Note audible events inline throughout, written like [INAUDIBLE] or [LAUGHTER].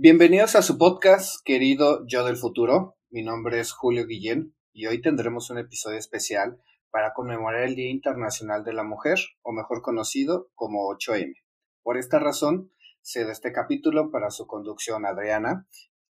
Bienvenidos a su podcast, querido Yo del Futuro. Mi nombre es Julio Guillén y hoy tendremos un episodio especial para conmemorar el Día Internacional de la Mujer, o mejor conocido como 8M. Por esta razón, cedo este capítulo para su conducción Adriana,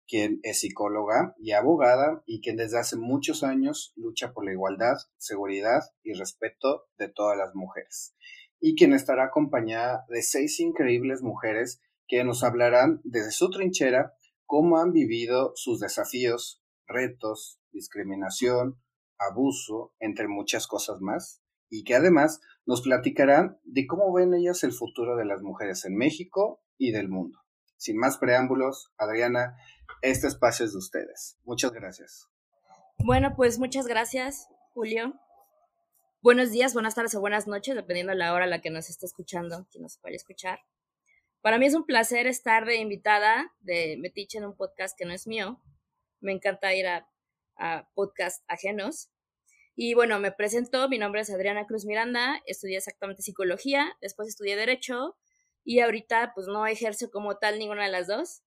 quien es psicóloga y abogada y quien desde hace muchos años lucha por la igualdad, seguridad y respeto de todas las mujeres, y quien estará acompañada de seis increíbles mujeres que nos hablarán desde su trinchera cómo han vivido sus desafíos, retos, discriminación, abuso, entre muchas cosas más, y que además nos platicarán de cómo ven ellas el futuro de las mujeres en México y del mundo. Sin más preámbulos, Adriana, este espacio es de ustedes. Muchas gracias. Bueno, pues muchas gracias, Julio. Buenos días, buenas tardes o buenas noches, dependiendo de la hora a la que nos esté escuchando, quien nos vaya a escuchar. Para mí es un placer estar de invitada de Metiche en un podcast que no es mío. Me encanta ir a, a podcasts ajenos. Y bueno, me presento, mi nombre es Adriana Cruz Miranda, estudié exactamente psicología, después estudié derecho y ahorita pues no ejerzo como tal ninguna de las dos,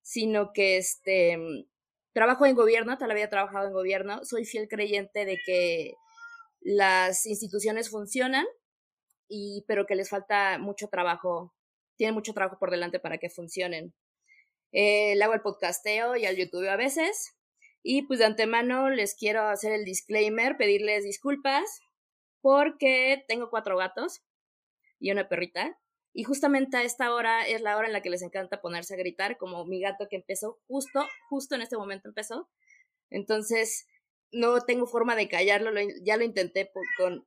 sino que este trabajo en gobierno, vida he trabajado en gobierno, soy fiel creyente de que las instituciones funcionan y pero que les falta mucho trabajo tienen mucho trabajo por delante para que funcionen. Eh, le hago el podcasteo y al YouTube a veces. Y pues de antemano les quiero hacer el disclaimer, pedirles disculpas, porque tengo cuatro gatos y una perrita. Y justamente a esta hora es la hora en la que les encanta ponerse a gritar, como mi gato que empezó justo, justo en este momento empezó. Entonces, no tengo forma de callarlo, ya lo intenté con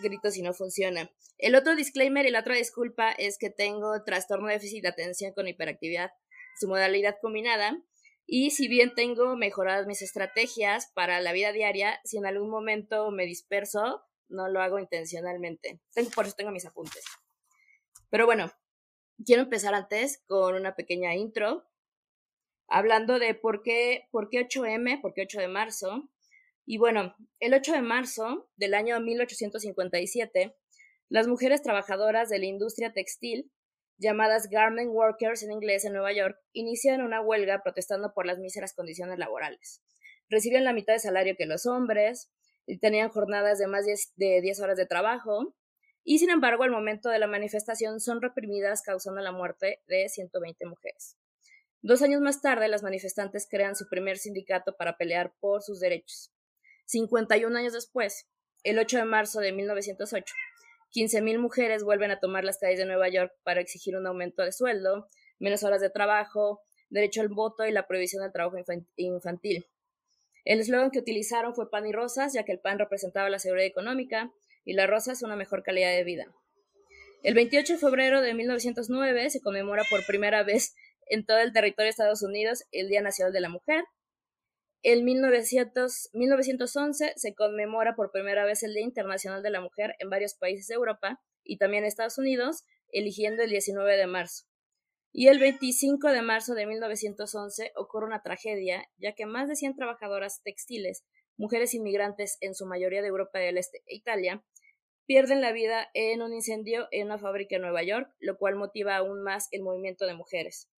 gritos y no funciona. El otro disclaimer y la otra disculpa es que tengo trastorno de déficit de atención con hiperactividad, su modalidad combinada, y si bien tengo mejoradas mis estrategias para la vida diaria, si en algún momento me disperso, no lo hago intencionalmente. por eso tengo mis apuntes. Pero bueno, quiero empezar antes con una pequeña intro, hablando de por qué, por qué 8M, por qué 8 de marzo, y bueno, el 8 de marzo del año 1857, las mujeres trabajadoras de la industria textil, llamadas garment workers en inglés en Nueva York, inician una huelga protestando por las míseras condiciones laborales. Recibían la mitad de salario que los hombres, y tenían jornadas de más de 10 horas de trabajo, y sin embargo, al momento de la manifestación son reprimidas causando la muerte de 120 mujeres. Dos años más tarde, las manifestantes crean su primer sindicato para pelear por sus derechos. 51 años después, el 8 de marzo de 1908, 15.000 mujeres vuelven a tomar las calles de Nueva York para exigir un aumento de sueldo, menos horas de trabajo, derecho al voto y la prohibición del trabajo infantil. El eslogan que utilizaron fue pan y rosas, ya que el pan representaba la seguridad económica y la rosa es una mejor calidad de vida. El 28 de febrero de 1909 se conmemora por primera vez en todo el territorio de Estados Unidos el Día Nacional de la Mujer, en 1911 se conmemora por primera vez el Día Internacional de la Mujer en varios países de Europa y también Estados Unidos, eligiendo el 19 de marzo. Y el 25 de marzo de 1911 ocurre una tragedia, ya que más de 100 trabajadoras textiles, mujeres inmigrantes en su mayoría de Europa del Este e Italia, pierden la vida en un incendio en una fábrica en Nueva York, lo cual motiva aún más el movimiento de mujeres.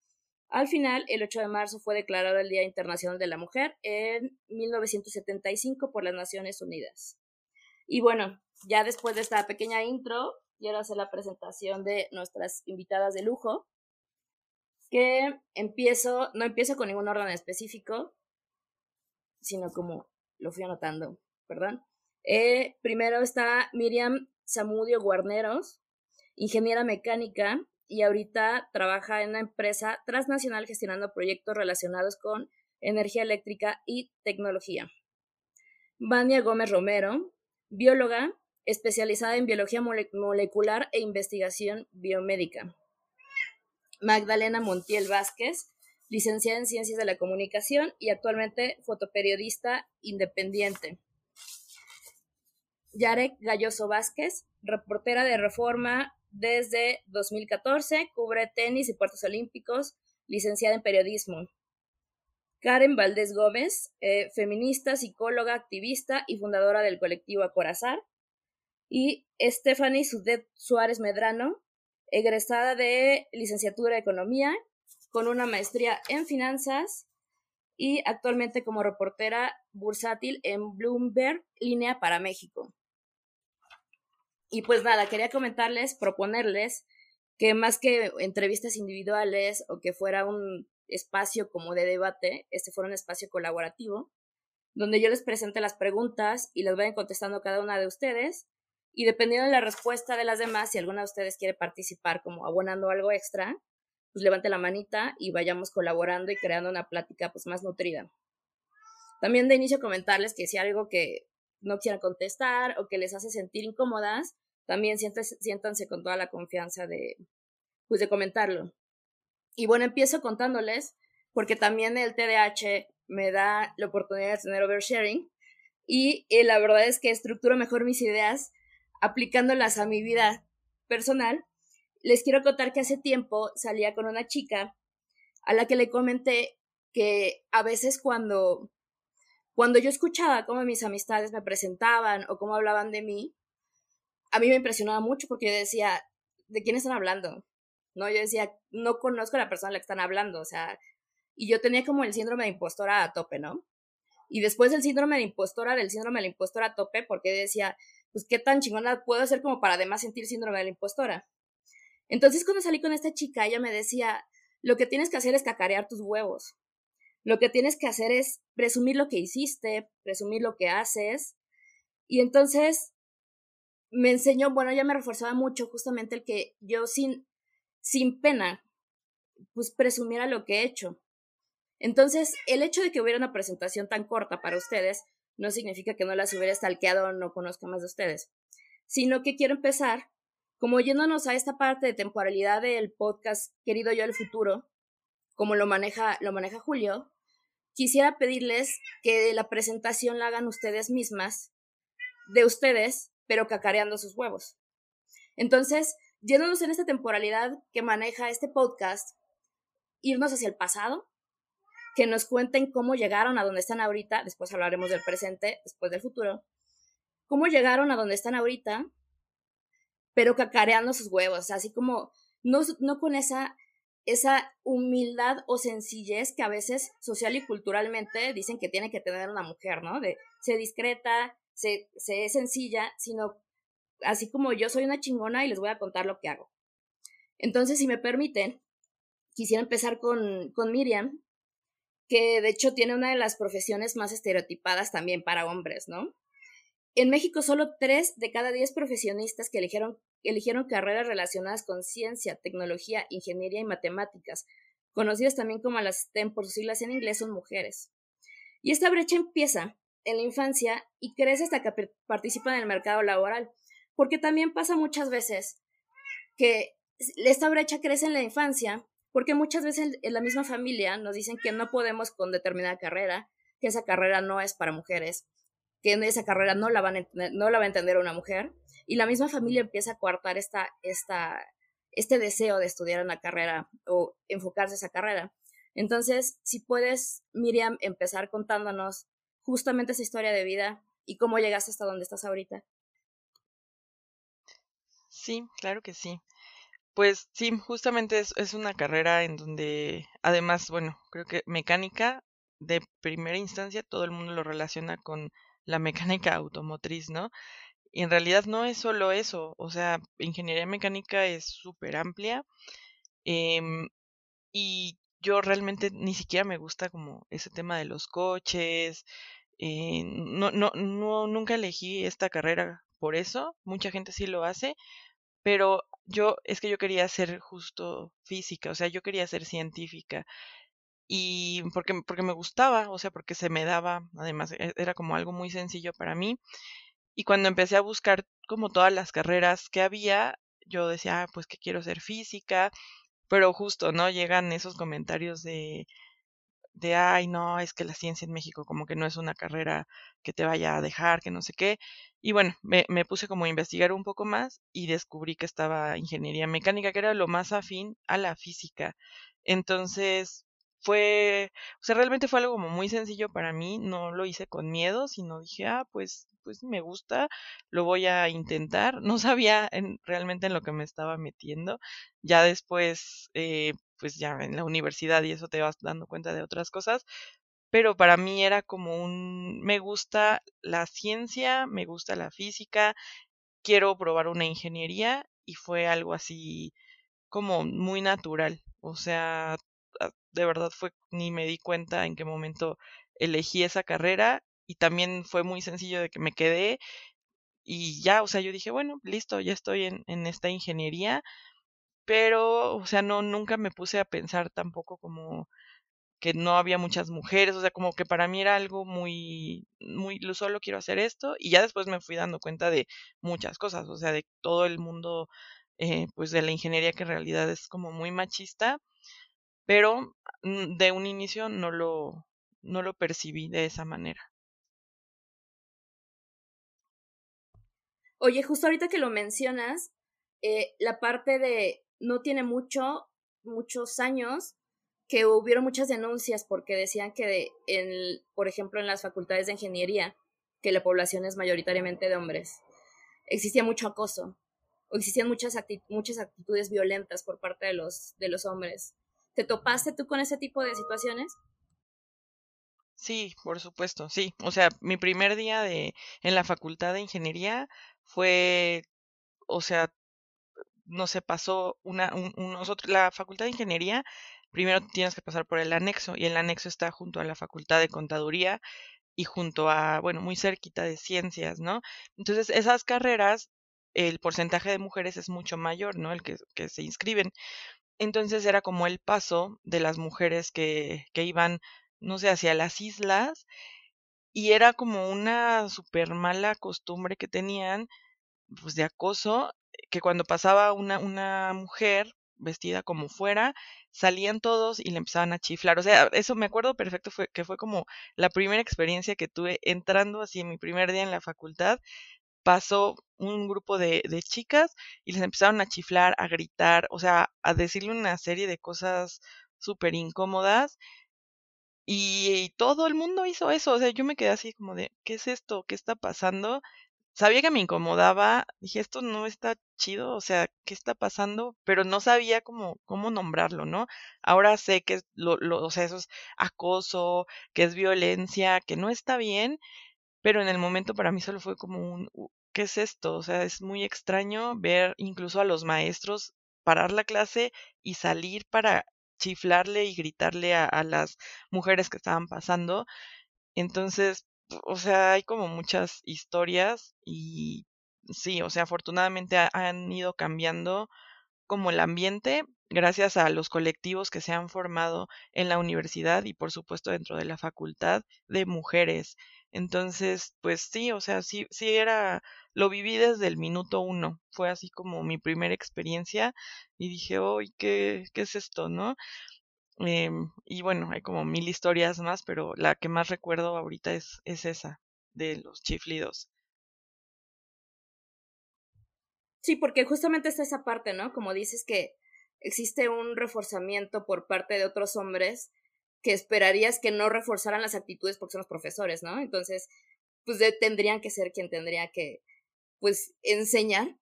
Al final, el 8 de marzo fue declarado el Día Internacional de la Mujer en 1975 por las Naciones Unidas. Y bueno, ya después de esta pequeña intro, quiero hacer la presentación de nuestras invitadas de lujo, que empiezo, no empiezo con ningún orden específico, sino como lo fui anotando, perdón. Eh, primero está Miriam Zamudio Guarneros, ingeniera mecánica, y ahorita trabaja en una empresa transnacional gestionando proyectos relacionados con energía eléctrica y tecnología. Vania Gómez Romero, bióloga especializada en biología molecular e investigación biomédica. Magdalena Montiel Vázquez, licenciada en Ciencias de la Comunicación y actualmente fotoperiodista independiente. Yarek Galloso Vázquez, reportera de Reforma desde 2014, cubre tenis y puertos olímpicos, licenciada en periodismo. Karen Valdés Gómez, eh, feminista, psicóloga, activista y fundadora del colectivo Acorazar. Y Stephanie Suárez Medrano, egresada de licenciatura de Economía con una maestría en finanzas y actualmente como reportera bursátil en Bloomberg, línea para México. Y pues nada, quería comentarles, proponerles que más que entrevistas individuales o que fuera un espacio como de debate, este fuera un espacio colaborativo, donde yo les presente las preguntas y las vayan contestando cada una de ustedes. Y dependiendo de la respuesta de las demás, si alguna de ustedes quiere participar como abonando algo extra, pues levante la manita y vayamos colaborando y creando una plática pues más nutrida. También de inicio comentarles que si algo que no quieran contestar o que les hace sentir incómodas, también siéntanse, con toda la confianza de, pues, de comentarlo. Y bueno, empiezo contándoles, porque también el TDAH me da la oportunidad de tener oversharing y eh, la verdad es que estructuro mejor mis ideas aplicándolas a mi vida personal. Les quiero contar que hace tiempo salía con una chica a la que le comenté que a veces cuando, cuando yo escuchaba cómo mis amistades me presentaban o cómo hablaban de mí, a mí me impresionaba mucho porque yo decía, ¿de quién están hablando? ¿No? Yo decía, no conozco a la persona a la que están hablando, o sea, y yo tenía como el síndrome de impostora a tope, ¿no? Y después del síndrome de impostora, del síndrome de la impostora a tope, porque decía, pues qué tan chingona puedo hacer como para además sentir síndrome de la impostora. Entonces cuando salí con esta chica, ella me decía, lo que tienes que hacer es cacarear tus huevos. Lo que tienes que hacer es presumir lo que hiciste, presumir lo que haces. Y entonces me enseñó, bueno, ya me reforzaba mucho justamente el que yo sin, sin pena, pues presumiera lo que he hecho. Entonces, el hecho de que hubiera una presentación tan corta para ustedes no significa que no las hubiera stalkeado o no conozca más de ustedes, sino que quiero empezar como yéndonos a esta parte de temporalidad del podcast Querido Yo el Futuro, como lo maneja, lo maneja Julio, quisiera pedirles que la presentación la hagan ustedes mismas, de ustedes, pero cacareando sus huevos. Entonces, yéndonos en esta temporalidad que maneja este podcast, irnos hacia el pasado, que nos cuenten cómo llegaron a donde están ahorita, después hablaremos del presente, después del futuro, cómo llegaron a donde están ahorita, pero cacareando sus huevos, así como no, no con esa, esa humildad o sencillez que a veces social y culturalmente dicen que tiene que tener una mujer, ¿no? De ser discreta, se, es sencilla, sino así como yo soy una chingona y les voy a contar lo que hago. Entonces, si me permiten, quisiera empezar con, con Miriam, que de hecho tiene una de las profesiones más estereotipadas también para hombres, ¿no? En México, solo tres de cada diez profesionistas que eligieron, eligieron carreras relacionadas con ciencia, tecnología, ingeniería y matemáticas, conocidas también como las STEM por sus siglas en inglés, son mujeres. Y esta brecha empieza en la infancia y crece hasta que participa en el mercado laboral. Porque también pasa muchas veces que esta brecha crece en la infancia porque muchas veces en la misma familia nos dicen que no podemos con determinada carrera, que esa carrera no es para mujeres, que esa carrera no la, van no la va a entender una mujer, y la misma familia empieza a coartar esta, esta, este deseo de estudiar una carrera o enfocarse a esa carrera. Entonces, si puedes, Miriam, empezar contándonos justamente esa historia de vida y cómo llegaste hasta donde estás ahorita. Sí, claro que sí. Pues sí, justamente es, es una carrera en donde, además, bueno, creo que mecánica de primera instancia todo el mundo lo relaciona con la mecánica automotriz, ¿no? Y en realidad no es solo eso, o sea, ingeniería mecánica es súper amplia em, y yo realmente ni siquiera me gusta como ese tema de los coches. Eh, no, no, no, nunca elegí esta carrera por eso. Mucha gente sí lo hace, pero yo es que yo quería ser justo física, o sea, yo quería ser científica y porque porque me gustaba, o sea, porque se me daba, además e, era como algo muy sencillo para mí. Y cuando empecé a buscar como todas las carreras que había, yo decía, ah, pues que quiero ser física, pero justo, ¿no? Llegan esos comentarios de, de, ay, no, es que la ciencia en México como que no es una carrera que te vaya a dejar, que no sé qué. Y bueno, me, me puse como a investigar un poco más y descubrí que estaba ingeniería mecánica, que era lo más afín a la física. Entonces, fue, o sea, realmente fue algo como muy sencillo para mí, no lo hice con miedo, sino dije, ah, pues, pues me gusta, lo voy a intentar. No sabía en, realmente en lo que me estaba metiendo. Ya después, eh, pues ya en la universidad y eso te vas dando cuenta de otras cosas, pero para mí era como un, me gusta la ciencia, me gusta la física, quiero probar una ingeniería y fue algo así como muy natural, o sea, de verdad fue, ni me di cuenta en qué momento elegí esa carrera y también fue muy sencillo de que me quedé y ya, o sea, yo dije, bueno, listo, ya estoy en, en esta ingeniería, pero, o sea, no, nunca me puse a pensar tampoco como que no había muchas mujeres, o sea, como que para mí era algo muy, muy, solo quiero hacer esto, y ya después me fui dando cuenta de muchas cosas, o sea, de todo el mundo, eh, pues de la ingeniería que en realidad es como muy machista, pero mm, de un inicio no lo, no lo percibí de esa manera. Oye, justo ahorita que lo mencionas, eh, la parte de no tiene mucho, muchos años que hubieron muchas denuncias porque decían que, en, por ejemplo, en las facultades de ingeniería, que la población es mayoritariamente de hombres, existía mucho acoso, o existían muchas, muchas actitudes violentas por parte de los, de los hombres. ¿Te topaste tú con ese tipo de situaciones? Sí, por supuesto, sí. O sea, mi primer día de en la facultad de ingeniería fue, o sea, no se pasó una, un, nosotros, la facultad de ingeniería, primero tienes que pasar por el anexo y el anexo está junto a la facultad de contaduría y junto a, bueno, muy cerquita de ciencias, ¿no? Entonces, esas carreras, el porcentaje de mujeres es mucho mayor, ¿no? El que, que se inscriben. Entonces era como el paso de las mujeres que, que iban, no sé, hacia las islas y era como una súper mala costumbre que tenían, pues de acoso, que cuando pasaba una, una mujer vestida como fuera, salían todos y le empezaban a chiflar. O sea, eso me acuerdo perfecto, fue que fue como la primera experiencia que tuve entrando así en mi primer día en la facultad. Pasó un grupo de, chicas y les empezaron a chiflar, a gritar, o sea, a decirle una serie de cosas súper incómodas. Y, todo el mundo hizo eso, o sea, yo me quedé así como de, ¿qué es esto? ¿Qué está pasando? Sabía que me incomodaba, dije, esto no está chido, o sea, ¿qué está pasando? Pero no sabía cómo, cómo nombrarlo, ¿no? Ahora sé que lo, lo, o sea, eso es acoso, que es violencia, que no está bien, pero en el momento para mí solo fue como un, ¿qué es esto? O sea, es muy extraño ver incluso a los maestros parar la clase y salir para chiflarle y gritarle a, las mujeres que estaban pasando. Entonces, o sea, hay como muchas historias y sí, o sea, afortunadamente han ido cambiando como el ambiente gracias a los colectivos que se han formado en la universidad y por supuesto dentro de la facultad de mujeres. Entonces, pues sí, o sea, sí, sí era, lo viví desde el minuto uno, fue así como mi primera experiencia y dije, uy, ¿qué, qué es esto, no? Em, y bueno, hay como mil historias más, pero la que más recuerdo ahorita es, es esa, de los chiflidos. Sí, porque justamente está esa parte, ¿no? Como dices que existe un reforzamiento por parte de otros hombres que esperarías que no reforzaran las actitudes porque son los profesores, ¿no? Entonces, pues tendrían que ser quien tendría que, pues, enseñar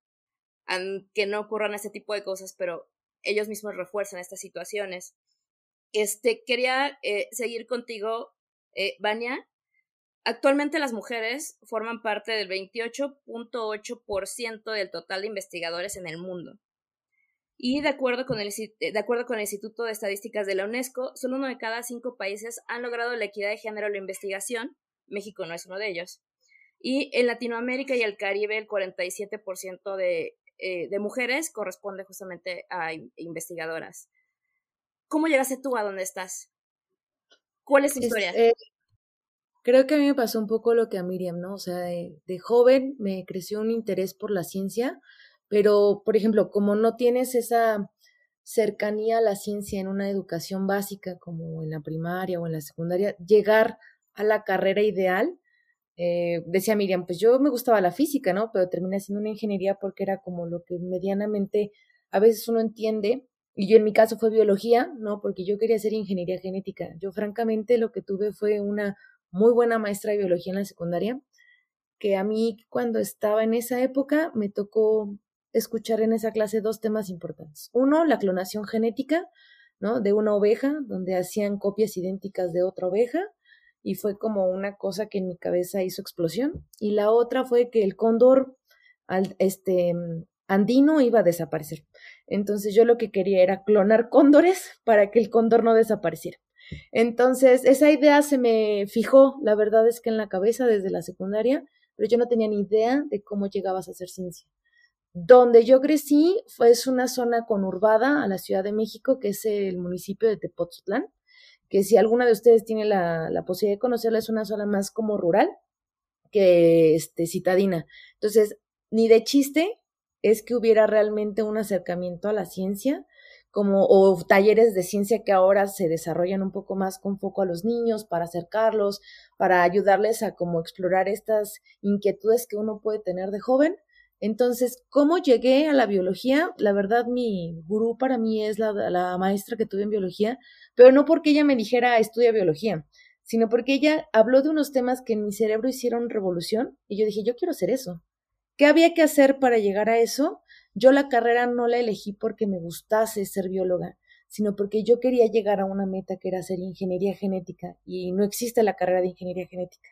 a que no ocurran ese tipo de cosas, pero ellos mismos refuerzan estas situaciones. Este, quería eh, seguir contigo, eh, Vania. Actualmente las mujeres forman parte del 28.8% del total de investigadores en el mundo. Y de acuerdo, con el, de acuerdo con el Instituto de Estadísticas de la UNESCO, solo uno de cada cinco países han logrado la equidad de género en la investigación. México no es uno de ellos. Y en Latinoamérica y el Caribe, el 47% de, eh, de mujeres corresponde justamente a investigadoras. ¿Cómo llegaste tú a donde estás? ¿Cuál es tu historia? Eh, creo que a mí me pasó un poco lo que a Miriam, ¿no? O sea, de, joven me creció un interés por la ciencia, pero, por ejemplo, como no tienes esa cercanía a la ciencia en una educación básica como en la primaria o en la secundaria, llegar a la carrera ideal, eh, decía Miriam, pues yo me gustaba la física, ¿no? Pero terminé haciendo una ingeniería porque era como lo que medianamente a veces uno entiende y yo en mi caso fue biología, ¿no? Porque yo quería hacer ingeniería genética. Yo francamente lo que tuve fue una muy buena maestra de biología en la secundaria, que a mí cuando estaba en esa época me tocó escuchar en esa clase dos temas importantes. Uno, la clonación genética, ¿no? De una oveja, donde hacían copias idénticas de otra oveja, y fue como una cosa que en mi cabeza hizo explosión. Y la otra fue que el cóndor al, este, andino iba a desaparecer. Entonces yo lo que quería era clonar cóndores para que el cóndor no desapareciera. Entonces esa idea se me fijó, la verdad es que en la cabeza desde la secundaria, pero yo no tenía ni idea de cómo llegabas a hacer ciencia. Donde yo crecí fue es una zona conurbada a la Ciudad de México, que es el municipio de Tepoztlán, que si alguna de ustedes tiene la, la posibilidad de conocerla, es una zona más como rural que este, citadina. Entonces, ni de chiste es que hubiera realmente un acercamiento a la ciencia, como o talleres de ciencia que ahora se desarrollan un poco más con foco a los niños para acercarlos, para ayudarles a como explorar estas inquietudes que uno puede tener de joven. Entonces, ¿cómo llegué a la biología? La verdad, mi gurú para mí es la, la maestra que tuve en biología, pero no porque ella me dijera estudia biología, sino porque ella habló de unos temas que en mi cerebro hicieron revolución y yo dije, yo quiero hacer eso. ¿Qué había que hacer para llegar a eso? Yo la carrera no la elegí porque me gustase ser bióloga, sino porque yo quería llegar a una meta que era hacer ingeniería genética y no existe la carrera de ingeniería genética.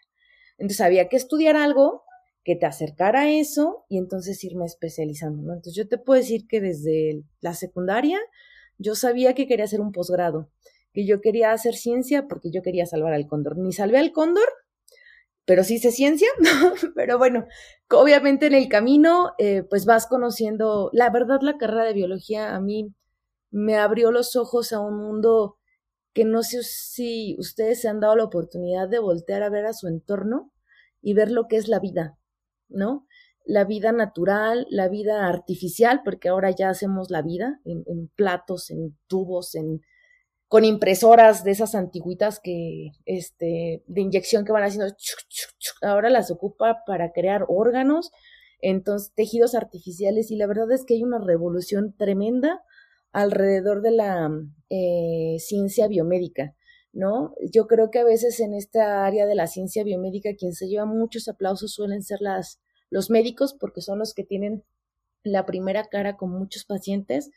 Entonces había que estudiar algo que te acercara a eso y entonces irme especializando, ¿no? Entonces yo te puedo decir que desde la secundaria yo sabía que quería hacer un posgrado, que yo quería hacer ciencia porque yo quería salvar al cóndor. Ni salvé al cóndor, pero sí se ciencia, [LAUGHS] pero bueno, obviamente en el camino, eh, pues vas conociendo, la verdad la carrera de biología a mí me abrió los ojos a un mundo que no sé si ustedes se han dado la oportunidad de voltear a ver a su entorno y ver lo que es la vida, ¿no? La vida natural, la vida artificial, porque ahora ya hacemos la vida en platos, en tubos, en, con impresoras de esas antiguitas que, este, de inyección que van haciendo, ahora las ocupa para crear órganos, entonces tejidos artificiales y la verdad es que hay una revolución tremenda alrededor de la eh, ciencia biomédica, ¿no? Yo creo que a veces en esta área de la ciencia biomédica quien se lleva muchos aplausos suelen ser las, los médicos porque son los que tienen la primera cara con muchos pacientes,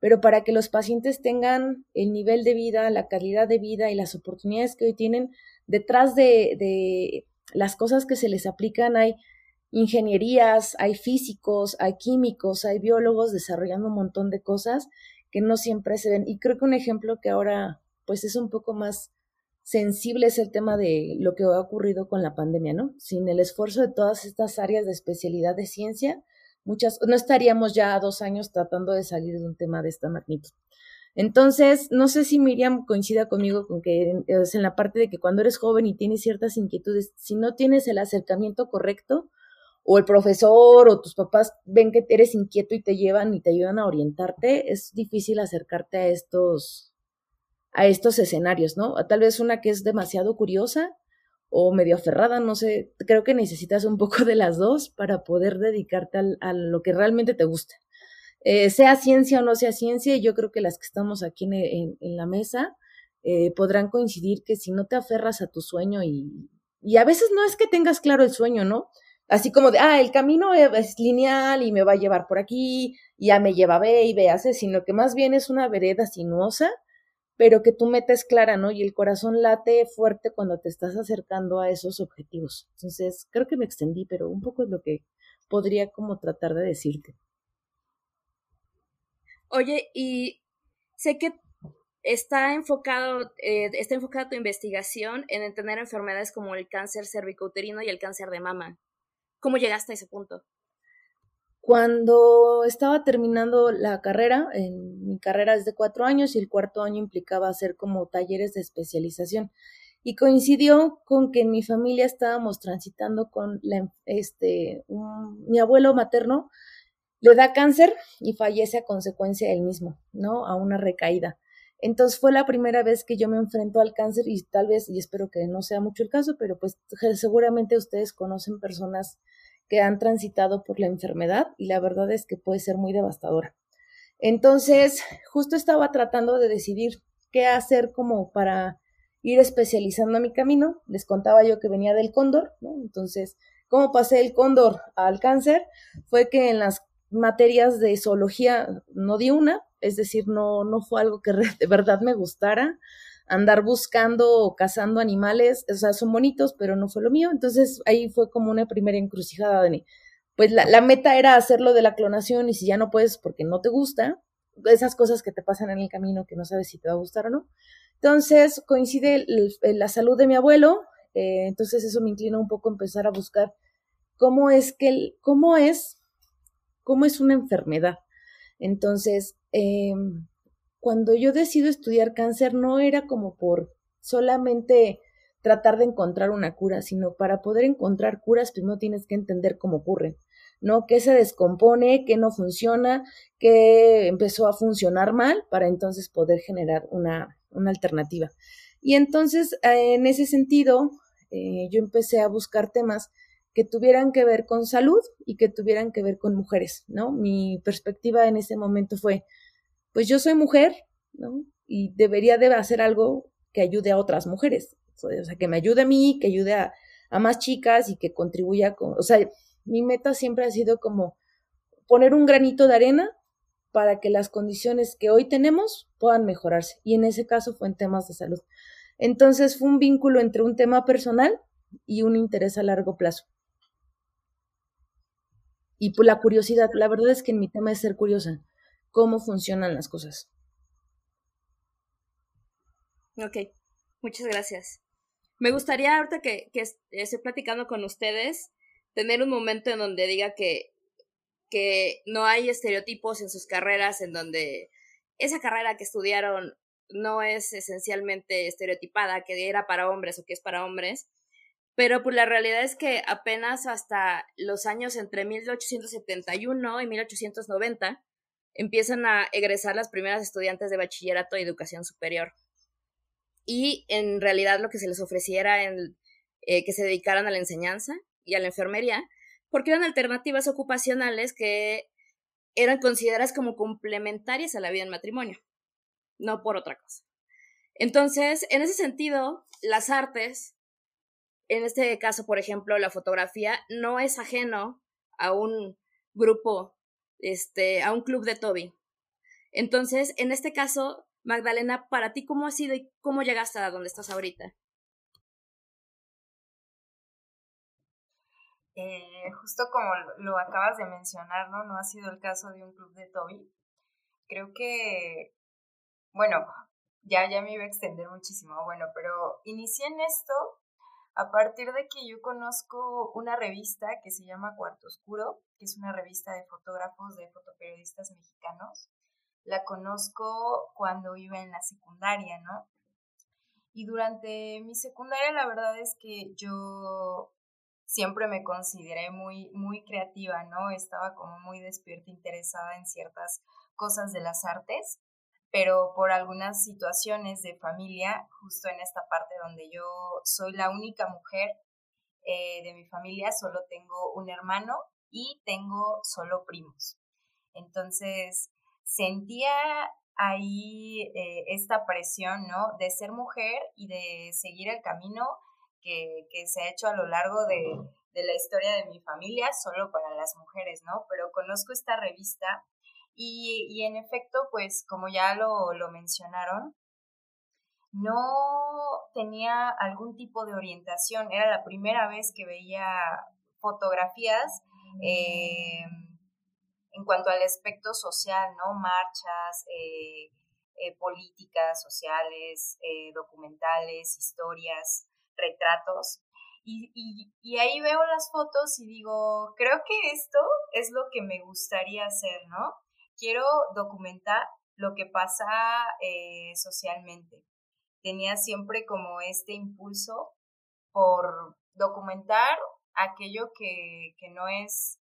pero para que los pacientes tengan el nivel de vida, la calidad de vida y las oportunidades que hoy tienen, detrás de, las cosas que se les aplican hay ingenierías, hay físicos, hay químicos, hay biólogos desarrollando un montón de cosas que no siempre se ven. Y creo que un ejemplo que ahora pues es un poco más sensible es el tema de lo que ha ocurrido con la pandemia, ¿no? Sin el esfuerzo de todas estas áreas de especialidad de ciencia, muchas, no estaríamos ya dos años tratando de salir de un tema de esta magnitud. Entonces, no sé si Miriam coincida conmigo con que es en la parte de que cuando eres joven y tienes ciertas inquietudes, si no tienes el acercamiento correcto, o el profesor o tus papás ven que eres inquieto y te llevan y te ayudan a orientarte, es difícil acercarte a estos, a estos escenarios, ¿no? Tal vez una que es demasiado curiosa o medio aferrada, no sé, creo que necesitas un [LAUGHS] poco de las dos para poder dedicarte a lo que realmente te gusta. Eh, sea ciencia o no sea ciencia, yo creo que las que estamos aquí en, la mesa eh, podrán coincidir que si no te aferras a tu sueño y, y a veces no es que tengas claro el sueño, ¿no? Así como de, ah, el camino es lineal y me va a llevar por aquí, ya me lleva B y B hace, sino que más bien es una vereda sinuosa pero que tú metes clara, ¿no? Y el corazón late fuerte cuando te estás acercando a esos objetivos. Entonces, creo que me extendí, pero un poco es lo que podría como tratar de decirte. Oye, y sé que está enfocado, eh, está enfocada tu investigación en entender enfermedades como el cáncer cervicouterino y el cáncer de mama. ¿Cómo llegaste a ese punto? Cuando estaba terminando la carrera, en mi carrera es de cuatro años y el cuarto año implicaba hacer como talleres de especialización. Y coincidió con que en mi familia estábamos transitando con la, este, mi abuelo materno le da cáncer y fallece a consecuencia del mismo, ¿no? A una recaída. Entonces fue la primera vez que yo me enfrento al cáncer y tal vez, y espero que no sea mucho el caso, pero pues seguramente ustedes conocen personas que han transitado por la enfermedad y la verdad es que puede ser muy devastadora. Entonces, justo estaba tratando de decidir qué hacer como para ir especializando mi camino. Les contaba yo que venía del cóndor, ¿no? Entonces, ¿cómo pasé el cóndor al cáncer? Fue que en las materias de zoología no di una, es decir, no, no fue algo que [LAUGHS] de verdad me gustara. Andar buscando o cazando animales, o sea, son bonitos, pero no fue lo mío. Entonces ahí fue como una primera encrucijada mí. Pues la, la meta era hacerlo de la clonación y si ya no puedes porque no te gusta, esas cosas que te pasan en el camino que no sabes si te va a gustar o no. Entonces coincide la salud de mi abuelo, eh, entonces eso me inclina un poco a empezar a buscar cómo es que, cómo es, cómo es una enfermedad. Entonces, em, cuando yo decido estudiar cáncer no era como por solamente tratar de encontrar una cura, sino para poder encontrar curas primero tienes que entender cómo ocurren, ¿no? ¿Qué se descompone, qué no funciona, qué empezó a funcionar mal para entonces poder generar una, una alternativa. Y entonces, en ese sentido, eh, yo empecé a buscar temas que tuvieran que ver con salud y que tuvieran que ver con mujeres, ¿no? Mi perspectiva en ese momento fue, pues yo soy mujer, ¿no? Y debería de hacer algo que ayude a otras mujeres, o sea, que me ayude a mí, que ayude a, a más chicas y que contribuya con, o sea, mi meta siempre ha sido como poner un granito de arena para que las condiciones que hoy tenemos puedan mejorarse. Y en ese caso fue en temas de salud. Entonces fue un vínculo entre un tema personal y un interés a largo plazo. Y por la curiosidad, la verdad es que en mi tema es ser curiosa, cómo funcionan las cosas. Ok, muchas gracias. Me gustaría ahorita que, que estoy platicando con ustedes, tener un momento en donde diga que que no hay estereotipos en sus carreras en donde esa carrera que estudiaron no es esencialmente estereotipada, que era para hombres o que es para hombres, pero pues la realidad es que apenas hasta los años entre 1871 y 1890 empiezan a egresar las primeras estudiantes de bachillerato y educación superior. Y en realidad lo que se les ofreciera en eh, que se dedicaran a la enseñanza y a la enfermería, porque eran alternativas ocupacionales que eran consideradas como complementarias a la vida en matrimonio, no por otra cosa. Entonces, en ese sentido, las artes, en este caso, por ejemplo, la fotografía, no es ajeno a un grupo, este, a un club de Toby. Entonces, en este caso, Magdalena, para ti, ¿cómo ha sido y cómo llegaste a donde estás ahorita? Eh, justo como lo acabas de mencionar, ¿no? No ha sido el caso de un club de Toby. Creo que, bueno, ya, ya me iba a extender muchísimo, bueno, pero inicié en esto a partir de que yo conozco una revista que se llama Cuarto Oscuro, que es una revista de fotógrafos, de fotoperiodistas mexicanos. La conozco cuando iba en la secundaria, ¿no? Y durante mi secundaria la verdad es que yo siempre me consideré muy, muy creativa, ¿no? Estaba como muy despierta, interesada en ciertas cosas de las artes, pero por algunas situaciones de familia, justo en esta parte donde yo soy la única mujer eh, de mi familia, solo tengo un hermano y tengo solo primos. Entonces, sentía ahí eh, esta presión, ¿no? De ser mujer y de seguir el camino que, se ha hecho a lo largo de, la historia de mi familia, solo para las mujeres, ¿no? Pero conozco esta revista y, en efecto, pues como ya lo, mencionaron, no tenía algún tipo de orientación. Era la primera vez que veía fotografías eh, en cuanto al aspecto social, ¿no? Marchas, eh, eh, políticas sociales, documentales, historias retratos. Y, y, ahí veo las fotos y digo, creo que esto es lo que me gustaría hacer, ¿no? Quiero documentar lo que pasa eh, socialmente. Tenía siempre como este impulso por documentar aquello que, que no es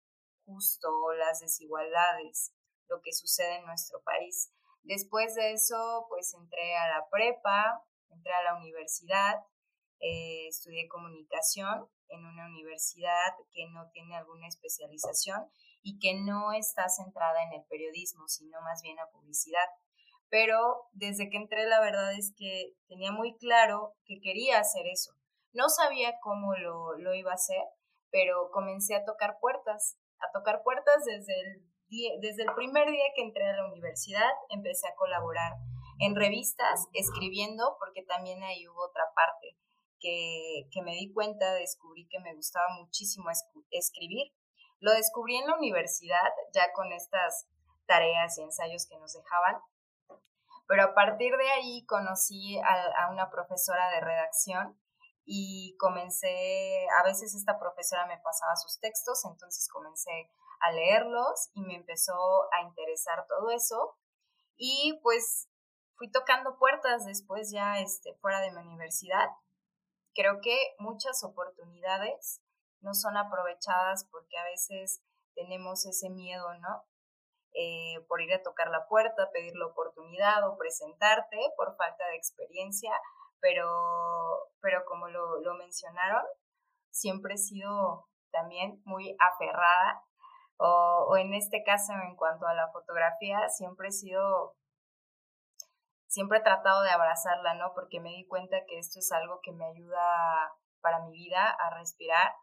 justo, las desigualdades, lo que sucede en nuestro país. Después de eso, pues entré a la prepa, entré a la universidad eh, estudié comunicación en una universidad que no tiene alguna especialización y que no está centrada en el periodismo, sino más bien a publicidad. Pero desde que entré la verdad es que tenía muy claro que quería hacer eso. No sabía cómo lo, lo iba a hacer, pero comencé a tocar puertas, a tocar puertas desde el desde el primer día que entré a la universidad, empecé a colaborar en revistas, escribiendo, porque también ahí hubo otra parte que, que me di cuenta, descubrí que me gustaba muchísimo escribir. Lo descubrí en la universidad, ya con estas tareas y ensayos que nos dejaban, pero a partir de ahí conocí a, una profesora de redacción y comencé, a veces esta profesora me pasaba sus textos, entonces comencé a leerlos y me empezó a interesar todo eso. Y pues fui tocando puertas después ya este, fuera de mi universidad. Creo que muchas oportunidades no son aprovechadas porque a veces tenemos ese miedo, ¿no? Eh, por ir a tocar la puerta, pedir la oportunidad o presentarte por falta de experiencia pero, pero como lo, lo mencionaron, siempre he sido también muy aferrada o, o, en este caso en cuanto a la fotografía, siempre he sido, siempre he tratado de abrazarla, ¿no? Porque me di cuenta que esto es algo que me ayuda para mi vida a respirar,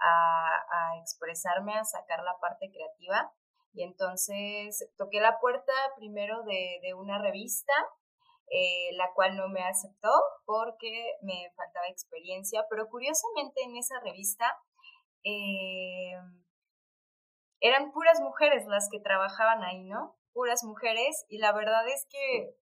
a, expresarme, a sacar la parte creativa. Y entonces toqué la puerta primero de, de una revista eh, la cual no me aceptó porque me faltaba experiencia, pero curiosamente en esa revista eh, eran puras mujeres las que trabajaban ahí, ¿no? Puras mujeres y la verdad es que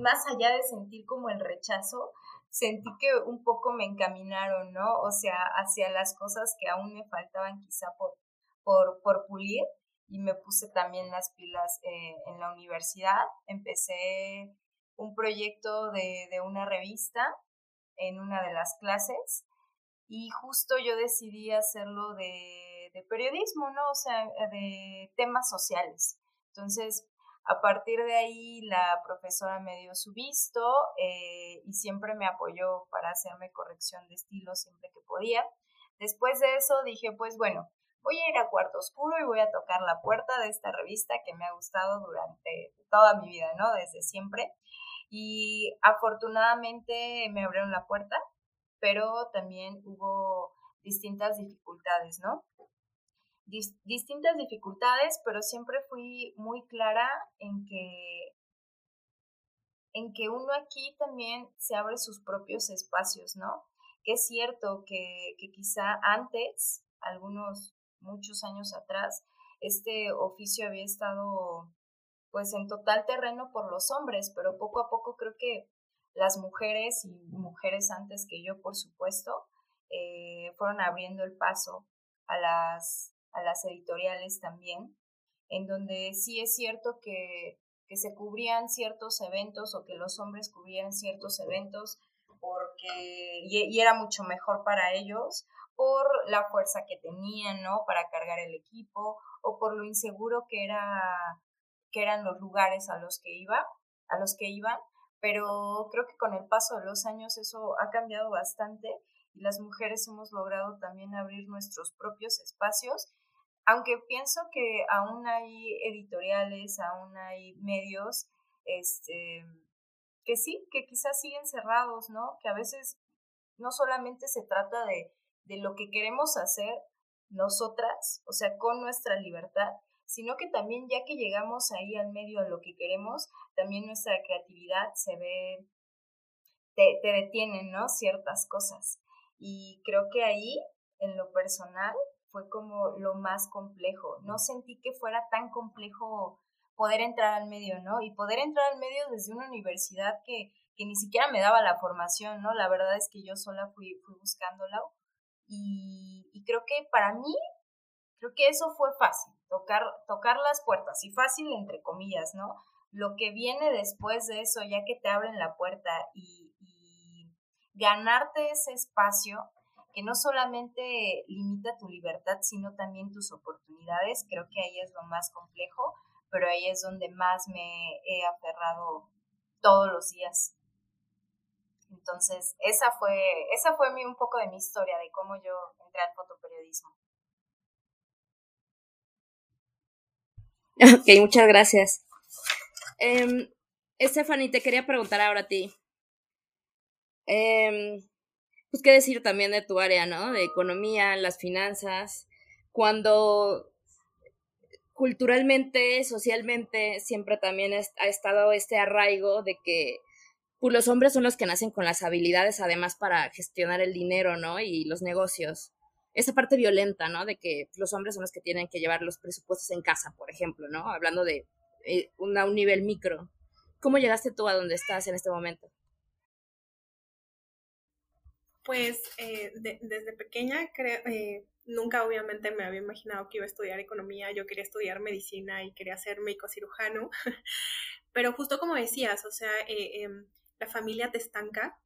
más allá de sentir como el rechazo, sentí que un poco me encaminaron, ¿no? O sea, hacia las cosas que aún me faltaban quizá por, por, por pulir y me puse también las pilas eh, en la universidad. Empecé un proyecto de, de una revista en una de las clases y justo yo decidí hacerlo de, de, periodismo, ¿no? O sea, de temas sociales. Entonces, a partir de ahí la profesora me dio su visto eh, y siempre me apoyó para hacerme corrección de estilo siempre que podía. Después de eso dije, pues bueno, voy a ir a Cuarto Oscuro y voy a tocar la puerta de esta revista que me ha gustado durante toda mi vida, ¿no? Desde siempre. Y afortunadamente me abrieron la puerta, pero también hubo distintas dificultades, ¿no? Distintas dificultades, pero siempre fui muy clara en que en que uno aquí también se abre sus propios espacios, ¿no? Que es cierto que, que quizá antes, algunos, muchos años atrás, este oficio había estado pues en total terreno por los hombres, pero poco a poco creo que las mujeres y mujeres antes que yo, por supuesto, eh, fueron abriendo el paso a las, a las editoriales también, en donde sí es cierto que, que se cubrían ciertos eventos o que los hombres cubrían ciertos eventos porque y, y, era mucho mejor para ellos por la fuerza que tenían, ¿no? Para cargar el equipo o por lo inseguro que era que eran los lugares a los que iba, a los que iban, pero creo que con el paso de los años eso ha cambiado bastante y las mujeres hemos logrado también abrir nuestros propios espacios, aunque pienso que aún hay editoriales, aún hay medios, este, que sí, que quizás siguen cerrados, ¿no? Que a veces no solamente se trata de, de lo que queremos hacer nosotras, o sea, con nuestra libertad, sino que también ya que llegamos ahí al medio a lo que queremos, también nuestra creatividad se ve, te, te detienen, ¿no? Ciertas cosas. Y creo que ahí, en lo personal, fue como lo más complejo. No sentí que fuera tan complejo poder entrar al medio, ¿no? Y poder entrar al medio desde una universidad que, que ni siquiera me daba la formación, ¿no? La verdad es que yo sola fui, fui buscándola. Y, y creo que para mí, creo que eso fue fácil tocar, tocar las puertas, y fácil entre comillas, ¿no? Lo que viene después de eso, ya que te abren la puerta y, y ganarte ese espacio que no solamente limita tu libertad, sino también tus oportunidades, creo que ahí es lo más complejo, pero ahí es donde más me he aferrado todos los días. Entonces, esa fue, esa fue un poco de mi historia, de cómo yo entré al fotoperiodismo. Ok, muchas gracias. Eh, Stephanie, te quería preguntar ahora a ti. Eh, pues qué decir también de tu área, ¿no? De economía, las finanzas. Cuando, culturalmente, socialmente, siempre también ha estado este arraigo de que pues, los hombres son los que nacen con las habilidades además para gestionar el dinero, ¿no? Y los negocios. Esa parte violenta, ¿no? De que los hombres son los que tienen que llevar los presupuestos en casa, por ejemplo, ¿no? Hablando de eh, un nivel micro. ¿Cómo llegaste tú a donde estás en este momento? Pues eh, desde pequeña creo, eh, nunca obviamente me había imaginado que iba a estudiar economía, yo quería estudiar medicina y quería ser médico cirujano, [LAUGHS] pero justo como decías, o sea, eh, em, la familia te estanca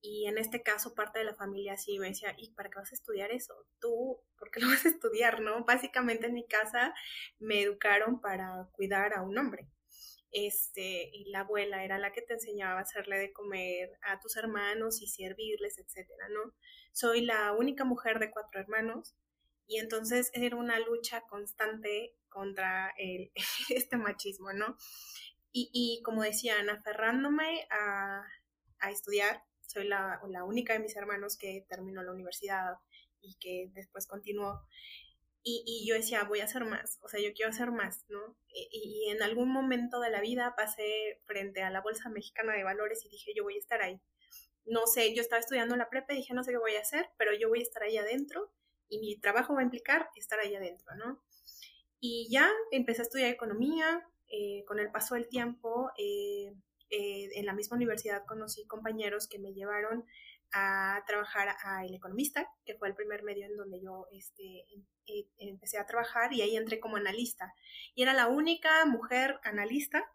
y en este caso parte de la familia sí me decía, ¿y para qué vas a estudiar eso? Tú, ¿por qué lo vas a estudiar? ¿No? Básicamente en mi casa me educaron para cuidar a un hombre este, y la abuela era la que te enseñaba a hacerle de comer a tus hermanos y servirles, etcétera, ¿no? Soy la única mujer de cuatro hermanos y entonces era una lucha constante contra el, [LAUGHS] este machismo, ¿no? Y, y como decían, aferrándome a, a estudiar, soy la, la, única de mis hermanos que terminó la universidad y que después continuó. Y, yo decía, voy a hacer más, o sea, yo quiero hacer más, ¿no? Y, en algún momento de la vida pasé frente a la Bolsa Mexicana de Valores y dije, yo voy a estar ahí. No sé, yo estaba estudiando la prepa y dije, no sé qué voy a hacer, pero yo voy a estar ahí adentro y mi trabajo va a implicar estar ahí adentro, ¿no? Y ya empecé a estudiar economía, eh, con el paso del tiempo, eh, eh, en la misma universidad conocí compañeros que me llevaron a trabajar a El Economista, que fue el primer medio en donde yo este, eh, empecé a trabajar y ahí entré como analista. Y era la única mujer analista.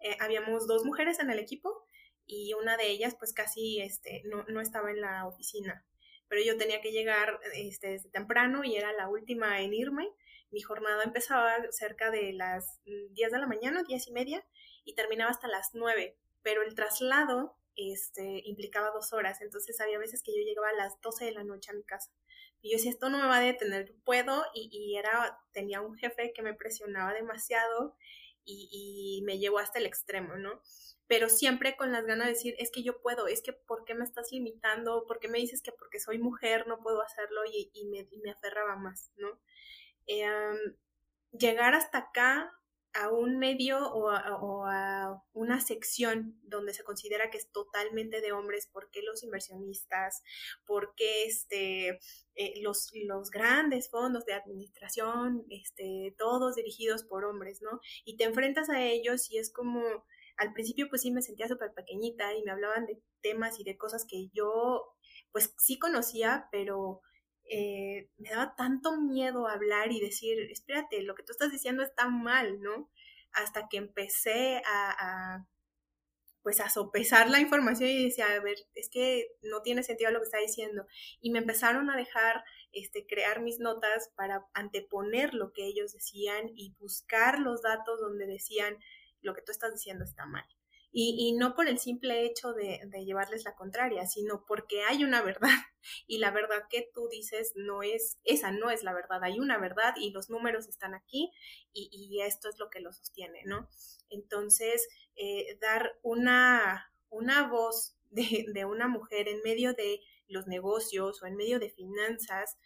Eh, habíamos dos mujeres en el equipo y una de ellas pues casi este, no, no, estaba en la oficina. Pero yo tenía que llegar este, desde temprano y era la última en irme. Mi jornada empezaba cerca de las 10 de la mañana, 10 y media, y terminaba hasta las 9. Pero el traslado este, implicaba dos horas, entonces había veces que yo llegaba a las 12 de la noche a mi casa. Y yo decía, esto no me va a detener, yo puedo, y, era, tenía un jefe que me presionaba demasiado y, me llevó hasta el extremo, ¿no? Pero siempre con las ganas de decir, es que yo puedo, es que ¿por qué me estás limitando? ¿Por qué me dices que porque soy mujer no puedo hacerlo? Y, y me, aferraba más, ¿no? Eh, llegar hasta acá a un medio o a, una sección donde se considera que es totalmente de hombres, ¿por qué los inversionistas? ¿Por qué este, eh, los, los grandes fondos de administración, este, todos dirigidos por hombres, ¿no? Y te enfrentas a ellos y es como, al principio pues sí me sentía súper pequeñita y me hablaban de temas y de cosas que yo pues sí conocía, pero eh, me daba tanto miedo hablar y decir, espérate, lo que tú estás diciendo está mal, ¿no? Hasta que empecé a, pues a sopesar la información y decía, a ver, es que no tiene sentido lo que está diciendo. Y me empezaron a dejar este, crear mis notas para anteponer lo que ellos decían y buscar los datos donde decían, lo que tú estás diciendo está mal. Y, no por el simple hecho de, llevarles la contraria, sino porque hay una verdad [LAUGHS] y la verdad que tú dices no es, esa no es la verdad, hay una verdad y los números están aquí y, esto es lo que lo sostiene, ¿no? Entonces, eh, dar una, una voz [LAUGHS] de una mujer en medio de los negocios o en medio de finanzas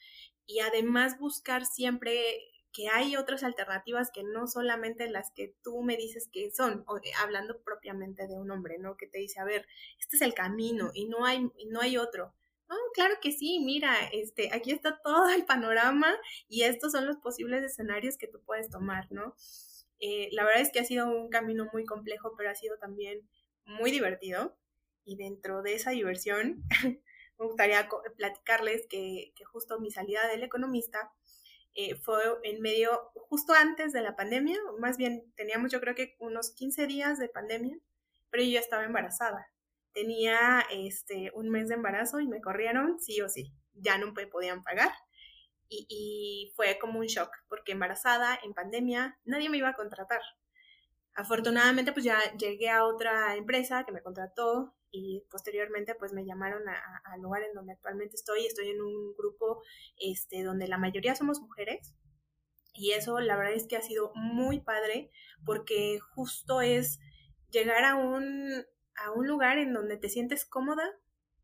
y además buscar siempre que hay otras alternativas que no solamente las que tú me dices que son, eh, hablando propiamente de un hombre, ¿no? Que te dice, a ver, este es el camino y no hay, no hay otro. No, claro que sí, mira, este, aquí está todo el panorama y estos son los posibles escenarios que tú puedes tomar, ¿no? Eh, la verdad es que ha sido un camino muy complejo, pero ha sido también muy divertido. Y dentro de esa diversión, [LAUGHS] me gustaría platicarles que justo mi salida del economista eh, fue en medio, justo antes de la pandemia, más bien teníamos yo creo que unos 15 días de pandemia, pero yo estaba embarazada. Tenía este, un mes de embarazo y me corrieron sí o sí, ya no me podían pagar. Y, y fue como un shock, porque embarazada, en pandemia, nadie me iba a contratar. Afortunadamente, pues ya llegué a otra empresa que me contrató y posteriormente pues me llamaron al lugar en donde actualmente estoy. Estoy en un grupo este, donde la mayoría somos mujeres y eso la verdad es que ha sido muy padre porque justo es llegar a un, a un lugar en donde te sientes cómoda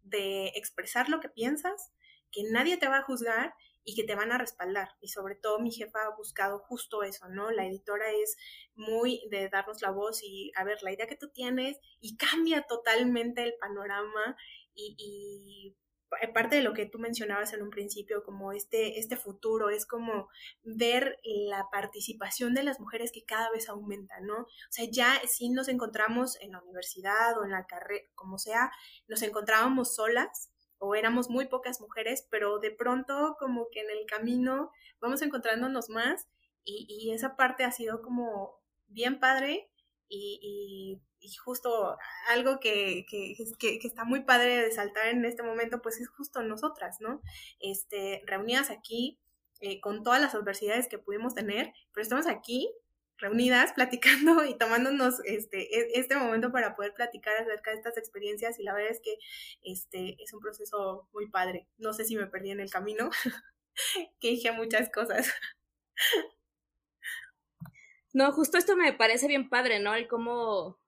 de expresar lo que piensas, que nadie te va a juzgar y que te van a respaldar. Y sobre todo mi jefa ha buscado justo eso, ¿no? La editora es muy de darnos la voz y, a ver, la idea que tú tienes y cambia totalmente el panorama y, y parte de lo que tú mencionabas en un principio, como este, este futuro, es como ver la participación de las mujeres que cada vez aumenta, ¿no? O sea, ya si nos encontramos en la universidad o en la carrera, como sea, nos encontrábamos solas o éramos muy pocas mujeres, pero de pronto como que en el camino vamos encontrándonos más y, y esa parte ha sido como bien padre y, y, justo algo que, que, que, está muy padre de saltar en este momento, pues es justo nosotras, ¿no? Este, reunidas aquí eh, con todas las adversidades que pudimos tener, pero estamos aquí reunidas, platicando y tomándonos este, e, este momento para poder platicar acerca de estas experiencias y la verdad es que este, es un proceso muy padre. No sé si me perdí en el camino, [LAUGHS] que dije muchas cosas. No, justo esto me parece bien padre, ¿no? El cómo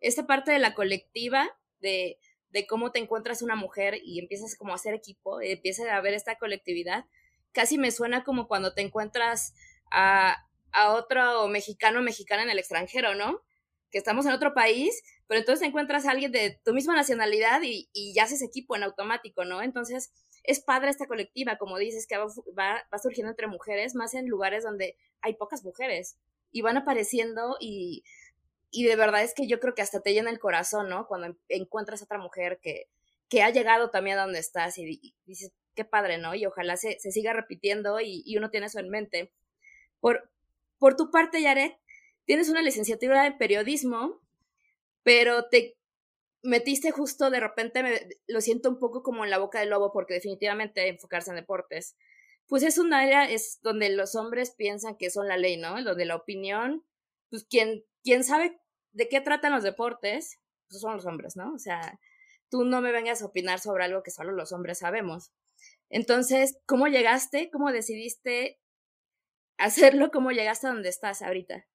esta parte de la colectiva, de, de cómo te encuentras una mujer y empiezas como a hacer equipo, empieza a haber esta colectividad, casi me suena como cuando te encuentras a, a otro mexicano o mexicana en el extranjero, ¿no? Que estamos en otro país, pero entonces encuentras a alguien de tu misma nacionalidad y, y ya haces equipo en automático, ¿no? Entonces es padre esta colectiva, como dices, que va, va, va surgiendo entre mujeres, más en lugares donde hay pocas mujeres y van apareciendo y, y de verdad es que yo creo que hasta te llena el corazón, ¿no? Cuando encuentras a otra mujer que, que ha llegado también a donde estás y, dices, qué padre, ¿no? Y ojalá se, se siga repitiendo y, y, uno tiene eso en mente. Por, por tu parte, Yaret, tienes una licenciatura en periodismo, pero te metiste justo de repente, me, lo siento un poco como en la boca del lobo, porque definitivamente enfocarse en deportes, pues es un área es donde los hombres piensan que son la ley, ¿no? Donde la opinión, pues quien, quien sabe de qué tratan los deportes, pues son los hombres, ¿no? O sea, tú no me vengas a opinar sobre algo que solo los hombres sabemos. Entonces, ¿cómo llegaste? ¿Cómo decidiste hacerlo como llegaste a donde estás ahorita.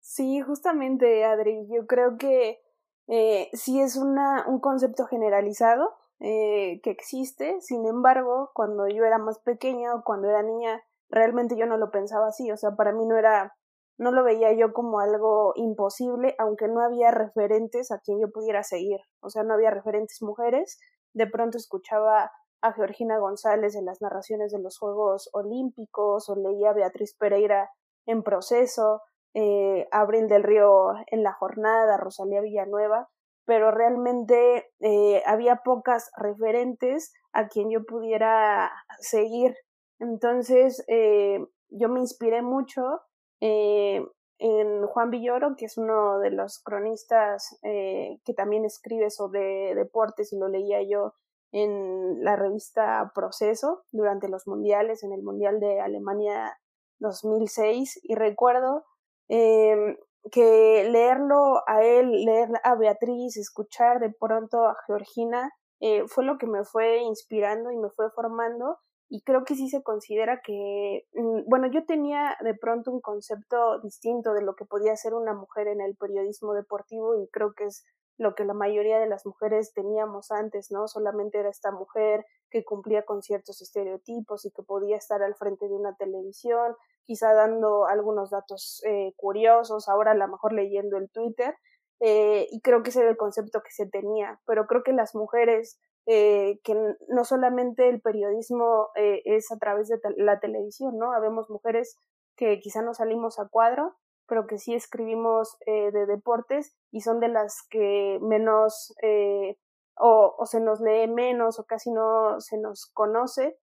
Sí, justamente, Adri, yo creo que eh, sí es una, un concepto generalizado eh, que existe, sin embargo, cuando yo era más pequeña o cuando era niña, realmente yo no lo pensaba así, o sea, para mí no era, no lo veía yo como algo imposible, aunque no había referentes a quien yo pudiera seguir, o sea, no había referentes mujeres, de pronto escuchaba a Georgina González en las narraciones de los Juegos Olímpicos, o leía a Beatriz Pereira en proceso, eh, Abril del Río en la jornada, Rosalía Villanueva, pero realmente eh, había pocas referentes a quien yo pudiera seguir. Entonces, eh, yo me inspiré mucho eh, en Juan Villoro, que es uno de los cronistas que también escribe sobre deportes y lo leía yo en la revista Proceso durante los mundiales, en el Mundial de Alemania 2006, y recuerdo eh, que leerlo a él, leer a Beatriz, escuchar de pronto a Georgina, eh, fue lo que me fue inspirando y me fue formando y creo que sí se considera que, mm, bueno, yo tenía de pronto un concepto distinto de lo que podía ser una mujer en el periodismo deportivo y creo que es lo que la mayoría de las mujeres teníamos antes, ¿no? Solamente era esta mujer que cumplía con ciertos estereotipos y que podía estar al frente de una televisión, quizá dando algunos datos eh, curiosos, ahora a lo mejor leyendo el Twitter, eh, y creo que ese era el concepto que se tenía, pero creo que las mujeres, eh, que no solamente el periodismo eh, es a través de la televisión, ¿no? Habemos mujeres que quizá no salimos a cuadro, pero que sí escribimos eh, de deportes y son de las que menos eh, o, se nos lee menos o casi no se nos conoce.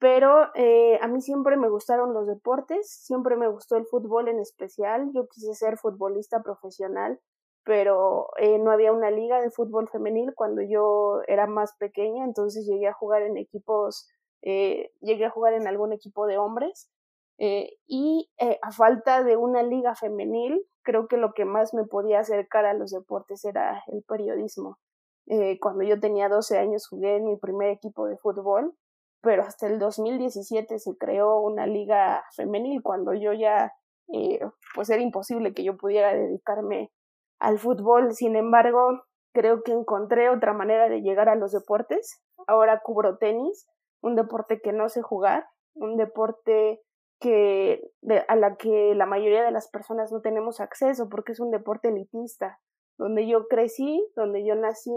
Pero eh, a mí siempre me gustaron los deportes, siempre me gustó el fútbol en especial. Yo quise ser futbolista profesional, pero eh, no había una liga de fútbol femenil cuando yo era más pequeña, entonces llegué a jugar en equipos, eh, llegué a jugar en algún equipo de hombres eh, y eh, a falta de una liga femenil, creo que lo que más me podía acercar a los deportes era el periodismo. Eh, cuando yo tenía 12 años jugué en mi primer equipo de fútbol, pero hasta el 2017 se creó una liga femenil cuando yo ya, eh, pues era imposible que yo pudiera dedicarme al fútbol. Sin embargo, creo que encontré otra manera de llegar a los deportes. Ahora cubro tenis un deporte que no sé jugar, un deporte que a la que la mayoría de las personas no tenemos acceso porque es un deporte elitista. Donde yo crecí, donde yo nací,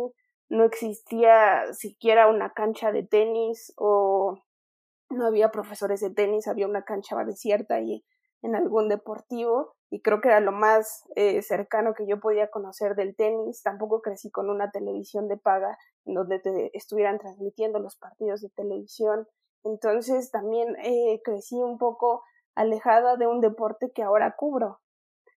no existía siquiera una cancha de tenis o no había profesores de tenis, había una cancha desierta y en algún deportivo y creo que era lo más eh, cercano que yo podía conocer del tenis. Tampoco crecí con una televisión de paga en donde te estuvieran transmitiendo los partidos de televisión. Entonces también eh, crecí un poco alejada de un deporte que ahora cubro.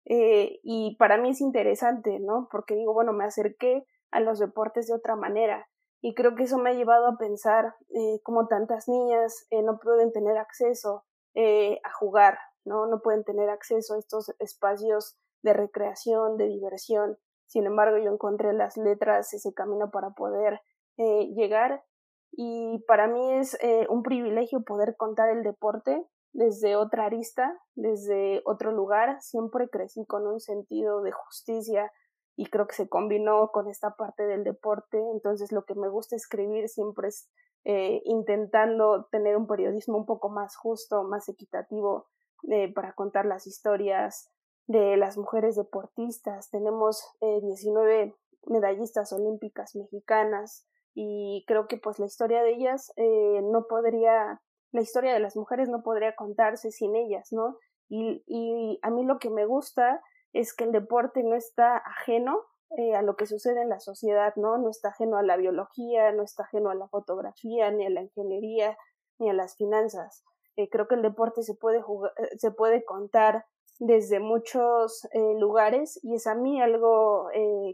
Eh, y para mí es interesante, ¿no? Porque digo, bueno, me acerqué a los deportes de otra manera. Y creo que eso me ha llevado a pensar eh, cómo tantas niñas eh, no pueden tener acceso eh, a jugar, ¿no? No pueden tener acceso a estos espacios de recreación, de diversión. Sin embargo, yo encontré en las letras ese camino para poder eh, llegar y para mí es eh, un privilegio poder contar el deporte desde otra arista, desde otro lugar. Siempre crecí con un sentido de justicia y creo que se combinó con esta parte del deporte. Entonces lo que me gusta escribir siempre es eh, intentando tener un periodismo un poco más justo, más equitativo eh, para contar las historias de las mujeres deportistas. Tenemos eh, 19 medallistas olímpicas mexicanas y creo que pues la historia de ellas eh, no podría, la historia de las mujeres no podría contarse sin ellas, ¿no? Y, y a mí lo que me gusta es que el deporte no está ajeno eh, a lo que sucede en la sociedad, ¿no? No está ajeno a la biología, no está ajeno a la fotografía, ni a la ingeniería, ni a las finanzas. Eh, creo que el deporte se puede jugar, eh, se puede contar desde muchos eh, lugares y es a mí algo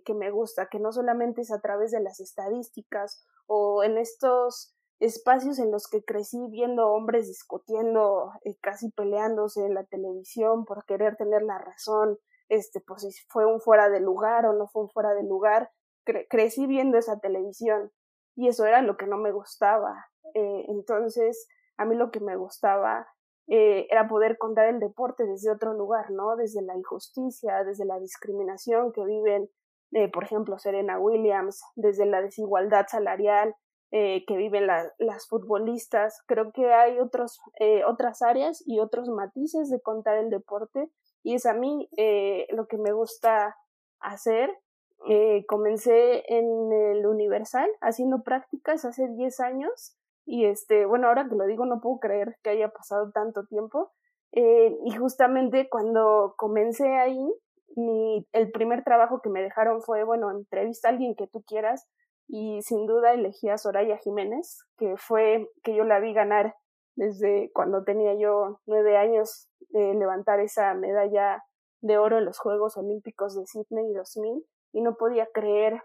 que me gusta, que no solamente es a través de las estadísticas o en estos espacios en los que crecí viendo hombres discutiendo, eh, casi peleándose en la televisión por querer tener la razón, este, pues si fue un fuera de lugar o no fue un fuera de lugar, cre crecí viendo esa televisión y eso era lo que no me gustaba. Entonces, a mí lo que me gustaba eh, era poder contar el deporte desde otro lugar, ¿no? Desde la injusticia, desde la discriminación que viven, eh, por ejemplo, Serena Williams, desde la desigualdad salarial eh, que viven la, las futbolistas. Creo que hay otros, eh, otras áreas y otros matices de contar el deporte y es a mí eh, lo que me gusta hacer. Eh, comencé en el Universal haciendo prácticas hace 10 años y este, bueno, ahora que lo digo no puedo creer que haya pasado tanto tiempo. Eh, y justamente cuando comencé ahí, mi, el primer trabajo que me dejaron fue, bueno, entrevista a alguien que tú quieras y sin duda elegí a Soraya Jiménez, que fue que yo la vi ganar desde cuando tenía yo nueve años de levantar esa medalla de oro en los Juegos Olímpicos de Sydney 2000 y no podía creer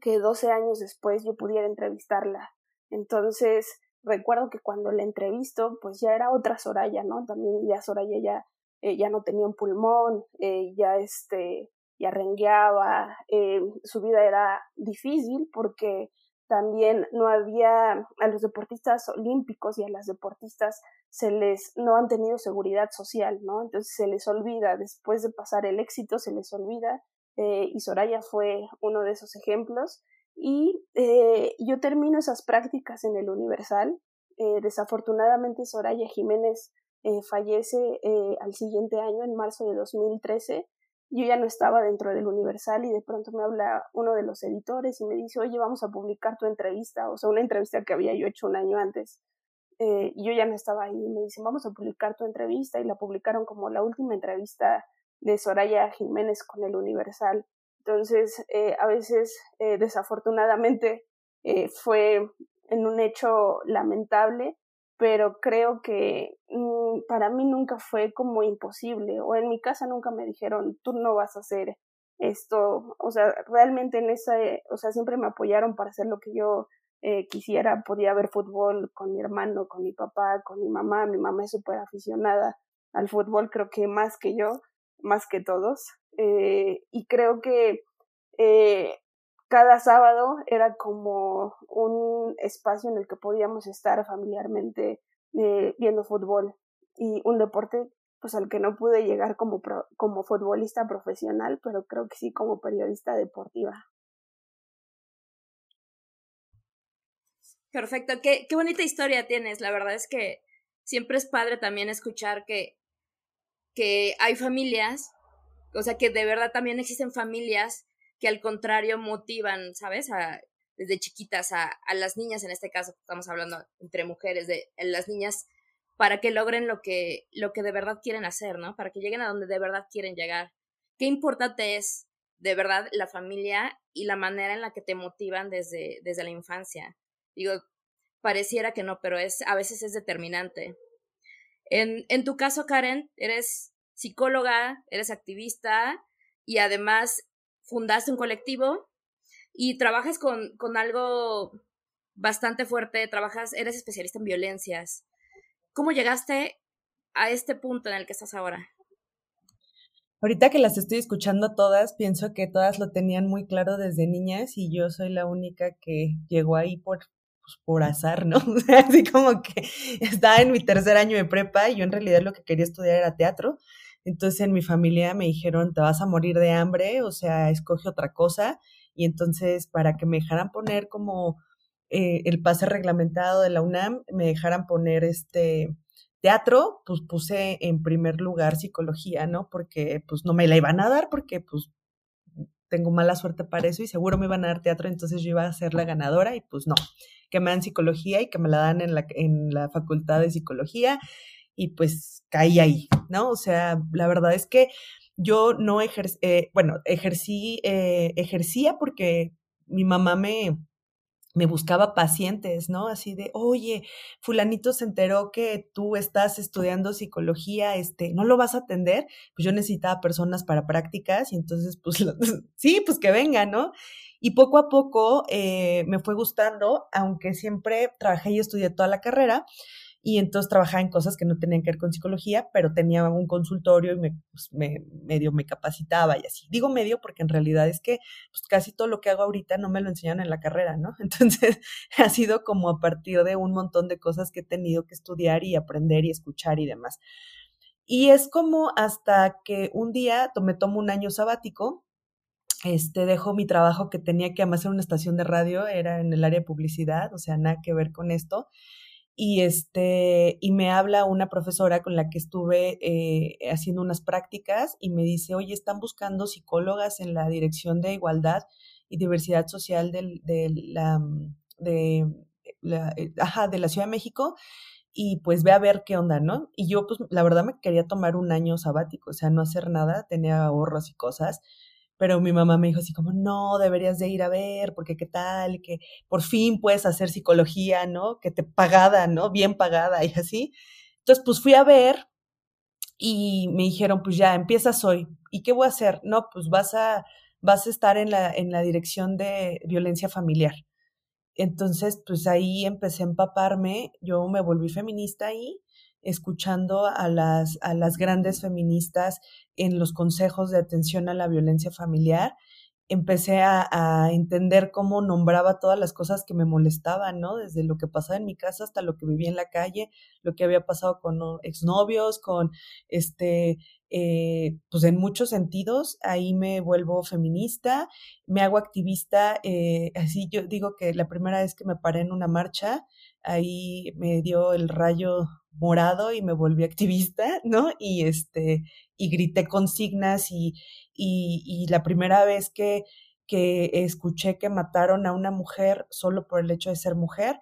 que 12 años después yo pudiera entrevistarla. Entonces, recuerdo que cuando la entrevisto, pues ya era otra Soraya, ¿no? También ya Soraya ya, eh, ya no tenía un pulmón, eh, ya este, ya rengueaba, eh, su vida era difícil porque también no había a los deportistas olímpicos y a las deportistas se les no han tenido seguridad social, ¿no? Entonces se les olvida, después de pasar el éxito, se les olvida, eh, y Soraya fue uno de esos ejemplos. Y eh, yo termino esas prácticas en el Universal. Eh, desafortunadamente Soraya Jiménez eh, fallece eh, al siguiente año, en marzo de 2013. Yo ya no estaba dentro del Universal y de pronto me habla uno de los editores y me dice, oye, vamos a publicar tu entrevista, o sea, una entrevista que había yo hecho un año antes. Eh, y yo ya no estaba ahí y me dicen, vamos a publicar tu entrevista y la publicaron como la última entrevista de Soraya Jiménez con el Universal. Entonces, eh, a veces, eh, desafortunadamente, eh, fue en un hecho lamentable, pero creo que mmm, para mí nunca fue como imposible, o en mi casa nunca me dijeron, tú no vas a hacer esto, o sea, realmente en esa, o sea, siempre me apoyaron para hacer lo que yo eh, quisiera, podía ver fútbol con mi hermano, con mi papá, con mi mamá, mi mamá es súper aficionada al fútbol, creo que más que yo, más que todos, eh, y creo que eh, cada sábado era como un espacio en el que podíamos estar familiarmente eh, viendo fútbol y un deporte pues al que no pude llegar como, pro, como futbolista profesional, pero creo que sí como periodista deportiva. Perfecto, qué, qué bonita historia tienes. La verdad es que siempre es padre también escuchar que, que hay familias, o sea, que de verdad también existen familias que al contrario motivan, ¿sabes? A, desde chiquitas a, a las niñas, en este caso estamos hablando entre mujeres, de las niñas para que logren lo que, lo que de verdad quieren hacer, ¿no? Para que lleguen a donde de verdad quieren llegar. Qué importante es, de verdad, la familia y la manera en la que te motivan desde, desde la infancia. Digo, pareciera que no, pero es, a veces es determinante. En, en tu caso, Karen, eres psicóloga, eres activista y además fundaste un colectivo y trabajas con, con algo bastante fuerte, trabajas, eres especialista en violencias. ¿Cómo llegaste a este punto en el que estás ahora? Ahorita que las estoy escuchando todas, pienso que todas lo tenían muy claro desde niñas y yo soy la única que llegó ahí por, pues, por azar, ¿no? [LAUGHS] Así como que estaba en mi tercer año de prepa y yo en realidad lo que quería estudiar era teatro. Entonces en mi familia me dijeron, te vas a morir de hambre, o sea, escoge otra cosa. Y entonces para que me dejaran poner como eh, el pase reglamentado de la UNAM, me dejaran poner este teatro, pues puse en primer lugar psicología, ¿no? Porque pues no me la iban a dar porque pues tengo mala suerte para eso y seguro me iban a dar teatro, entonces yo iba a ser la ganadora y pues no, que me dan psicología y que me la dan en la, en la facultad de psicología y pues caí ahí, ¿no? O sea, la verdad es que yo no ejercí, eh, bueno, ejercí, eh, ejercía porque mi mamá me, me buscaba pacientes, ¿no? Así de, oye, fulanito se enteró que tú estás estudiando psicología, este, ¿no lo vas a atender? Pues yo necesitaba personas para prácticas y entonces, pues, [LAUGHS] sí, pues que venga, ¿no? Y poco a poco eh, me fue gustando, aunque siempre trabajé y estudié toda la carrera, y entonces trabajaba en cosas que no tenían que ver con psicología, pero tenía un consultorio y me, pues, me, medio me capacitaba y así. Digo medio porque en realidad es que pues, casi todo lo que hago ahorita no me lo enseñaron en la carrera, ¿no? [LAUGHS] Entonces ha sido como a partir de un montón de cosas que he tenido que estudiar y aprender y escuchar y demás. Y es como hasta que un día me tomo un año sabático, este, dejo mi trabajo que tenía que además en una estación de radio, era en el área de publicidad, o sea, nada que ver con esto y este y me habla una profesora con la que estuve eh, haciendo unas prácticas y me dice oye están buscando psicólogas en la dirección de igualdad y diversidad social del, de la de la, eh, ajá, de la Ciudad de México y pues ve a ver qué onda, ¿no? Y yo pues la verdad me quería tomar un año sabático, o sea, no hacer nada, tenía ahorros y cosas pero mi mamá me dijo así como, no, deberías de ir a ver, porque qué tal, que por fin puedes hacer psicología, ¿no? Que te pagada, ¿no? Bien pagada y así. Entonces, pues fui a ver y me dijeron, pues ya, empiezas hoy. ¿Y qué voy a hacer? No, pues vas a, vas a estar en la, en la dirección de violencia familiar. Entonces, pues ahí empecé a empaparme, yo me volví feminista ahí escuchando a las, a las grandes feministas en los consejos de atención a la violencia familiar, empecé a, entender cómo nombraba todas las cosas que me molestaban, ¿no? Desde lo que pasaba en mi casa hasta lo que vivía en la calle, lo que había pasado con exnovios, con este, eh, pues en muchos sentidos, ahí me vuelvo feminista, me hago activista, eh, así yo digo que la primera vez que me paré en una marcha, ahí me dio el rayo morado y me volví activista, ¿no? Y este, y grité consignas y, y, y la primera vez que, que escuché que mataron a una mujer solo por el hecho de ser mujer,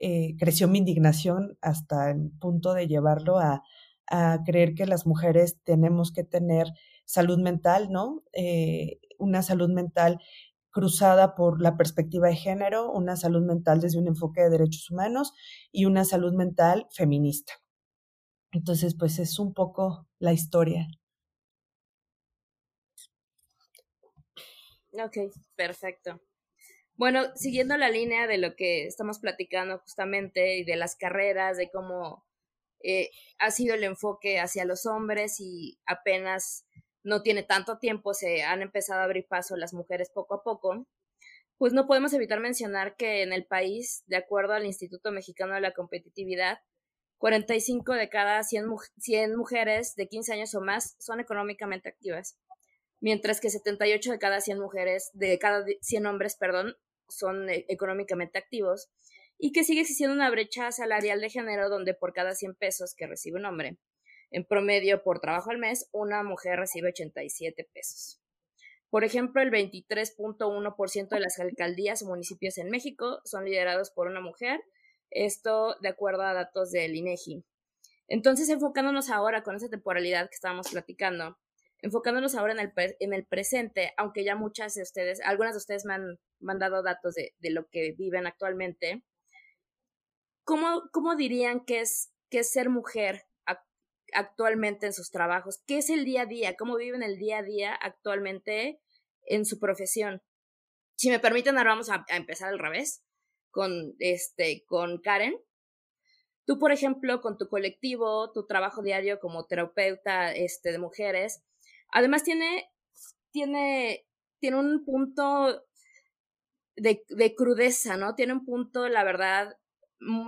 eh, creció mi indignación hasta el punto de llevarlo a, a, creer que las mujeres tenemos que tener salud mental, ¿no? Eh, una salud mental cruzada por la perspectiva de género, una salud mental desde un enfoque de derechos humanos y una salud mental feminista. Entonces, pues es un poco la historia. Ok, perfecto. Bueno, siguiendo la línea de lo que estamos platicando justamente y de las carreras, de cómo eh, ha sido el enfoque hacia los hombres y apenas no tiene tanto tiempo, se han empezado a abrir paso las mujeres poco a poco, pues no podemos evitar mencionar que en el país, de acuerdo al Instituto Mexicano de la Competitividad, 45 de cada 100, 100 mujeres de 15 años o más son económicamente activas, mientras que 78 de cada 100 mujeres, de cada 100 hombres, perdón, son eh, económicamente activos. y que sigue existiendo una brecha salarial de género donde por cada 100 pesos que recibe un hombre, en promedio por trabajo al mes, una mujer recibe 87 pesos. Por ejemplo, el 23.1% de las alcaldías o municipios en México son liderados por una mujer, esto de acuerdo a datos del INEGI. Entonces, enfocándonos ahora con esa temporalidad que estábamos platicando, enfocándonos ahora en el, en el presente, aunque ya muchas de ustedes, algunas de ustedes me han mandado datos de, de lo que viven actualmente, ¿cómo, cómo dirían que es, que es ser mujer actualmente en sus trabajos? ¿Qué es el día a día? ¿Cómo viven el día a día actualmente en su profesión? Si me permiten, ahora vamos a, empezar al revés con, este, con Karen. Tú, por ejemplo, con tu colectivo, tu trabajo diario como terapeuta este, de mujeres, además tiene, tiene, tiene un punto de, de crudeza, ¿no? Tiene un punto, la verdad,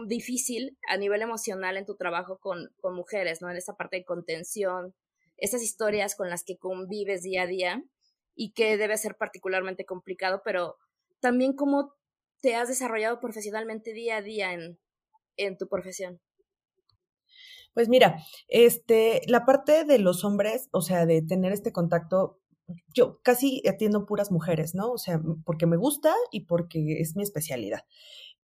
difícil a nivel emocional en tu trabajo con, con mujeres, ¿no? En esta parte de contención, estas historias con las que convives día a día y que debe ser particularmente complicado, pero también cómo te has desarrollado profesionalmente día a día en, en tu profesión. Pues mira, este, la parte de los hombres, o sea, de tener este contacto, yo casi atiendo puras mujeres, ¿no? O sea, porque me gusta y porque es mi especialidad.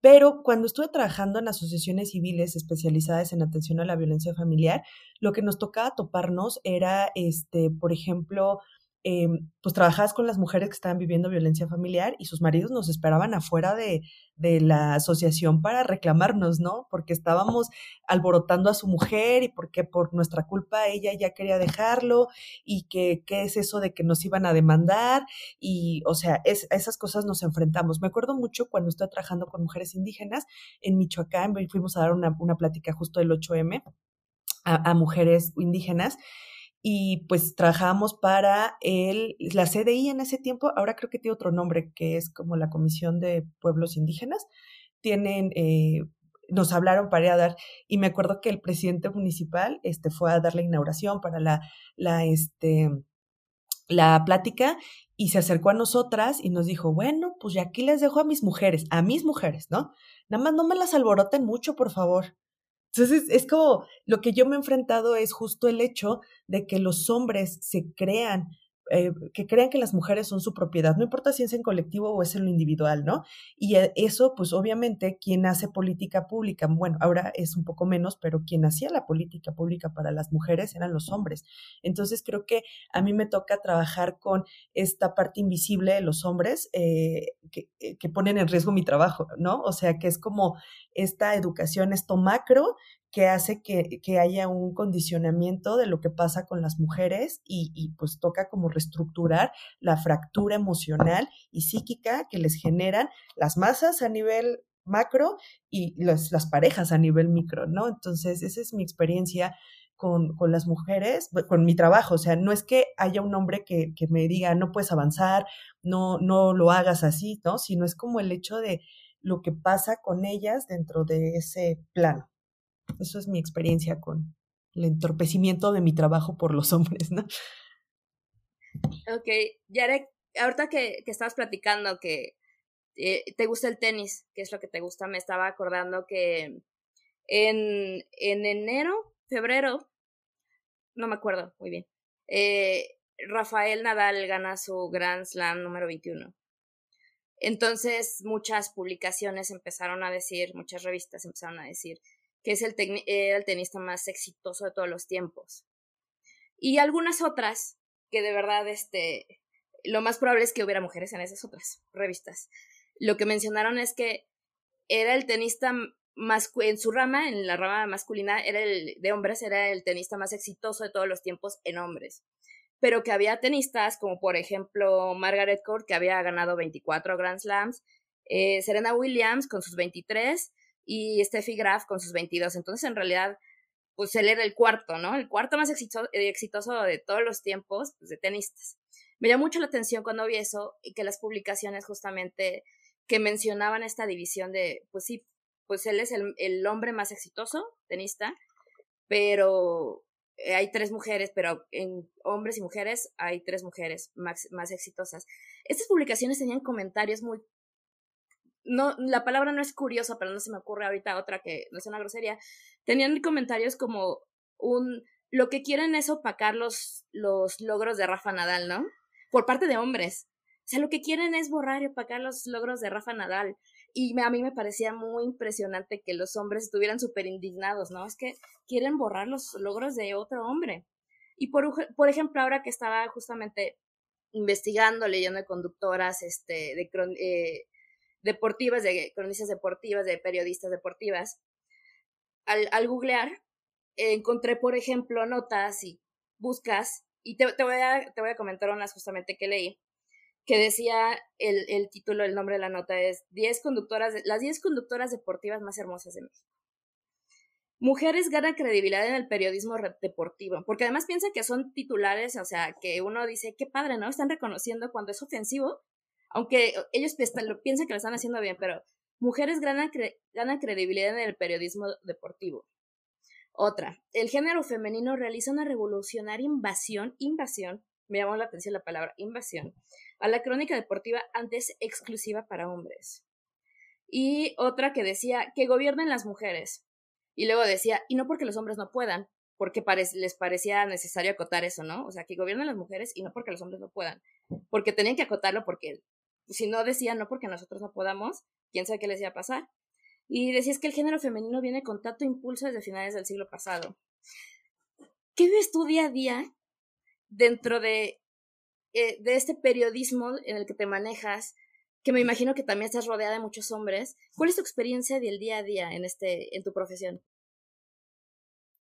Pero cuando estuve trabajando en asociaciones civiles especializadas en atención a la violencia familiar, lo que nos tocaba toparnos era, este, por ejemplo, eh, pues trabajabas con las mujeres que estaban viviendo violencia familiar y sus maridos nos esperaban afuera de, la asociación para reclamarnos, ¿no? Porque estábamos alborotando a su mujer y porque por nuestra culpa ella ya quería dejarlo y que qué es eso de que nos iban a demandar y, o sea, es, a esas cosas nos enfrentamos. Me acuerdo mucho cuando estoy trabajando con mujeres indígenas en Michoacán, fuimos a dar una, plática justo del 8M a, a mujeres indígenas y pues trabajábamos para el, la CDI en ese tiempo, ahora creo que tiene otro nombre, que es como la Comisión de Pueblos Indígenas. Tienen, eh, nos hablaron para ir a dar, y me acuerdo que el presidente municipal este, fue a dar la inauguración para la, la, este, la plática y se acercó a nosotras y nos dijo, bueno, pues ya aquí les dejo a mis mujeres, a mis mujeres, ¿no? Nada más no me las alboroten mucho, por favor. Entonces, es como lo que yo me he enfrentado es justo el hecho de que los hombres se crean eh, que crean que las mujeres son su propiedad, no importa si es en colectivo o es en lo individual, ¿no? Y eh, eso, pues obviamente, quien hace política pública, bueno, ahora es un poco menos, pero quien hacía la política pública para las mujeres eran los hombres. Entonces, creo que a mí me toca trabajar con esta parte invisible de los hombres eh, que, que ponen en riesgo mi trabajo, ¿no? O sea, que es como esta educación, esto macro, que hace que, que, haya un condicionamiento de lo que pasa con las mujeres y, y, pues toca como reestructurar la fractura emocional y psíquica que les generan las masas a nivel macro y las, parejas a nivel micro, ¿no? Entonces, esa es mi experiencia con, con, las mujeres, con mi trabajo. O sea, no es que haya un hombre que, que me diga, no puedes avanzar, no, no lo hagas así, ¿no? Sino es como el hecho de lo que pasa con ellas dentro de ese plano. Eso es mi experiencia con el entorpecimiento de mi trabajo por los [LAUGHS] hombres, ¿no? Ok, Yarek, ahorita que, que estabas platicando que eh, te gusta el tenis, que es lo que te gusta, me estaba acordando que en, en enero, febrero, no me acuerdo muy bien, eh, Rafael Nadal gana su Grand Slam número 21. Entonces muchas publicaciones empezaron a decir, muchas revistas empezaron a decir que es el, era el tenista más exitoso de todos los tiempos. Y algunas otras que de verdad, este, lo más probable es que hubiera mujeres en esas otras revistas. Lo que mencionaron es que era el tenista más, en su rama, en la rama masculina, era el de hombres, era el tenista más exitoso de todos los tiempos en hombres. Pero que había tenistas como por ejemplo Margaret Court, que había ganado 24 Grand Slams, eh, Serena Williams con sus 23 y Steffi Graf con sus 22. Entonces, en realidad, pues él era el cuarto, ¿no? El cuarto más exitoso, exitoso de todos los tiempos pues, de tenistas. Me llamó mucho la atención cuando vi eso y que las publicaciones justamente que mencionaban esta división de, pues sí, pues él es el, el hombre más exitoso, tenista, pero hay tres mujeres, pero en hombres y mujeres hay tres mujeres más, más exitosas. Estas publicaciones tenían comentarios muy no, la palabra no es curiosa, pero no se me ocurre ahorita otra que no es una grosería, tenían comentarios como un, lo que quieren es opacar los, los logros de Rafa Nadal, ¿no? Por parte de hombres. O sea, lo que quieren es borrar y opacar los logros de Rafa Nadal. Y a mí me parecía muy impresionante que los hombres estuvieran súper indignados, ¿no? Es que quieren borrar los logros de otro hombre. Y por, por ejemplo, ahora que estaba justamente investigando, leyendo de conductoras, este, de eh, deportivas, de cronistas deportivas, de periodistas deportivas, al, al googlear, encontré, por ejemplo, notas y buscas, y te, te, voy a, te voy a comentar unas justamente que leí, que decía el, el título, el nombre de la nota es 10 conductoras, las 10 conductoras deportivas más hermosas de México. Mujeres ganan credibilidad en el periodismo deportivo, porque además piensa que son titulares, o sea, que uno dice, qué padre, ¿no? Están reconociendo cuando es ofensivo, aunque ellos piensan que lo están haciendo bien, pero mujeres ganan, ganan credibilidad en el periodismo deportivo. Otra, el género femenino realiza una revolucionaria invasión, invasión, me llamó la atención la palabra invasión, a la crónica deportiva antes exclusiva para hombres. Y otra que decía que gobiernen las mujeres. Y luego decía, y no porque los hombres no puedan, porque les parecía necesario acotar eso, ¿no? O sea, que gobiernen las mujeres y no porque los hombres no puedan. Porque tenían que acotarlo porque si no decían no porque nosotros no podamos, quién sabe qué les iba a pasar. Y decías que el género femenino viene con tanto impulso desde finales del siglo pasado. ¿Qué ves tú día a día dentro de eh, de este periodismo en el que te manejas, que me imagino que también estás rodeada de muchos hombres, ¿cuál es tu experiencia del día a día en, este, en tu profesión?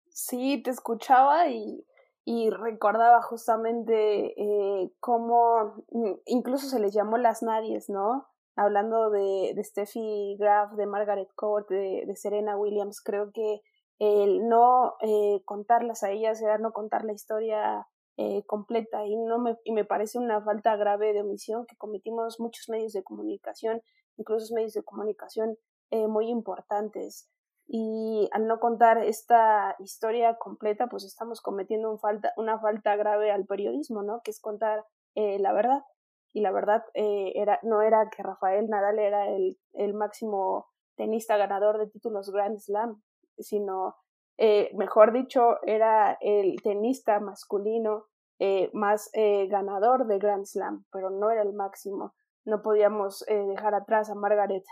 Sí, te escuchaba y, y recordaba justamente eh, cómo incluso se les llamó las nadies, ¿no? Hablando de, de Steffi Graf, de Margaret Court, de, de Serena Williams, creo que el no eh, contarlas a ellas era no contar la historia eh, completa y no me, y me parece una falta grave de omisión que cometimos muchos medios de comunicación, incluso medios de comunicación eh, muy importantes. Y al no contar esta historia completa, pues estamos cometiendo una falta grave al periodismo, ¿no? Que es contar eh, la verdad. Y la verdad era, no era que Rafael Nadal era el, el máximo tenista ganador de títulos Grand Slam, sino eh, mejor dicho, era el tenista masculino eh, más eh, ganador de Grand Slam, pero no era el máximo. No podíamos dejar atrás a Margaret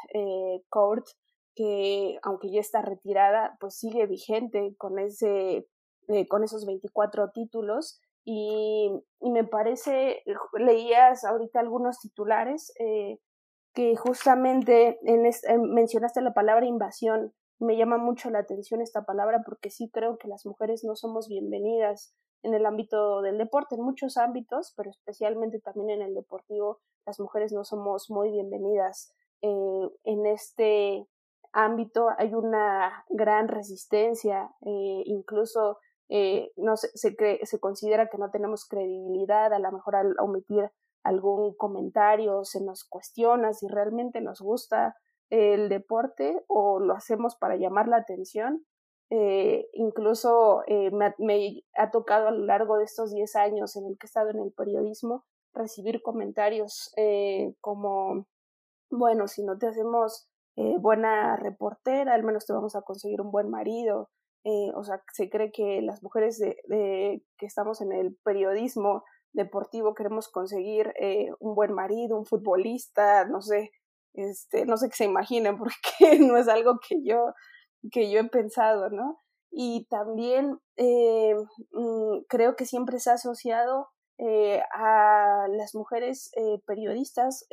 Court, que aunque ya está retirada, pues sigue vigente con, ese, con esos 24 títulos. Y, me parece, leías ahorita algunos titulares que justamente en mencionaste la palabra invasión me llama mucho la atención esta palabra porque sí creo que las mujeres no somos bienvenidas en el ámbito del deporte, en muchos ámbitos, pero especialmente también en el deportivo, las mujeres no somos muy bienvenidas. Eh, en este ámbito hay una gran resistencia, eh, incluso eh, no se, se, considera que no tenemos credibilidad, a lo mejor al omitir algún comentario se nos cuestiona si realmente nos gusta el deporte o lo hacemos para llamar la atención. Eh, incluso me, ha tocado a lo largo de estos 10 años en el que he estado en el periodismo recibir comentarios como, bueno, si no te hacemos buena reportera, al menos te vamos a conseguir un buen marido. o sea, se cree que las mujeres de, que estamos en el periodismo deportivo queremos conseguir un buen marido, un futbolista, no sé, este, no sé qué se imaginen [LAUGHS] porque no es algo que yo, que yo he pensado, ¿no? Y también eh, mm, creo que siempre se ha asociado eh, a las mujeres eh, periodistas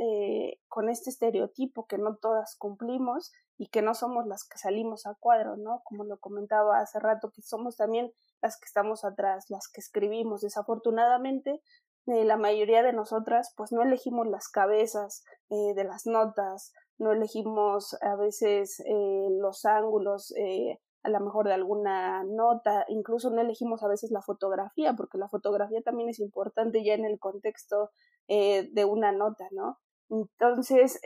con este estereotipo que no todas cumplimos y que no somos las que salimos a cuadro, ¿no? Como lo comentaba hace rato, que somos también las que estamos atrás, las que escribimos. Desafortunadamente, eh, la mayoría de nosotras pues no elegimos las cabezas eh, de las notas, no elegimos a veces eh, los ángulos a lo mejor de alguna nota, incluso no elegimos a veces la fotografía, porque la fotografía también es importante ya en el contexto de una nota, ¿no? Entonces,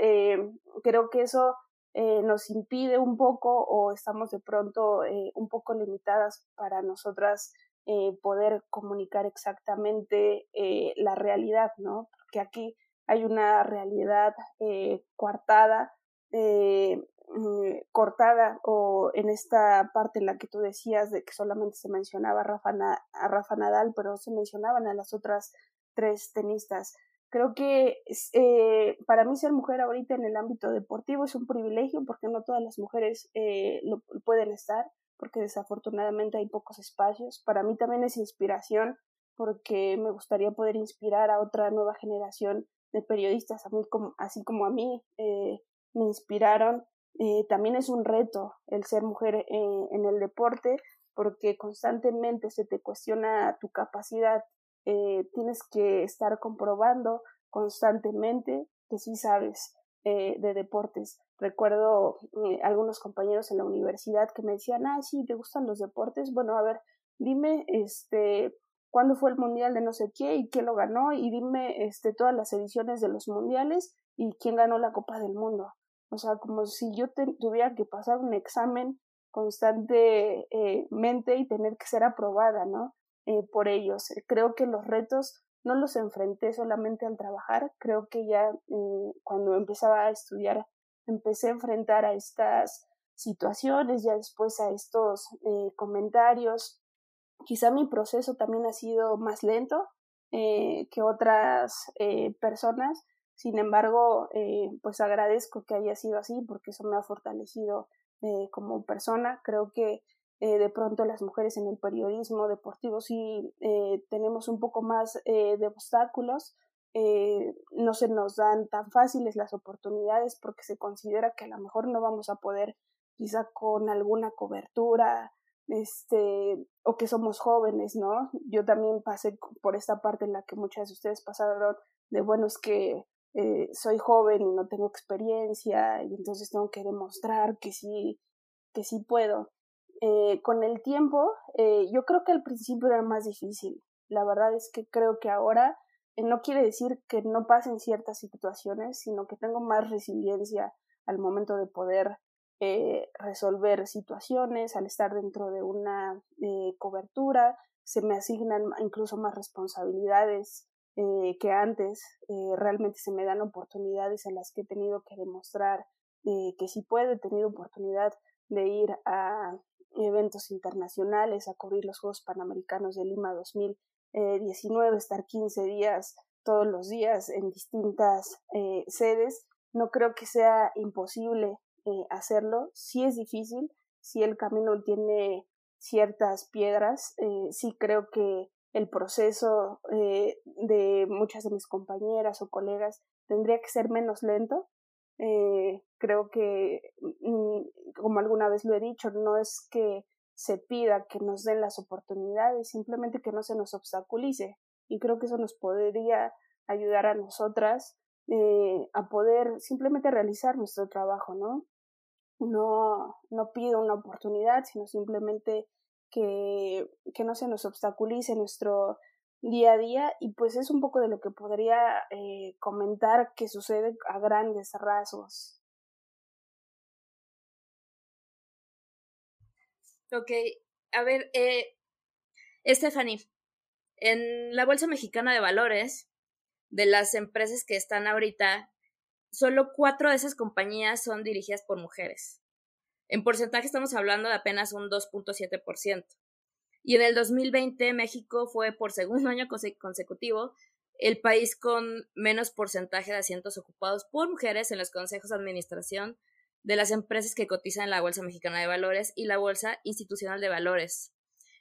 creo que eso nos impide un poco o estamos de pronto un poco limitadas para nosotras eh, poder comunicar exactamente eh, la realidad, ¿no? Porque aquí hay una realidad eh, coartada eh, mm, cortada o en esta parte en la que tú decías de que solamente se mencionaba a Rafa, a Rafa Nadal, pero se mencionaban a las otras tres tenistas. Creo que eh, para mí ser mujer ahorita en el ámbito deportivo es un privilegio porque no todas las mujeres eh, lo pueden estar, porque desafortunadamente hay pocos espacios. Para mí también es inspiración porque me gustaría poder inspirar a otra nueva generación de periodistas, a mí como, así como a mí eh, me inspiraron. Eh, también es un reto el ser mujer eh, en el deporte porque constantemente se te cuestiona tu capacidad. tienes que estar comprobando constantemente que sí sabes de deportes. Recuerdo algunos compañeros en la universidad que me decían, ah, sí, ¿te gustan los deportes? Bueno, a ver, dime, este, cuándo fue el mundial de no sé qué y quién lo ganó y dime este todas las ediciones de los mundiales y quién ganó la Copa del Mundo. O sea, como si yo tuviera que pasar un examen constantemente eh, y tener que ser aprobada, ¿no? Eh, por ellos. Creo que los retos no los enfrenté solamente al trabajar, creo que ya eh, cuando empezaba a estudiar empecé a enfrentar a estas situaciones, ya después a estos comentarios, Quizá mi proceso también ha sido más lento eh, que otras eh, personas, sin embargo, eh, pues agradezco que haya sido así porque eso me ha fortalecido como persona. Creo que de pronto las mujeres en el periodismo deportivo sí tenemos un poco más de obstáculos, no se nos dan tan fáciles las oportunidades porque se considera que a lo mejor no vamos a poder quizá con alguna cobertura este, o que somos jóvenes, ¿no? Yo también pasé por esta parte en la que muchas de ustedes pasaron de, bueno, es que eh, soy joven y no tengo experiencia y entonces tengo que demostrar que sí, que sí puedo. Eh, con el tiempo, eh, yo creo que al principio era más difícil. La verdad es que creo que ahora no quiere decir que no pasen ciertas situaciones, sino que tengo más resiliencia al momento de poder resolver situaciones, al estar dentro de una cobertura, se me asignan incluso más responsabilidades eh, que antes, realmente se me dan oportunidades en las que he tenido que demostrar que sí puedo, he tenido oportunidad de ir a eventos internacionales, a cubrir los Juegos Panamericanos de Lima 2019, estar 15 días todos los días en distintas sedes. No creo que sea imposible eh, hacerlo. Sí es difícil, si el camino tiene ciertas piedras, eh, sí creo que el proceso eh, de muchas de mis compañeras o colegas tendría que ser menos lento. creo que, mm, como alguna vez lo he dicho, no es que se pida que nos den las oportunidades, simplemente que no se nos obstaculice. Y creo que eso nos podría ayudar a nosotras a poder simplemente realizar nuestro trabajo, ¿no? no, no pido una oportunidad, sino simplemente que, que no se nos obstaculice nuestro día a día y pues es un poco de lo que podría eh, comentar que sucede a grandes rasgos. Ok, a ver, eh, Stephanie, en la Bolsa Mexicana de Valores, de las empresas que están ahorita solo cuatro de esas compañías son dirigidas por mujeres. En porcentaje estamos hablando de apenas un 2.7%. Y en el 2020 México fue por segundo [LAUGHS] año consecutivo el país con menos porcentaje de asientos ocupados por mujeres en los consejos de administración de las empresas que cotizan en la Bolsa Mexicana de Valores y la Bolsa Institucional de Valores.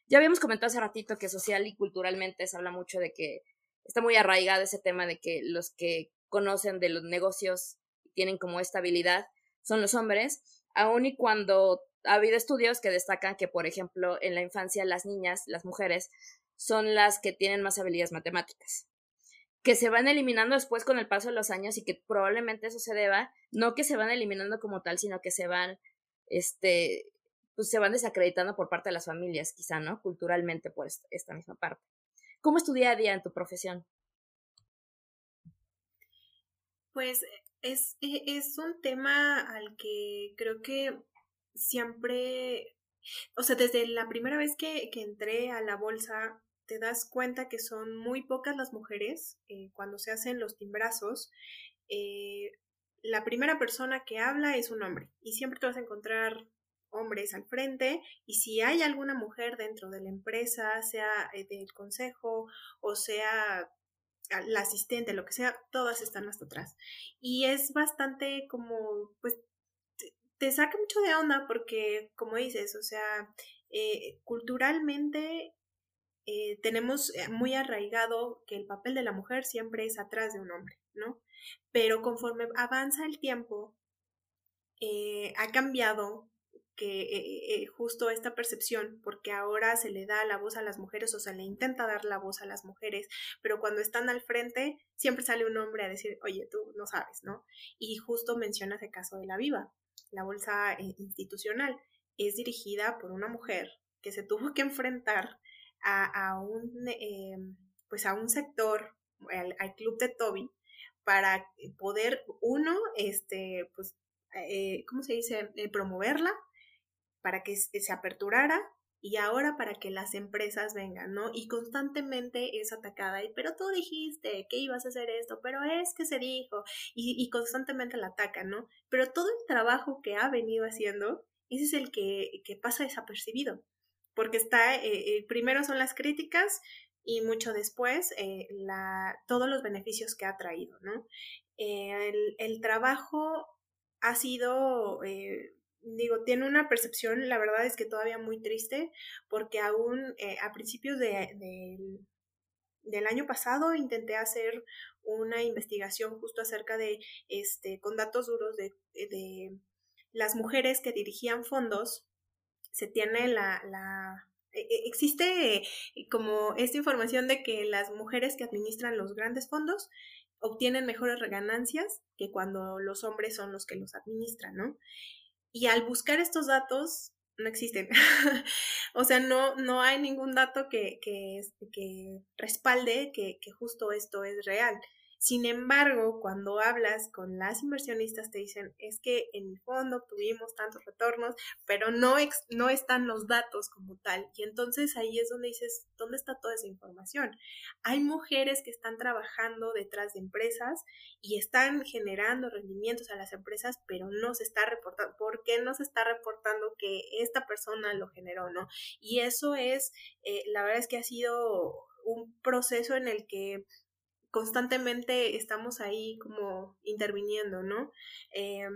Ya habíamos comentado hace ratito que social y culturalmente se habla mucho de que está muy arraigado ese tema de que los que conocen de los negocios tienen como estabilidad son los hombres, aun y cuando ha habido estudios que destacan que, por ejemplo, en la infancia las niñas, las mujeres, son las que tienen más habilidades matemáticas, que se van eliminando después con el paso de los años y que probablemente eso se deba, no que se van eliminando como tal, sino que se van, este, pues se van desacreditando por parte de las familias, quizá, ¿no? Culturalmente por esta misma parte. ¿Cómo es tu día a día en tu profesión? Pues es, e, es un tema al que creo que siempre, o sea, desde la primera vez que, que entré a la bolsa, te das cuenta que son muy pocas las mujeres eh, cuando se hacen los timbrazos. Eh, la primera persona que habla es un hombre y siempre te vas a encontrar hombres al frente y si hay alguna mujer dentro de la empresa, sea eh, del consejo o sea la asistente, lo que sea, todas están hasta atrás. Y es bastante como, pues, te, saca mucho de onda porque, como dices, o sea, eh, culturalmente eh, tenemos muy arraigado que el papel de la mujer siempre es atrás de un hombre, ¿no? Pero conforme avanza el tiempo, ha cambiado que eh, eh, justo esta percepción, porque ahora se le da la voz a las mujeres o se le intenta dar la voz a las mujeres, pero cuando están al frente siempre sale un hombre a decir, oye, tú no sabes, ¿no? Y justo mencionas el caso de la Viva, la bolsa eh, institucional, es dirigida por una mujer que se tuvo que enfrentar a, a un, pues a un sector, al, al club de Toby, para poder, uno, este, pues, ¿cómo se dice?, promoverla para que se aperturara y ahora para que las empresas vengan, ¿no? Y constantemente es atacada, y, pero tú dijiste que ibas a hacer esto, pero es que se dijo, y, constantemente la atacan, ¿no? Pero todo el trabajo que ha venido haciendo, ese es el que, pasa desapercibido, porque está, eh, eh, primero son las críticas y mucho después eh, la, todos los beneficios que ha traído, ¿no? el, trabajo ha sido digo, tiene una percepción, la verdad es que todavía muy triste, porque aún eh, a principios de, del año pasado intenté hacer una investigación justo acerca de, este, con datos duros de, de las mujeres que dirigían fondos, se tiene la, la e, e, existe como esta información de que las mujeres que administran los grandes fondos obtienen mejores ganancias que cuando los hombres son los que los administran, ¿no? Y al buscar estos datos, no existen. [LAUGHS] o sea, no, no hay ningún dato que, que, que respalde que, que justo esto es real. Sin embargo, cuando hablas con las inversionistas te dicen, es que en el fondo tuvimos tantos retornos, pero no, no están los datos como tal. Y entonces ahí es donde dices, ¿dónde está toda esa información? Hay mujeres que están trabajando detrás de empresas y están generando rendimientos a las empresas, pero no se está reportando. ¿Por qué no se está reportando que esta persona lo generó, no? Y eso es, eh, la verdad es que ha sido un proceso en el que constantemente estamos ahí como interviniendo, ¿no? Eh,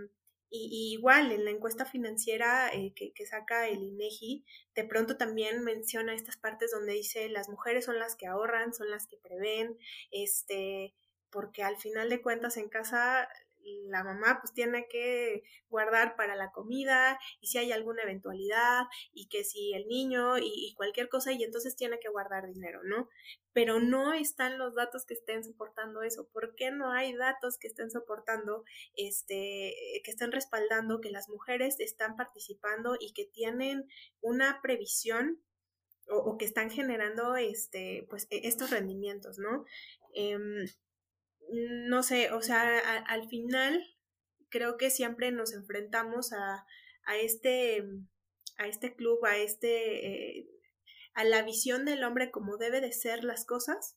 y, igual en la encuesta financiera eh, que, que, saca el INEGI, de pronto también menciona estas partes donde dice las mujeres son las que ahorran, son las que prevén, este, porque al final de cuentas en casa la mamá pues tiene que guardar para la comida y si hay alguna eventualidad y que si el niño y, cualquier cosa y entonces tiene que guardar dinero, ¿no? Pero no están los datos que estén soportando eso. ¿Por qué no hay datos que estén soportando, este, que estén respaldando que las mujeres están participando y que tienen una previsión o, que están generando este, pues, e, estos rendimientos, ¿no? Em, no sé, o sea, al final creo que siempre nos enfrentamos a, a este, a este club, a este, eh, a la visión del hombre como debe de ser las cosas.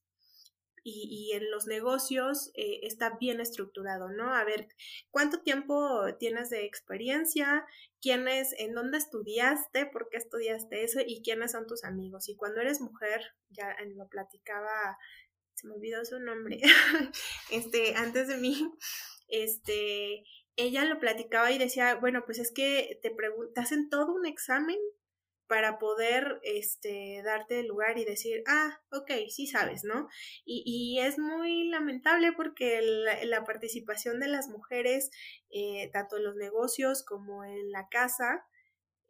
Y, y en los negocios eh, está bien estructurado, ¿no? A ver, ¿cuánto tiempo tienes de experiencia? ¿Quién es, en dónde estudiaste? ¿Por qué estudiaste eso? ¿Y quiénes son tus amigos? Y cuando eres mujer, ya lo platicaba se me olvidó su nombre, [LAUGHS] este, antes de mí, [LAUGHS] este, ella lo platicaba y decía, bueno, pues es que te, te hacen todo un examen para poder este, darte el lugar y decir, ah, ok, sí sabes, ¿no? Y, y es muy lamentable porque la, participación de las mujeres, eh, tanto en los negocios como en la casa,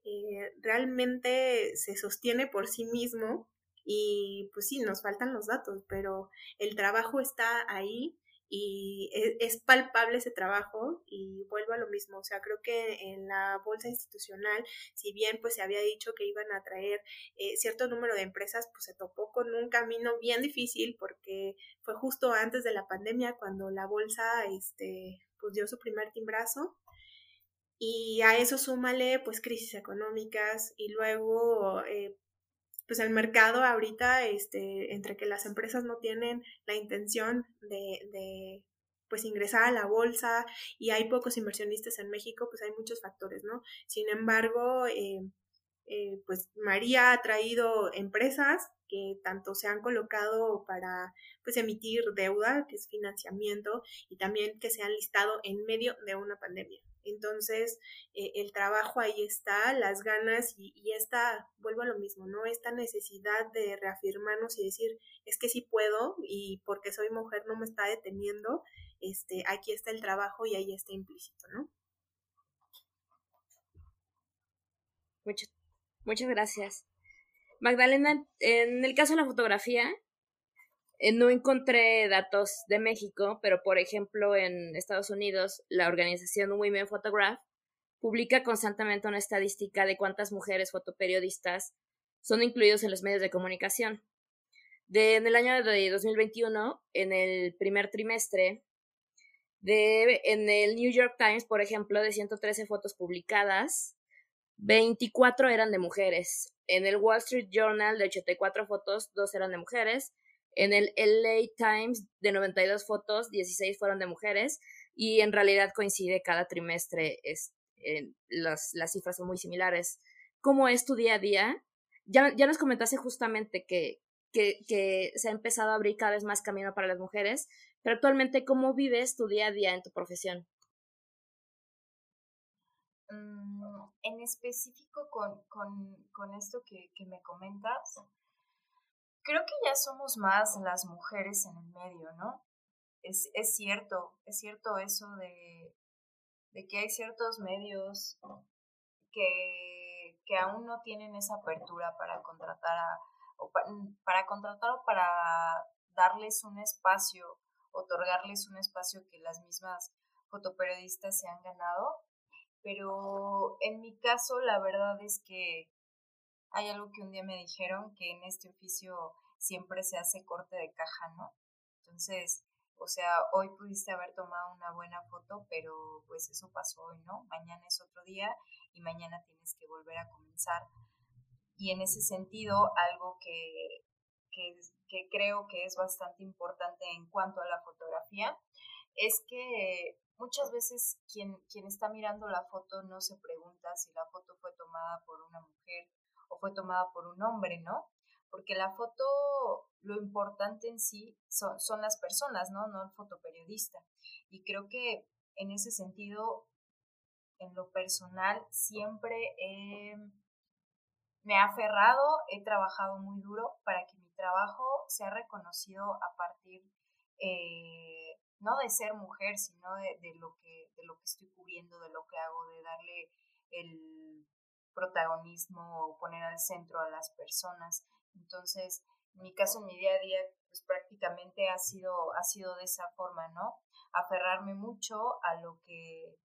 eh, realmente se sostiene por sí mismo y pues sí, nos faltan los datos, pero el trabajo está ahí y e, es, palpable ese trabajo y vuelvo a lo mismo, o sea, creo que en la bolsa institucional, si bien pues se había dicho que iban a traer eh, cierto número de empresas, pues se topó con un camino bien difícil porque fue justo antes de la pandemia cuando la bolsa este pues dio su primer timbrazo. Y a eso súmale pues crisis económicas y luego eh, pues el mercado ahorita, este, entre que las empresas no tienen la intención de, pues ingresar a la bolsa y hay pocos inversionistas en México, pues hay muchos factores, ¿no? Sin embargo, eh, eh, pues María ha traído empresas que tanto se han colocado para pues emitir deuda, que es financiamiento, y también que se han listado en medio de una pandemia. Entonces, eh, el trabajo ahí está, las ganas y, y, esta, vuelvo a lo mismo, ¿no? Esta necesidad de reafirmarnos y decir, es que sí puedo y porque soy mujer no me está deteniendo, este, aquí está el trabajo y ahí está implícito, ¿no? Muchas, gracias. Magdalena, en el caso de la fotografía, no encontré datos de México, pero por ejemplo en Estados Unidos, la organización Women Photograph publica constantemente una estadística de cuántas mujeres fotoperiodistas son incluidos en los medios de comunicación. De, en el año de 2021, en el primer trimestre, de, en el New York Times, por ejemplo, de 113 fotos publicadas, 24 eran de mujeres. En el Wall Street Journal, de 84 fotos, 2 eran de mujeres. En el LA Times, de 92 fotos, 16 fueron de mujeres y en realidad coincide cada trimestre, es, las, las cifras son muy similares. ¿Cómo es tu día a día? Ya, ya nos comentaste justamente que, que, se ha empezado a abrir cada vez más camino para las mujeres, pero actualmente, ¿cómo vives tu día a día en tu profesión? Mm, en específico con, con, con esto que, que me comentas, creo que ya somos más las mujeres en el medio, ¿no? Es, es cierto, es cierto eso de, de que hay ciertos medios que, que aún no tienen esa apertura para contratar a, o para contratar o para darles un espacio, otorgarles un espacio que las mismas fotoperiodistas se han ganado. Pero en mi caso, la verdad es que hay algo que un día me dijeron, que en este oficio siempre se hace corte de caja, ¿no? Entonces, o sea, hoy pudiste haber tomado una buena foto, pero pues eso pasó hoy, ¿no? Mañana es otro día y mañana tienes que volver a comenzar. Y en ese sentido, algo que, que, que creo que es bastante importante en cuanto a la fotografía es que muchas veces quien, quien está mirando la foto no se pregunta si la foto fue tomada por una mujer o fue tomada por un hombre, ¿no? Porque la foto, lo importante en sí son, las personas, ¿no? No el fotoperiodista. Y creo que en ese sentido, en lo personal, siempre me ha aferrado, he trabajado muy duro para que mi trabajo sea reconocido a partir eh, no de ser mujer, sino de, lo que, de lo que estoy cubriendo, de lo que hago, de darle el protagonismo o poner al centro a las personas. Entonces, en mi caso, en mi día a día, pues prácticamente ha sido, ha sido de esa forma, ¿no? Aferrarme mucho a lo que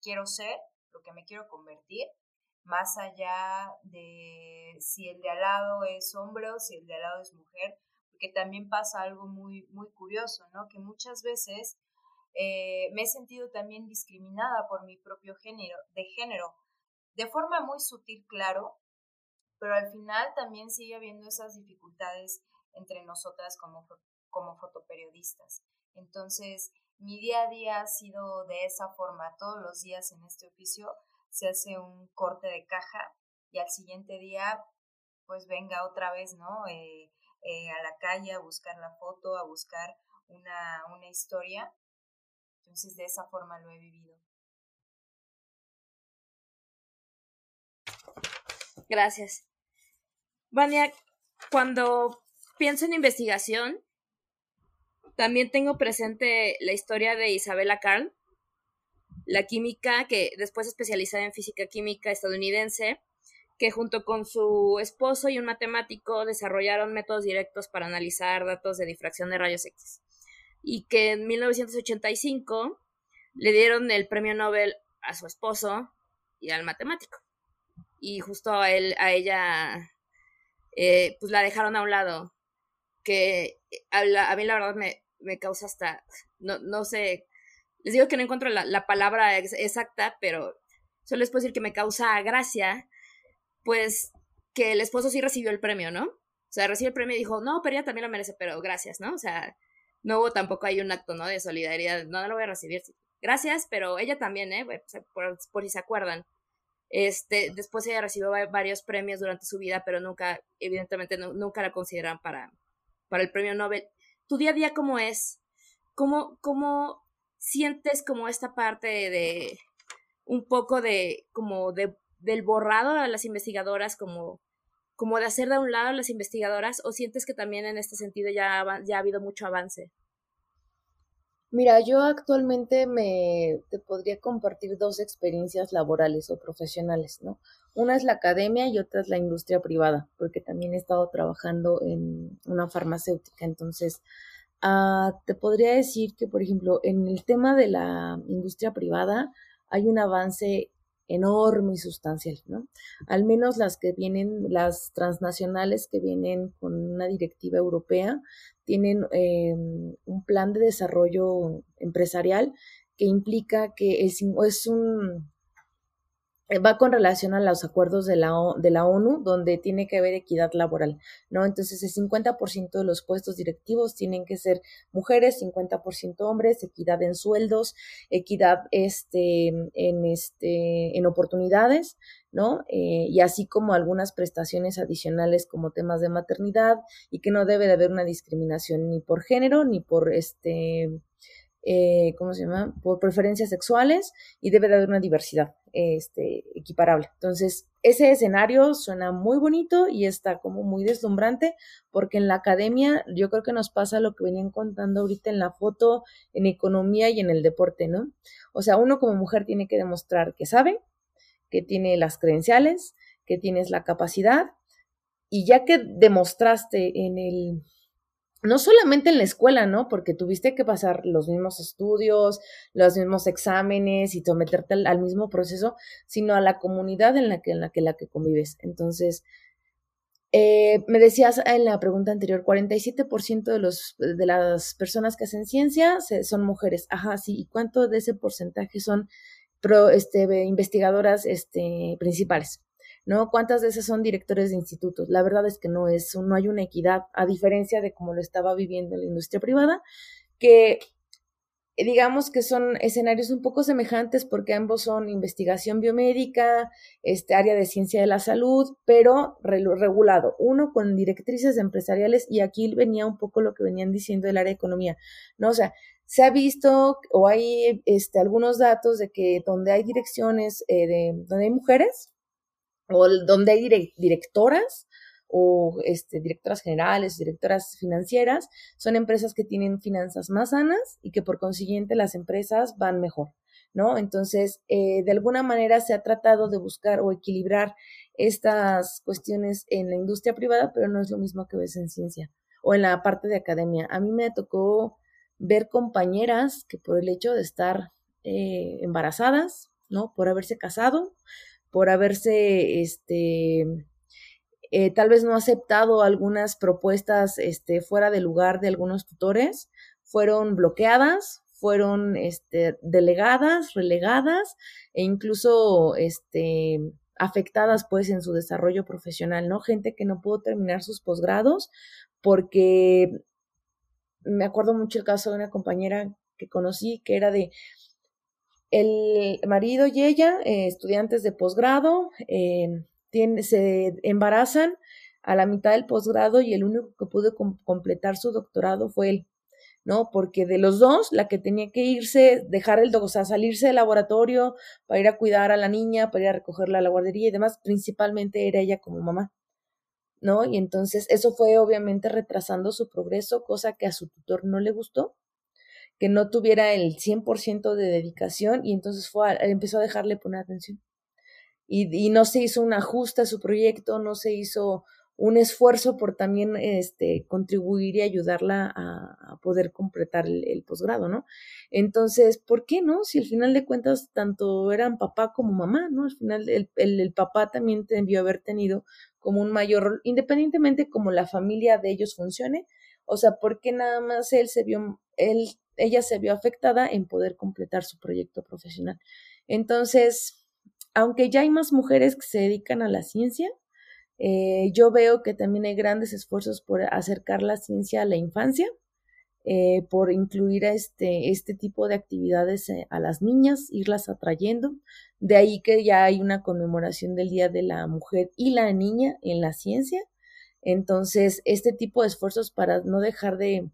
quiero ser, lo que me quiero convertir, más allá de si el de al lado es hombre o si el de al lado es mujer, porque también pasa algo muy, muy curioso, ¿no? Que muchas veces eh, me he sentido también discriminada por mi propio género, de género, de forma muy sutil, claro, pero al final también sigue habiendo esas dificultades entre nosotras como, como fotoperiodistas. Entonces, mi día a día ha sido de esa forma. Todos los días en este oficio se hace un corte de caja y al siguiente día, pues venga otra vez, ¿no? Eh, eh, a la calle a buscar la foto, a buscar una, una historia. Entonces de esa forma lo he vivido. Gracias. Vania, cuando pienso en investigación, también tengo presente la historia de Isabella Carl, la química que después especializada en física química estadounidense, que junto con su esposo y un matemático desarrollaron métodos directos para analizar datos de difracción de rayos X. Y que en 1985 le dieron el premio Nobel a su esposo y al matemático. Y justo a él, a ella, eh, pues la dejaron a un lado. Que a, mí la verdad me, me causa hasta, no, no sé, les digo que no encuentro la, la palabra exacta, pero solo les puedo decir que me causa gracia pues que el esposo sí recibió el premio, ¿no? O sea, recibió el premio y dijo, no, pero ella también lo merece, pero gracias, ¿no? O sea, no hubo tampoco hay un acto, ¿no? De solidaridad, no, no lo voy a recibir. Gracias, pero ella también, ¿eh? Por, por si se acuerdan. Este, después ella recibió varios premios durante su vida, pero nunca, evidentemente, nunca la consideran para, para el premio Nobel. ¿Tu día a día cómo es? ¿Cómo, cómo sientes como esta parte de, un poco de, como de, del borrado a las investigadoras, como, como de hacer de un lado a las investigadoras, o sientes que también en este sentido ya, ya ha habido mucho avance? Mira, yo actualmente me te podría compartir dos experiencias laborales o profesionales, ¿no? Una es la academia y otra es la industria privada, porque también he estado trabajando en una farmacéutica. Entonces, ah, te podría decir que, por ejemplo, en el tema de la industria privada hay un avance enorme y sustancial, ¿no? Al menos las que vienen, las transnacionales que vienen con una directiva europea, tienen eh, un plan de desarrollo empresarial que implica que es, es un va con relación a los acuerdos de la, de la ONU, donde tiene que haber equidad laboral, ¿no? Entonces, el 50% de los puestos directivos tienen que ser mujeres, 50% hombres, equidad en sueldos, equidad este, en, este, en oportunidades, ¿no? Eh, y así como algunas prestaciones adicionales como temas de maternidad y que no debe de haber una discriminación ni por género ni por este eh, ¿cómo se llama? Por preferencias sexuales y debe de haber una diversidad este, equiparable. Entonces, ese escenario suena muy bonito y está como muy deslumbrante porque en la academia yo creo que nos pasa lo que venían contando ahorita en la foto, en economía y en el deporte, ¿no? O sea, uno como mujer tiene que demostrar que sabe, que tiene las credenciales, que tienes la capacidad y ya que demostraste en el no solamente en la escuela, ¿no? Porque tuviste que pasar los mismos estudios, los mismos exámenes y someterte al, mismo proceso, sino a la comunidad en la que, en la que, la que convives. Entonces, eh, me decías en la pregunta anterior, 47% de, los, de las personas que hacen ciencia son mujeres. Ajá, sí. ¿Y cuánto de ese porcentaje son pro, este, investigadoras este, principales? ¿No? ¿Cuántas veces son directores de institutos? La verdad es que no es, no hay una equidad, a diferencia de cómo lo estaba viviendo la industria privada, que digamos que son escenarios un poco semejantes porque ambos son investigación biomédica, este área de ciencia de la salud, pero regulado. Uno con directrices empresariales y aquí venía un poco lo que venían diciendo del área de economía, ¿no? O sea, se ha visto o hay este, algunos datos de que donde hay direcciones, eh, de, donde hay mujeres, o donde hay directoras o este, directoras generales, directoras financieras, son empresas que tienen finanzas más sanas y que por consiguiente las empresas van mejor, ¿no? Entonces, eh, de alguna manera se ha tratado de buscar o equilibrar estas cuestiones en la industria privada, pero no es lo mismo que ves en ciencia o en la parte de academia. A mí me tocó ver compañeras que por el hecho de estar eh, embarazadas, ¿no? Por haberse casado, por haberse, este, eh, tal vez no aceptado algunas propuestas este, fuera de lugar de algunos tutores, fueron bloqueadas, fueron este, delegadas, relegadas e incluso este, afectadas pues en su desarrollo profesional, ¿no? Gente que no pudo terminar sus posgrados porque me acuerdo mucho el caso de una compañera que conocí que era de el marido y ella, eh, estudiantes de posgrado, eh, se embarazan a la mitad del posgrado y el único que pudo completar su doctorado fue él, ¿no? Porque de los dos, la que tenía que irse, dejar el, o sea, salirse del laboratorio para ir a cuidar a la niña, para ir a recogerla a la guardería y demás, principalmente era ella como mamá, ¿no? Y entonces eso fue obviamente retrasando su progreso, cosa que a su tutor no le gustó que no tuviera el 100% de dedicación y entonces fue empezó a dejarle poner atención. Y, y, no se hizo un ajuste a su proyecto, no se hizo un esfuerzo por también este, contribuir y ayudarla a, poder completar el, posgrado, ¿no? Entonces, ¿por qué no? Si al final de cuentas tanto eran papá como mamá, ¿no? Al final el, el, el papá también debió haber tenido como un mayor rol, independientemente como la familia de ellos funcione, o sea, ¿por qué nada más él se vio, él ella se vio afectada en poder completar su proyecto profesional. Entonces, aunque ya hay más mujeres que se dedican a la ciencia, eh, yo veo que también hay grandes esfuerzos por acercar la ciencia a la infancia. eh, por incluir este, este tipo de actividades eh, a las niñas, irlas atrayendo. De ahí que ya hay una conmemoración del Día de la Mujer y la Niña en la ciencia. Entonces, este tipo de esfuerzos para no dejar de,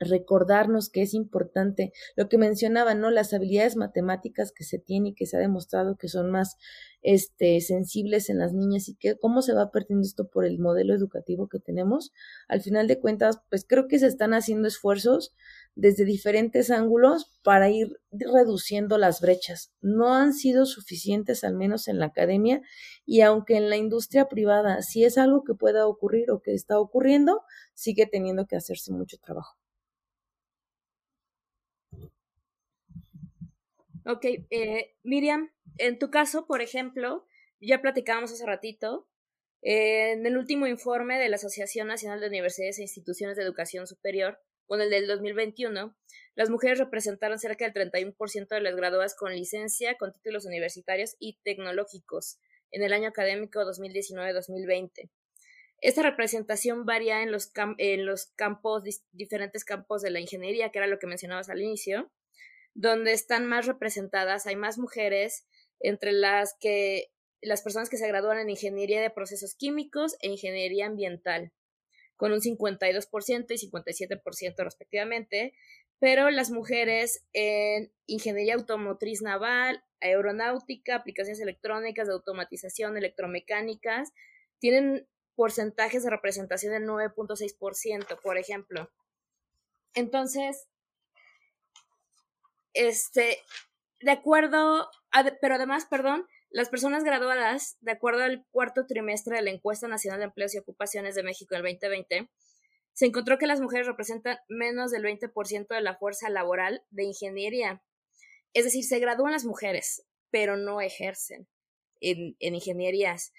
recordarnos que es importante lo que mencionaba, ¿no? Las habilidades matemáticas que se tiene y que se ha demostrado que son más este, sensibles en las niñas y que cómo se va perdiendo esto por el modelo educativo que tenemos. Al final de cuentas, pues creo que se están haciendo esfuerzos desde diferentes ángulos para ir reduciendo las brechas. No han sido suficientes, al menos en la academia, y aunque en la industria privada sí es algo que pueda ocurrir o que está ocurriendo, sigue teniendo que hacerse mucho trabajo. Ok, eh, Miriam, en tu caso, por ejemplo, ya platicábamos hace ratito, eh, en el último informe de la Asociación Nacional de Universidades e Instituciones de Educación Superior, con el del 2021, las mujeres representaron cerca del 31% de las graduadas con licencia, con títulos universitarios y tecnológicos en el año académico 2019-2020. Esta representación varía en los, en los campos, diferentes campos de la ingeniería, que era lo que mencionabas al inicio, donde están más representadas, hay más mujeres, entre las que las personas que se gradúan en ingeniería de procesos químicos e ingeniería ambiental, con un 52% y 57% respectivamente, pero las mujeres en ingeniería automotriz naval, aeronáutica, aplicaciones electrónicas, de automatización, electromecánicas, tienen porcentajes de representación del 9.6%, por ejemplo. Entonces, este, de acuerdo, pero además, perdón, las personas graduadas, de acuerdo al cuarto trimestre de la Encuesta Nacional de Empleos y Ocupaciones de México del 2020, se encontró que las mujeres representan menos del 20% de la fuerza laboral de ingeniería. Es decir, se gradúan las mujeres, pero no ejercen en, en ingenierías.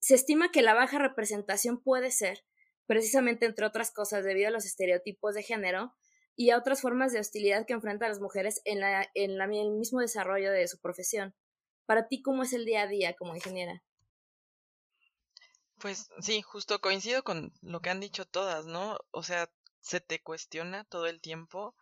Se estima que la baja representación puede ser, precisamente entre otras cosas, debido a los estereotipos de género, y a otras formas de hostilidad que enfrentan las mujeres en, la, en, el mismo desarrollo de su profesión. Para ti, ¿cómo es el día a día como ingeniera? Pues sí, justo coincido con lo que han dicho todas, ¿no? O sea, se te cuestiona todo el tiempo.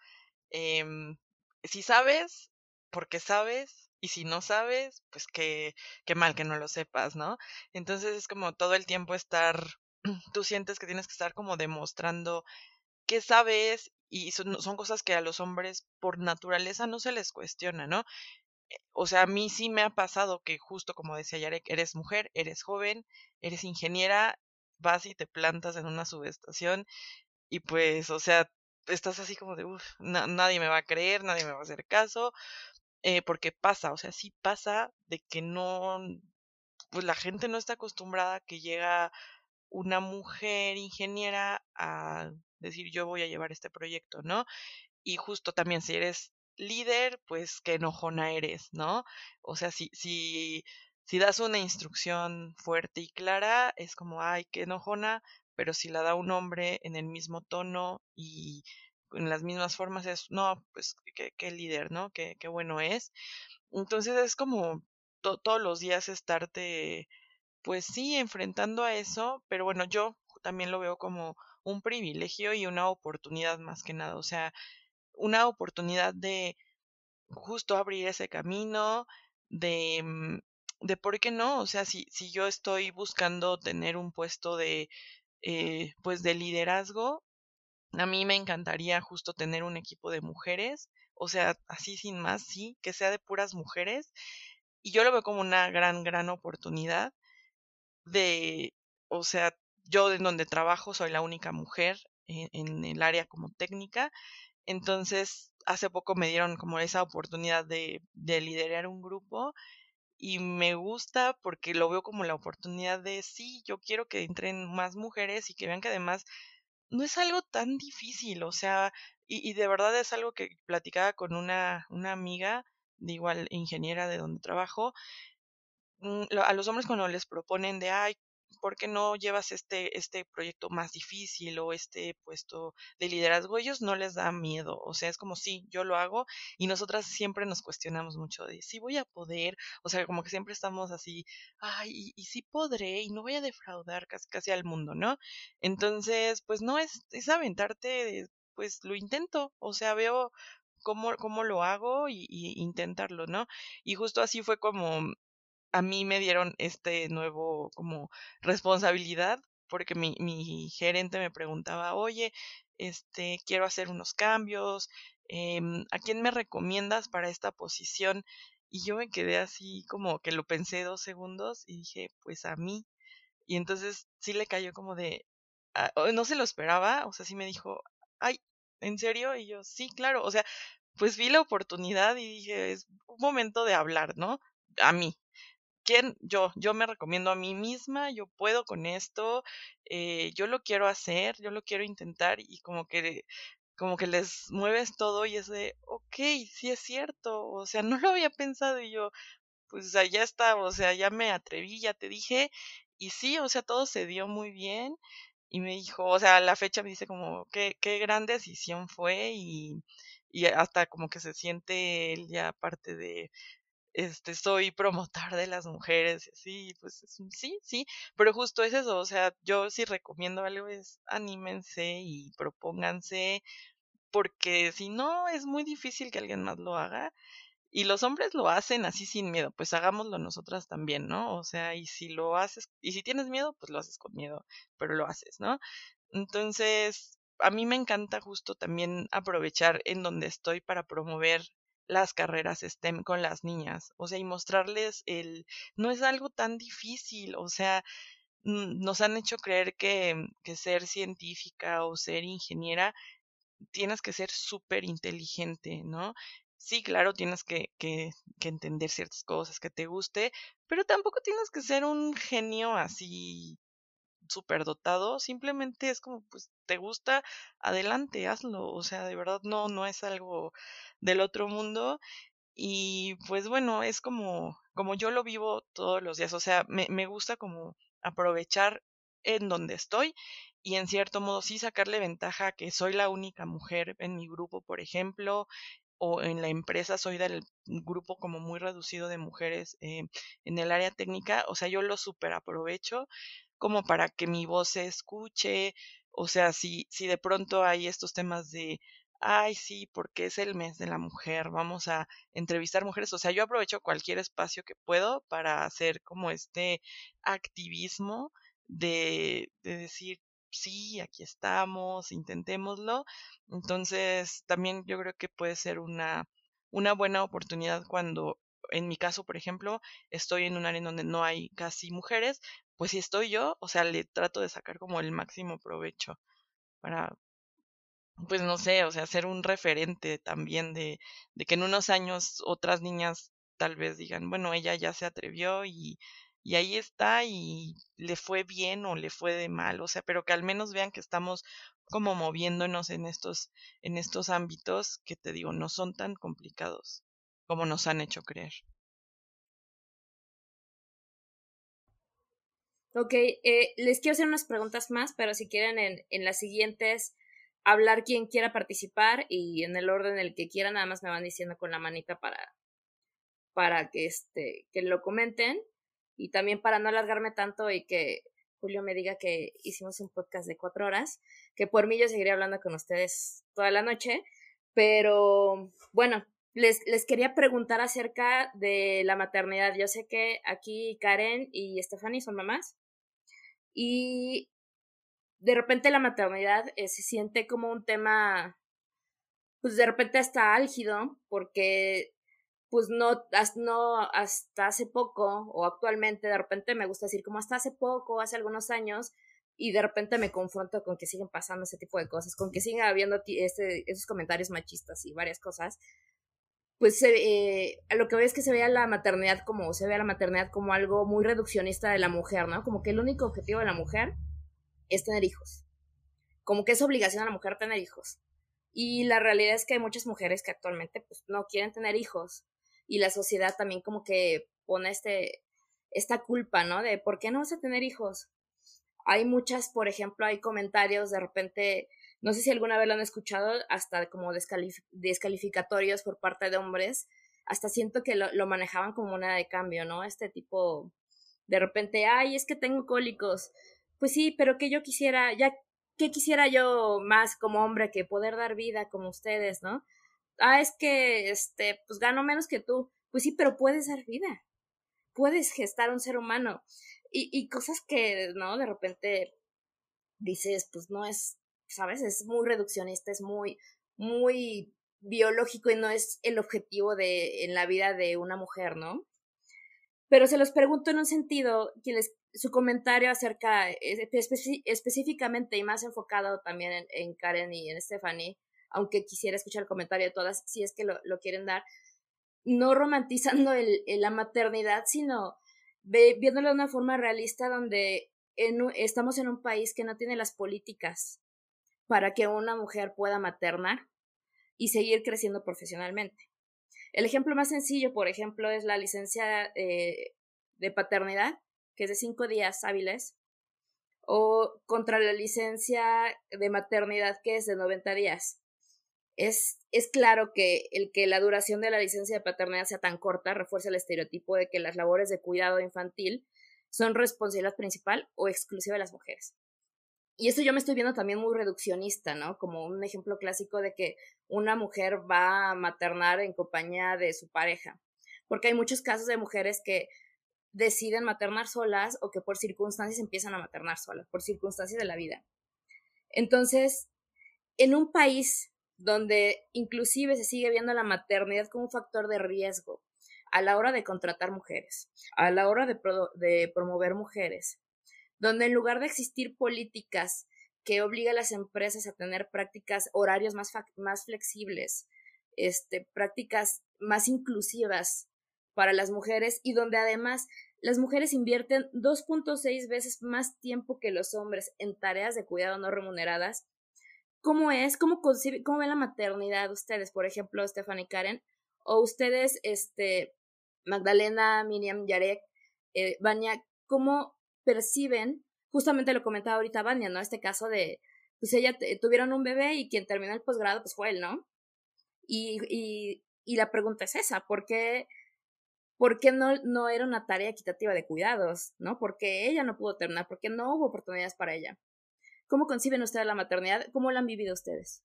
Em, si sabes, porque sabes, y si no sabes, pues qué, qué mal que no lo sepas, ¿no? Entonces es como todo el tiempo estar, [CLEARS THROAT] tú sientes que tienes que estar como demostrando qué sabes y son, son, cosas que a los hombres por naturaleza no se les cuestiona, ¿no? Eh, o sea, a mí sí me ha pasado que justo como decía Yarek, eres mujer, eres joven, eres ingeniera, vas y te plantas en una subestación y pues, o sea, estás así como de, uff, nadie me va a creer, nadie me va a hacer caso, eh, porque pasa, o sea, sí pasa de que no, pues la gente no está acostumbrada que llega una mujer ingeniera a decir yo voy a llevar este proyecto, ¿no? Y justo también si eres líder, pues qué enojona eres, ¿no? O sea, si, si, si das una instrucción fuerte y clara, es como, ay, qué enojona, pero si la da un hombre en el mismo tono y en las mismas formas, es, no, pues qué, qué líder, ¿no? Qué, qué bueno es. Entonces es como todos los días estarte, pues sí, enfrentando a eso, pero bueno, yo también lo veo como un privilegio y una oportunidad más que nada, o sea, una oportunidad de justo abrir ese camino, de, mm, de por qué no, o sea, si, si yo estoy buscando tener un puesto de, eh, pues de liderazgo, a mí me encantaría justo tener un equipo de mujeres, o sea, así sin más, sí, que sea de puras mujeres, y yo lo veo como una gran, gran oportunidad de, o sea, yo en donde trabajo soy la única mujer en, el área como técnica, entonces hace poco me dieron como esa oportunidad de, de liderar un grupo y me gusta porque lo veo como la oportunidad de sí, yo quiero que entren más mujeres y que vean que además no es algo tan difícil, o sea, y, de verdad es algo que platicaba con una, una amiga, de igual ingeniera de donde trabajo, a los hombres cuando les proponen de, ay, ¿por qué no llevas este, este proyecto más difícil o este puesto de liderazgo? Ellos no les da miedo, o sea, es como sí, yo lo hago y nosotras siempre nos cuestionamos mucho de si voy a poder, o sea, como que siempre estamos así, ay, y, y sí podré y no voy a defraudar casi, casi al mundo, ¿no? Entonces, pues no es, es aventarte pues lo intento, o sea, veo cómo, cómo lo hago y intentarlo, ¿no? Y justo así fue como a mí me dieron este nuevo como responsabilidad porque mi, mi gerente me preguntaba, oye, este, quiero hacer unos cambios, em, ¿a quién me recomiendas para esta posición? Y yo me quedé así como que lo pensé dos segundos y dije, pues a mí. Y entonces sí le cayó como de, ah, no se lo esperaba, o sea, sí me dijo, ay, ¿en serio? Y yo, sí, claro, o sea, pues vi la oportunidad y dije, es un momento de hablar, ¿no? A mí, ¿quién? Yo, yo me recomiendo a mí misma, yo puedo con esto, eh, yo lo quiero hacer, yo lo quiero intentar y como que como que les mueves todo y es de, ok, sí es cierto, o sea, [LAUGHS] no lo había pensado y yo, pues o sea, ya está, o sea, ya me atreví, ya te dije, y sí, o sea, todo se dio muy bien y me dijo, o sea, la fecha me dice como, qué, qué gran decisión fue y, y hasta como que se siente él ya parte de, este, soy promotor de las mujeres, y así, pues sí, sí, pero justo es eso, o sea, yo sí recomiendo algo es anímense y propónganse, porque si no es muy difícil que alguien más lo haga. Y los hombres lo hacen así sin miedo, pues hagámoslo nosotras también, ¿no? O sea, y si lo haces, y si tienes miedo, pues lo haces con miedo, pero lo haces, ¿no? Entonces, a mí me encanta justo también aprovechar en donde estoy para promover las carreras STEM con las niñas, o sea, y mostrarles el, no es algo tan difícil, o sea, nos han hecho creer que, que ser científica o ser ingeniera tienes que ser súper inteligente, ¿no? Sí, claro, tienes que, que, que, entender ciertas cosas que te guste, pero tampoco tienes que ser un genio así súper dotado, simplemente es como, pues, te gusta, adelante, hazlo, o sea, de verdad no, no es algo del otro mundo. Y pues bueno, es como, como yo lo vivo todos los días, o sea, me, me gusta como aprovechar en donde estoy y en cierto modo sí sacarle ventaja que soy la única mujer en mi grupo, por ejemplo, o en la empresa soy del grupo como muy reducido de mujeres eh, en el área técnica, o sea, yo lo super aprovecho como para que mi voz se escuche, o sea, si, si de pronto hay estos temas de, ay, sí, porque es el mes de la mujer, vamos a entrevistar mujeres, o sea, yo aprovecho cualquier espacio que puedo para hacer como este activismo de, de decir, sí, aquí estamos, intentémoslo. Entonces, también yo creo que puede ser una, una buena oportunidad cuando, en mi caso, por ejemplo, estoy en un área en donde no hay casi mujeres, pues si estoy yo, o sea, le trato de sacar como el máximo provecho para, pues no sé, o sea, ser un referente también de, que en unos años otras niñas tal vez digan, bueno, ella ya se atrevió y, y ahí está y le fue bien o le fue de mal, o sea, pero que al menos vean que estamos como moviéndonos en estos, en estos ámbitos que te digo, no son tan complicados como nos han hecho creer. Ok, eh, les quiero hacer unas preguntas más, pero si quieren en, en las siguientes hablar quien quiera participar y en el orden en el que quieran, nada más me van diciendo con la manita para, para que, este, que lo comenten. Y también para no alargarme tanto y que Julio me diga que hicimos un podcast de cuatro horas, que por mí yo seguiré hablando con ustedes toda la noche, pero bueno, les, les quería preguntar acerca de la maternidad. Yo sé que aquí Karen y Stephanie son mamás y de repente la maternidad eh, se siente como un tema, pues de repente está álgido, porque pues no, no hasta hace poco o actualmente de repente me gusta decir como hasta hace poco, hace algunos años, y de repente me confronto con que siguen pasando ese tipo de cosas, con que siguen habiendo este, esos comentarios machistas y varias cosas, pues eh, lo que veo es que se vea la maternidad como, se ve la maternidad como algo muy reduccionista de la mujer, ¿no? Como que el único objetivo de la mujer es tener hijos. Como que es obligación a la mujer tener hijos. Y la realidad es que hay muchas mujeres que actualmente pues no quieren tener hijos. Y la sociedad también como que pone este, esta culpa, ¿no? De por qué no vas a tener hijos. Hay muchas, por ejemplo, hay comentarios de repente no sé si alguna vez lo han escuchado, hasta como descalificatorios por parte de hombres, hasta siento que lo, lo, manejaban como una de cambio, ¿no? Este tipo, de repente, ay, es que tengo cólicos. Pues sí, pero que yo quisiera, ya ¿qué quisiera yo más como hombre que poder dar vida como ustedes, no? Ah, es que, este, pues gano menos que tú. Pues sí, pero puedes dar vida. Puedes gestar un ser humano. Y, y cosas que, ¿no? De repente dices, pues no es, ¿sabes? Es muy reduccionista, es muy, muy biológico y no es el objetivo de, en la vida de una mujer, ¿no? Pero se los pregunto en un sentido, quienes su comentario acerca, específicamente y más enfocado también en, Karen y en Stephanie, aunque quisiera escuchar el comentario de todas, si es que lo, quieren dar, no romantizando la maternidad, sino viéndolo de una forma realista donde estamos en un país que no tiene las políticas para que una mujer pueda maternar y seguir creciendo profesionalmente. El ejemplo más sencillo, por ejemplo, es la licencia eh, de paternidad, que es de cinco días hábiles, o contra la licencia de maternidad, que es de 90 días. Es, es claro que el que la duración de la licencia de paternidad sea tan corta refuerza el estereotipo de que las labores de cuidado infantil son responsabilidad principal o exclusiva de las mujeres. Y esto yo me estoy viendo también muy reduccionista, ¿no? Como un ejemplo clásico de que una mujer va a maternar en compañía de su pareja. Porque hay muchos casos de mujeres que deciden maternar solas o que por circunstancias empiezan a maternar solas, por circunstancias de la vida. Entonces, en un país donde inclusive se sigue viendo la maternidad como un factor de riesgo a la hora de contratar mujeres, a la hora de, de promover mujeres, donde en lugar de existir políticas que obligan a las empresas a tener prácticas horarios más, más flexibles, este, prácticas más inclusivas para las mujeres y donde además las mujeres invierten 2.6 veces más tiempo que los hombres en tareas de cuidado no remuneradas. ¿Cómo es? ¿Cómo, cómo ven la maternidad ustedes, por ejemplo, Stephanie Karen? O ustedes, este, Magdalena, Miriam, Yarek, eh, ¿cómo perciben, justamente lo comentaba ahorita Vania, ¿no? Este caso de, pues ella tuvieron un bebé y quien terminó el posgrado, pues fue él, ¿no? Y, y, la pregunta es esa, ¿por qué, por qué no, no era una tarea equitativa de cuidados, ¿no? Porque ella no pudo terminar, porque no hubo oportunidades para ella. ¿Cómo conciben ustedes la maternidad? ¿Cómo la han vivido ustedes?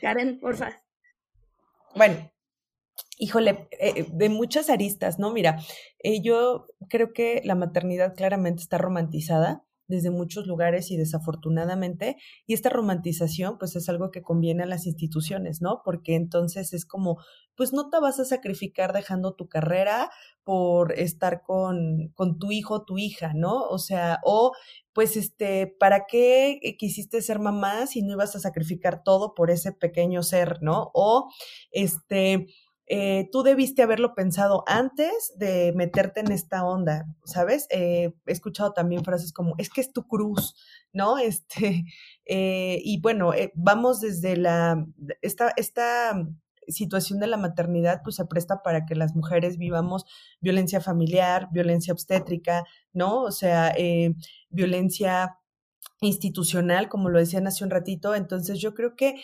Karen, porfa. Bueno, híjole, eh, de muchas aristas, ¿no? Mira, eh, yo creo que la maternidad claramente está romantizada desde muchos lugares y desafortunadamente, y esta romantización pues es algo que conviene a las instituciones, ¿no? Porque entonces es como, pues no te vas a sacrificar dejando tu carrera por estar con, con tu hijo o tu hija, ¿no? O sea, o pues este, ¿para qué quisiste ser mamá si no ibas a sacrificar todo por ese pequeño ser, ¿no? O este, eh, tú debiste haberlo pensado antes de meterte en esta onda, ¿sabes? Eh, he escuchado también frases como, es que es tu cruz, ¿no? [LAUGHS] Este, eh, y bueno, vamos desde la, esta, esta situación de la maternidad pues se presta para que las mujeres vivamos violencia familiar, violencia obstétrica, ¿no? O sea, violencia institucional, como lo decían hace un ratito. Entonces yo creo que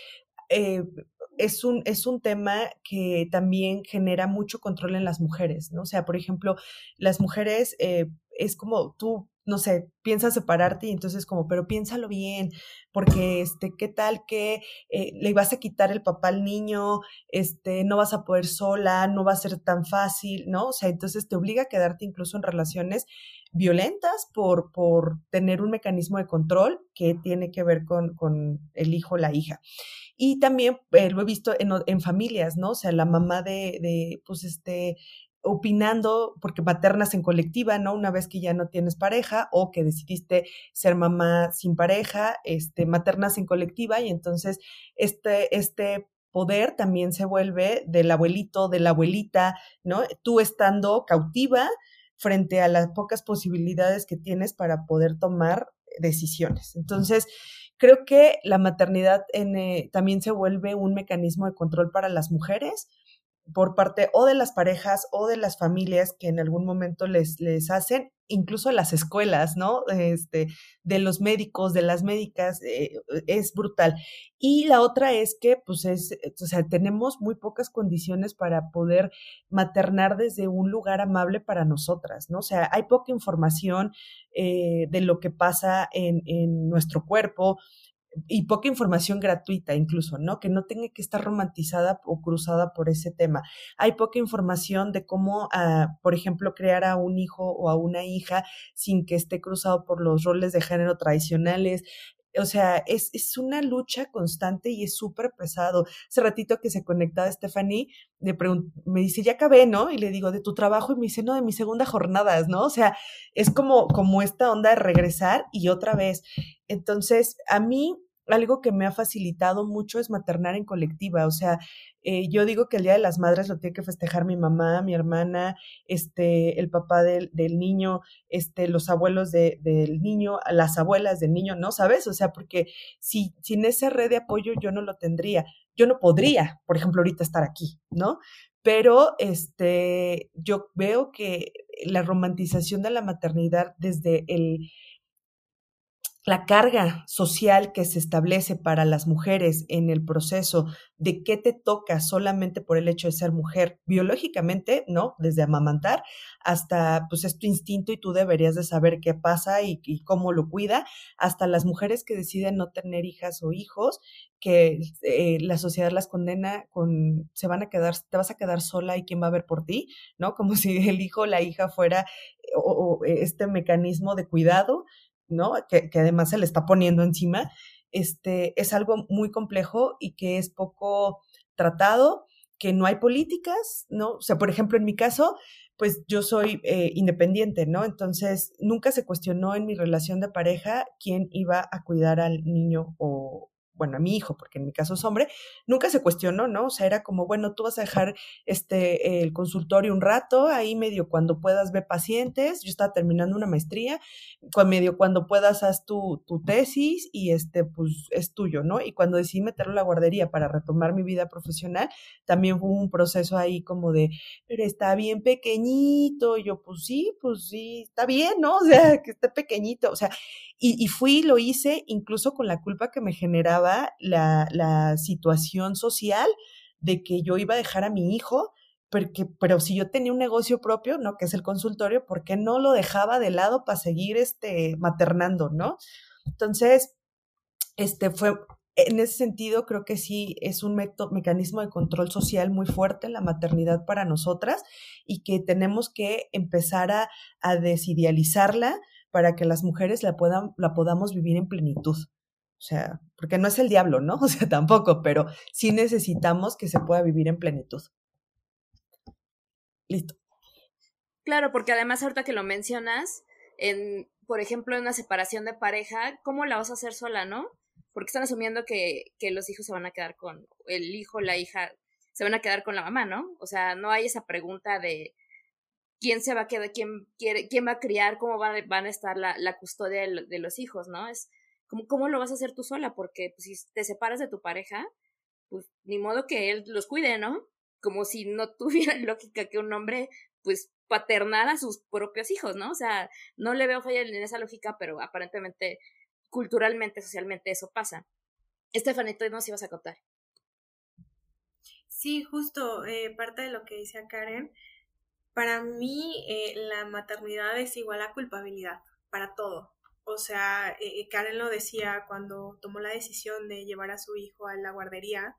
es, un, es un tema que también genera mucho control en las mujeres, ¿no? O sea, por ejemplo, las mujeres eh, es como tú no sé, piensas separarte y entonces como, pero piénsalo bien, porque, este, ¿qué tal que eh, le vas a quitar el papá al niño, este, no vas a poder sola, no va a ser tan fácil, ¿no? O sea, entonces te obliga a quedarte incluso en relaciones violentas por, por tener un mecanismo de control que tiene que ver con, con el hijo o la hija. Y también eh, lo he visto en, en, familias, ¿no? O sea, la mamá de, de pues, este, opinando, porque maternas en colectiva, ¿no? Una vez que ya no tienes pareja o que decidiste ser mamá sin pareja, este, maternas en colectiva y entonces este, este poder también se vuelve del abuelito, de la abuelita, ¿no? Tú estando cautiva frente a las pocas posibilidades que tienes para poder tomar decisiones. Entonces, creo que la maternidad en, eh, también se vuelve un mecanismo de control para las mujeres, por parte o de las parejas o de las familias que en algún momento les, les hacen, incluso las escuelas, ¿no? Este, de los médicos, de las médicas, eh, es brutal. Y la otra es que, pues, es, o sea, tenemos muy pocas condiciones para poder maternar desde un lugar amable para nosotras, ¿no? O sea, hay poca información eh, de lo que pasa en, en nuestro cuerpo, y poca información gratuita incluso, ¿no? Que no tenga que estar romantizada o cruzada por ese tema. Hay poca información de cómo, ah, por ejemplo, crear a un hijo o a una hija sin que esté cruzado por los roles de género tradicionales. O sea, es, es una lucha constante y es súper pesado. Hace ratito que se conectaba Stephanie, me, me dice, ya acabé, ¿no? Y le digo, de tu trabajo, y me dice, no, de mi segunda jornada, ¿no? O sea, es como, como esta onda de regresar y otra vez. Entonces, a mí algo que me ha facilitado mucho es maternar en colectiva. O sea, eh, yo digo que el Día de las Madres lo tiene que festejar mi mamá, mi hermana, este, el papá del, del niño, este, los abuelos de, del niño, las abuelas del niño, ¿no? ¿Sabes? O sea, porque si, sin esa red de apoyo yo no lo tendría. Yo no podría, por ejemplo, ahorita estar aquí, ¿no? Pero este, yo veo que la romantización de la maternidad desde el, la carga social que se establece para las mujeres en el proceso de qué te toca solamente por el hecho de ser mujer biológicamente, ¿no? Desde amamantar hasta, pues es tu instinto y tú deberías de saber qué pasa y, cómo lo cuida, hasta las mujeres que deciden no tener hijas o hijos, que eh, la sociedad las condena con, se van a quedar, te vas a quedar sola y quién va a ver por ti, ¿no? Como [LAUGHS] si el hijo o la hija fuera o este mecanismo de cuidado ¿no? Que, además se le está poniendo encima, este, es algo muy complejo y que es poco tratado, que no hay políticas, ¿no? O sea, por ejemplo, en mi caso, pues yo soy eh, independiente, ¿no? Entonces, nunca se cuestionó en mi relación de pareja quién iba a cuidar al niño o, bueno, a mi hijo, porque en mi caso es hombre, nunca se cuestionó, ¿no? O sea, era como, bueno, tú vas a dejar este el consultorio un rato, ahí medio cuando puedas ver pacientes, yo estaba terminando una maestría, medio cuando puedas haz tu, tu tesis y este, pues es tuyo, ¿no? Y cuando decidí meterlo a la guardería para retomar mi vida profesional, también fue un proceso ahí como de, pero está bien pequeñito, y yo, pues sí, pues sí, está bien, ¿no? O sea, que esté pequeñito, o sea, y, y fui, lo hice incluso con la culpa que me generaba la, situación social de que yo iba a dejar a mi hijo, pero si yo tenía un negocio propio, ¿no? Que es el consultorio, ¿por qué no lo dejaba de lado para seguir este, maternando, ¿no? Entonces, este fue, en ese sentido, creo que sí es un mecanismo de control social muy fuerte la maternidad para nosotras y que tenemos que empezar a, desidealizarla para que las mujeres la podamos vivir en plenitud. O sea, porque no es el diablo, ¿no? [LAUGHS] O sea, tampoco, pero sí necesitamos que se pueda vivir en plenitud. Listo. Claro, porque además ahorita que lo mencionas, en, por ejemplo, en una separación de pareja, ¿cómo la vas a hacer sola, no? Porque están asumiendo que, que los hijos se van a quedar con, el hijo, la hija, se van a quedar con la mamá, ¿no? O sea, no hay esa pregunta de, quién se va a quedar, quién, quiere, quién va a criar, cómo van, van a estar la, la custodia de, los hijos, ¿no? Es ¿cómo lo vas a hacer tú sola? Porque pues, si te separas de tu pareja, pues ni modo que él los cuide, ¿no? Como si no [LAUGHS] tuviera lógica que un hombre, pues, paternara a sus propios hijos, ¿no? O sea, no le veo falla en esa lógica, pero aparentemente, culturalmente, socialmente, eso pasa. Estefanito, nos ibas a contar. Sí, justo, eh, parte de lo que decía Karen, para mí, eh, la maternidad es igual a culpabilidad, para todo. O sea, eh, eh, Karen lo decía cuando tomó la decisión de llevar a su hijo a la guardería,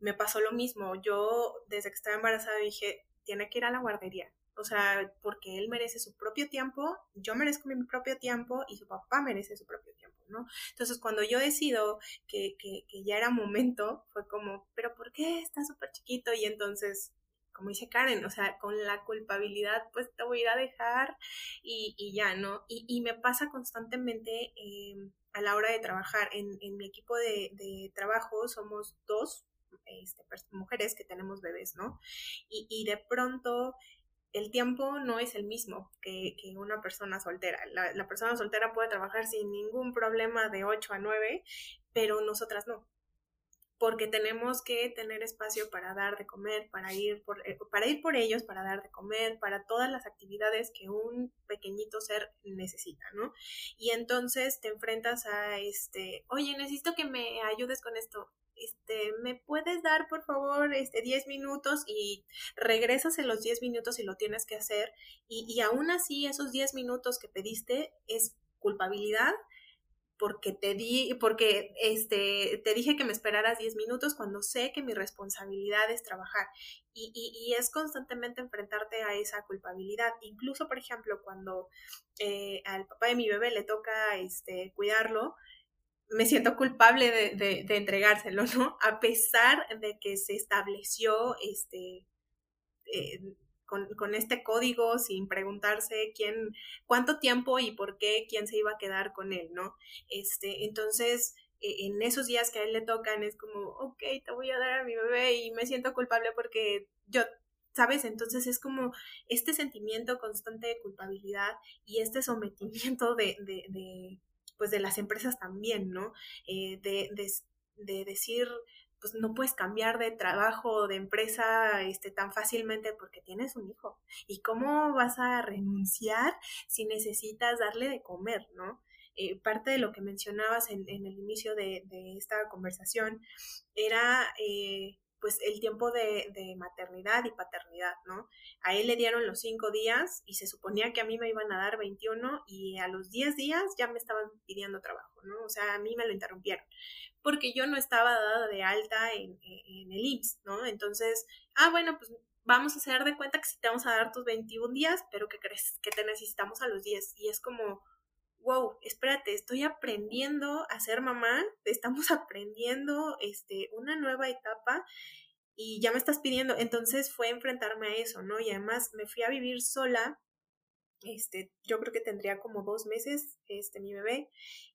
me pasó lo mismo. Yo, desde que estaba embarazada, dije, tiene que ir a la guardería. O sea, porque él merece su propio tiempo, yo merezco mi propio tiempo y su papá merece su propio tiempo, ¿no? Entonces, cuando yo decido que, que, que ya era momento, fue como, pero ¿por qué está súper chiquito? Y entonces como dice Karen, o sea, con la culpabilidad, pues te voy a ir a dejar y, ya, ¿no? Y, me pasa constantemente em, a la hora de trabajar. En, mi equipo de, trabajo somos dos este, mujeres que tenemos bebés, ¿no? Y, de pronto el tiempo no es el mismo que, una persona soltera. La, la, persona soltera puede trabajar sin ningún problema de 8 a 9, pero nosotras no. Porque tenemos que tener espacio para dar de comer, para ir por, eh, para ir por ellos, para dar de comer, para todas las actividades que un pequeñito ser necesita, ¿no? Y entonces te enfrentas a este, oye, necesito que me ayudes con esto. Este, ¿me puedes dar, por favor, este, 10 minutos? Y regresas en los 10 minutos y lo tienes que hacer. Y, y aún así, esos 10 minutos que pediste es culpabilidad porque te di, porque este, te dije que me esperaras 10 minutos cuando sé que mi responsabilidad es trabajar. Y, y, es constantemente enfrentarte a esa culpabilidad. Incluso, por ejemplo, cuando eh, al papá de mi bebé le toca este, cuidarlo, me siento culpable de, de, entregárselo, ¿no? A pesar de que se estableció este, eh, con, este código sin preguntarse quién, cuánto tiempo y por qué, quién se iba a quedar con él, ¿no? Este, entonces, e, en esos días que a él le tocan es como, ok, te voy a dar a mi bebé y me siento culpable porque yo, ¿sabes? Entonces es como este sentimiento constante de culpabilidad y este sometimiento de, de, de pues de las empresas también, ¿no? Eh, de, de, de decir, pues no puedes cambiar de trabajo o de empresa este, tan fácilmente porque tienes un hijo. ¿Y cómo vas a renunciar si necesitas darle de comer, no? Eh, parte de lo que mencionabas en, el inicio de, esta conversación era eh, pues el tiempo de, de, maternidad y paternidad, ¿no? A él le dieron los cinco días y se suponía que a mí me iban a dar 21 y a los 10 días ya me estaban pidiendo trabajo, ¿no? O sea, a mí me lo interrumpieron porque yo no estaba dada de alta en, el IMSS, ¿no? Entonces, ah, bueno, pues vamos a hacer de cuenta que si te vamos a dar tus 21 días, pero que crees que te necesitamos a los 10. Y es como, wow, espérate, estoy aprendiendo a ser mamá, estamos [LAUGHS] aprendiendo este, una nueva etapa y ya me estás pidiendo. Entonces fue enfrentarme a eso, ¿no? Y además me fui a vivir sola este, yo creo que tendría como dos meses, este, mi bebé,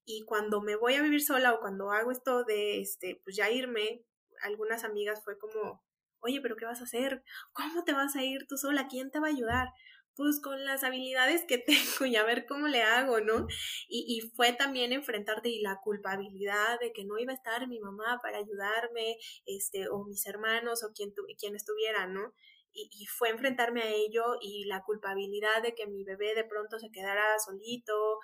y cuando me voy a vivir sola o cuando hago esto de, este, pues ya irme, algunas amigas fue como, oye, pero ¿qué vas a hacer? ¿Cómo te vas a ir tú sola? ¿Quién te va a ayudar? Pues con las habilidades que [LAUGHS] tengo y a ver cómo le hago, ¿no? Y, y fue también enfrentarte y la culpabilidad de que no iba a estar mi mamá para ayudarme, este, o mis hermanos o quien, tu, quien estuviera, ¿no? Y, fue enfrentarme a ello y la culpabilidad de que mi bebé de pronto se quedara solito.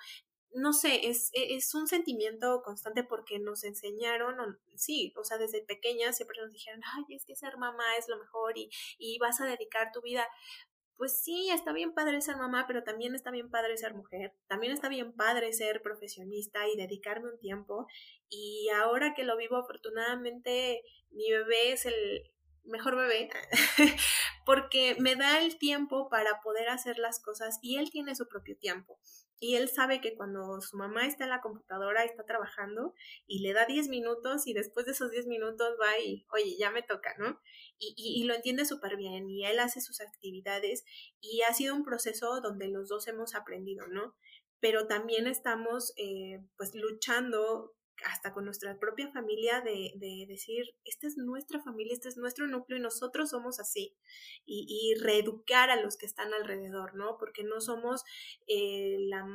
No sé, es, e, es un sentimiento constante porque nos enseñaron, sí, o sea, desde pequeñas siempre nos dijeron, ay, es que ser mamá es lo mejor y, y vas a dedicar tu vida pues sí, está bien padre ser mamá, pero también está bien padre ser mujer, también está bien padre ser profesionista y dedicarme un tiempo. Y ahora que lo vivo, afortunadamente, mi bebé es el, mejor bebé, [LAUGHS] porque me da el tiempo para poder hacer las cosas y él tiene su propio tiempo. Y él sabe que cuando su mamá está en la computadora, está trabajando y le da 10 minutos y después de esos 10 minutos va y, oye, ya me toca, ¿no? Y, y, lo entiende súper bien y él hace sus actividades y ha sido un proceso donde los dos hemos aprendido, ¿no? Pero también estamos eh, pues luchando hasta con nuestra propia familia de, de, decir, esta es nuestra familia, este es nuestro núcleo y nosotros somos así. Y, y reeducar a los que están alrededor, ¿no? Porque no somos eh, la,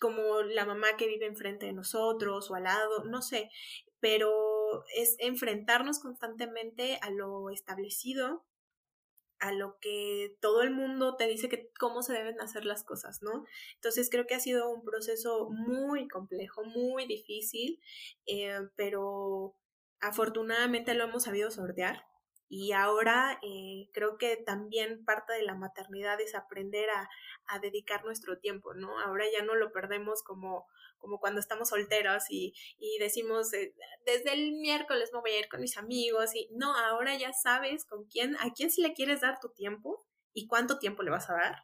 como la mamá que vive enfrente de nosotros o al lado, no sé, pero es enfrentarnos constantemente a lo establecido a lo que todo el mundo te dice que cómo se deben hacer las cosas, ¿no? Entonces creo que ha sido un proceso muy complejo, muy difícil, eh, pero afortunadamente lo hemos sabido sortear. Y ahora eh, creo que también parte de la maternidad es aprender a, a dedicar nuestro tiempo, ¿no? Ahora ya no lo perdemos como como cuando estamos solteros y, y decimos, eh, desde el miércoles no voy a ir con mis amigos y no, ahora ya sabes con quién, a quién si le quieres dar tu tiempo y cuánto tiempo le vas a dar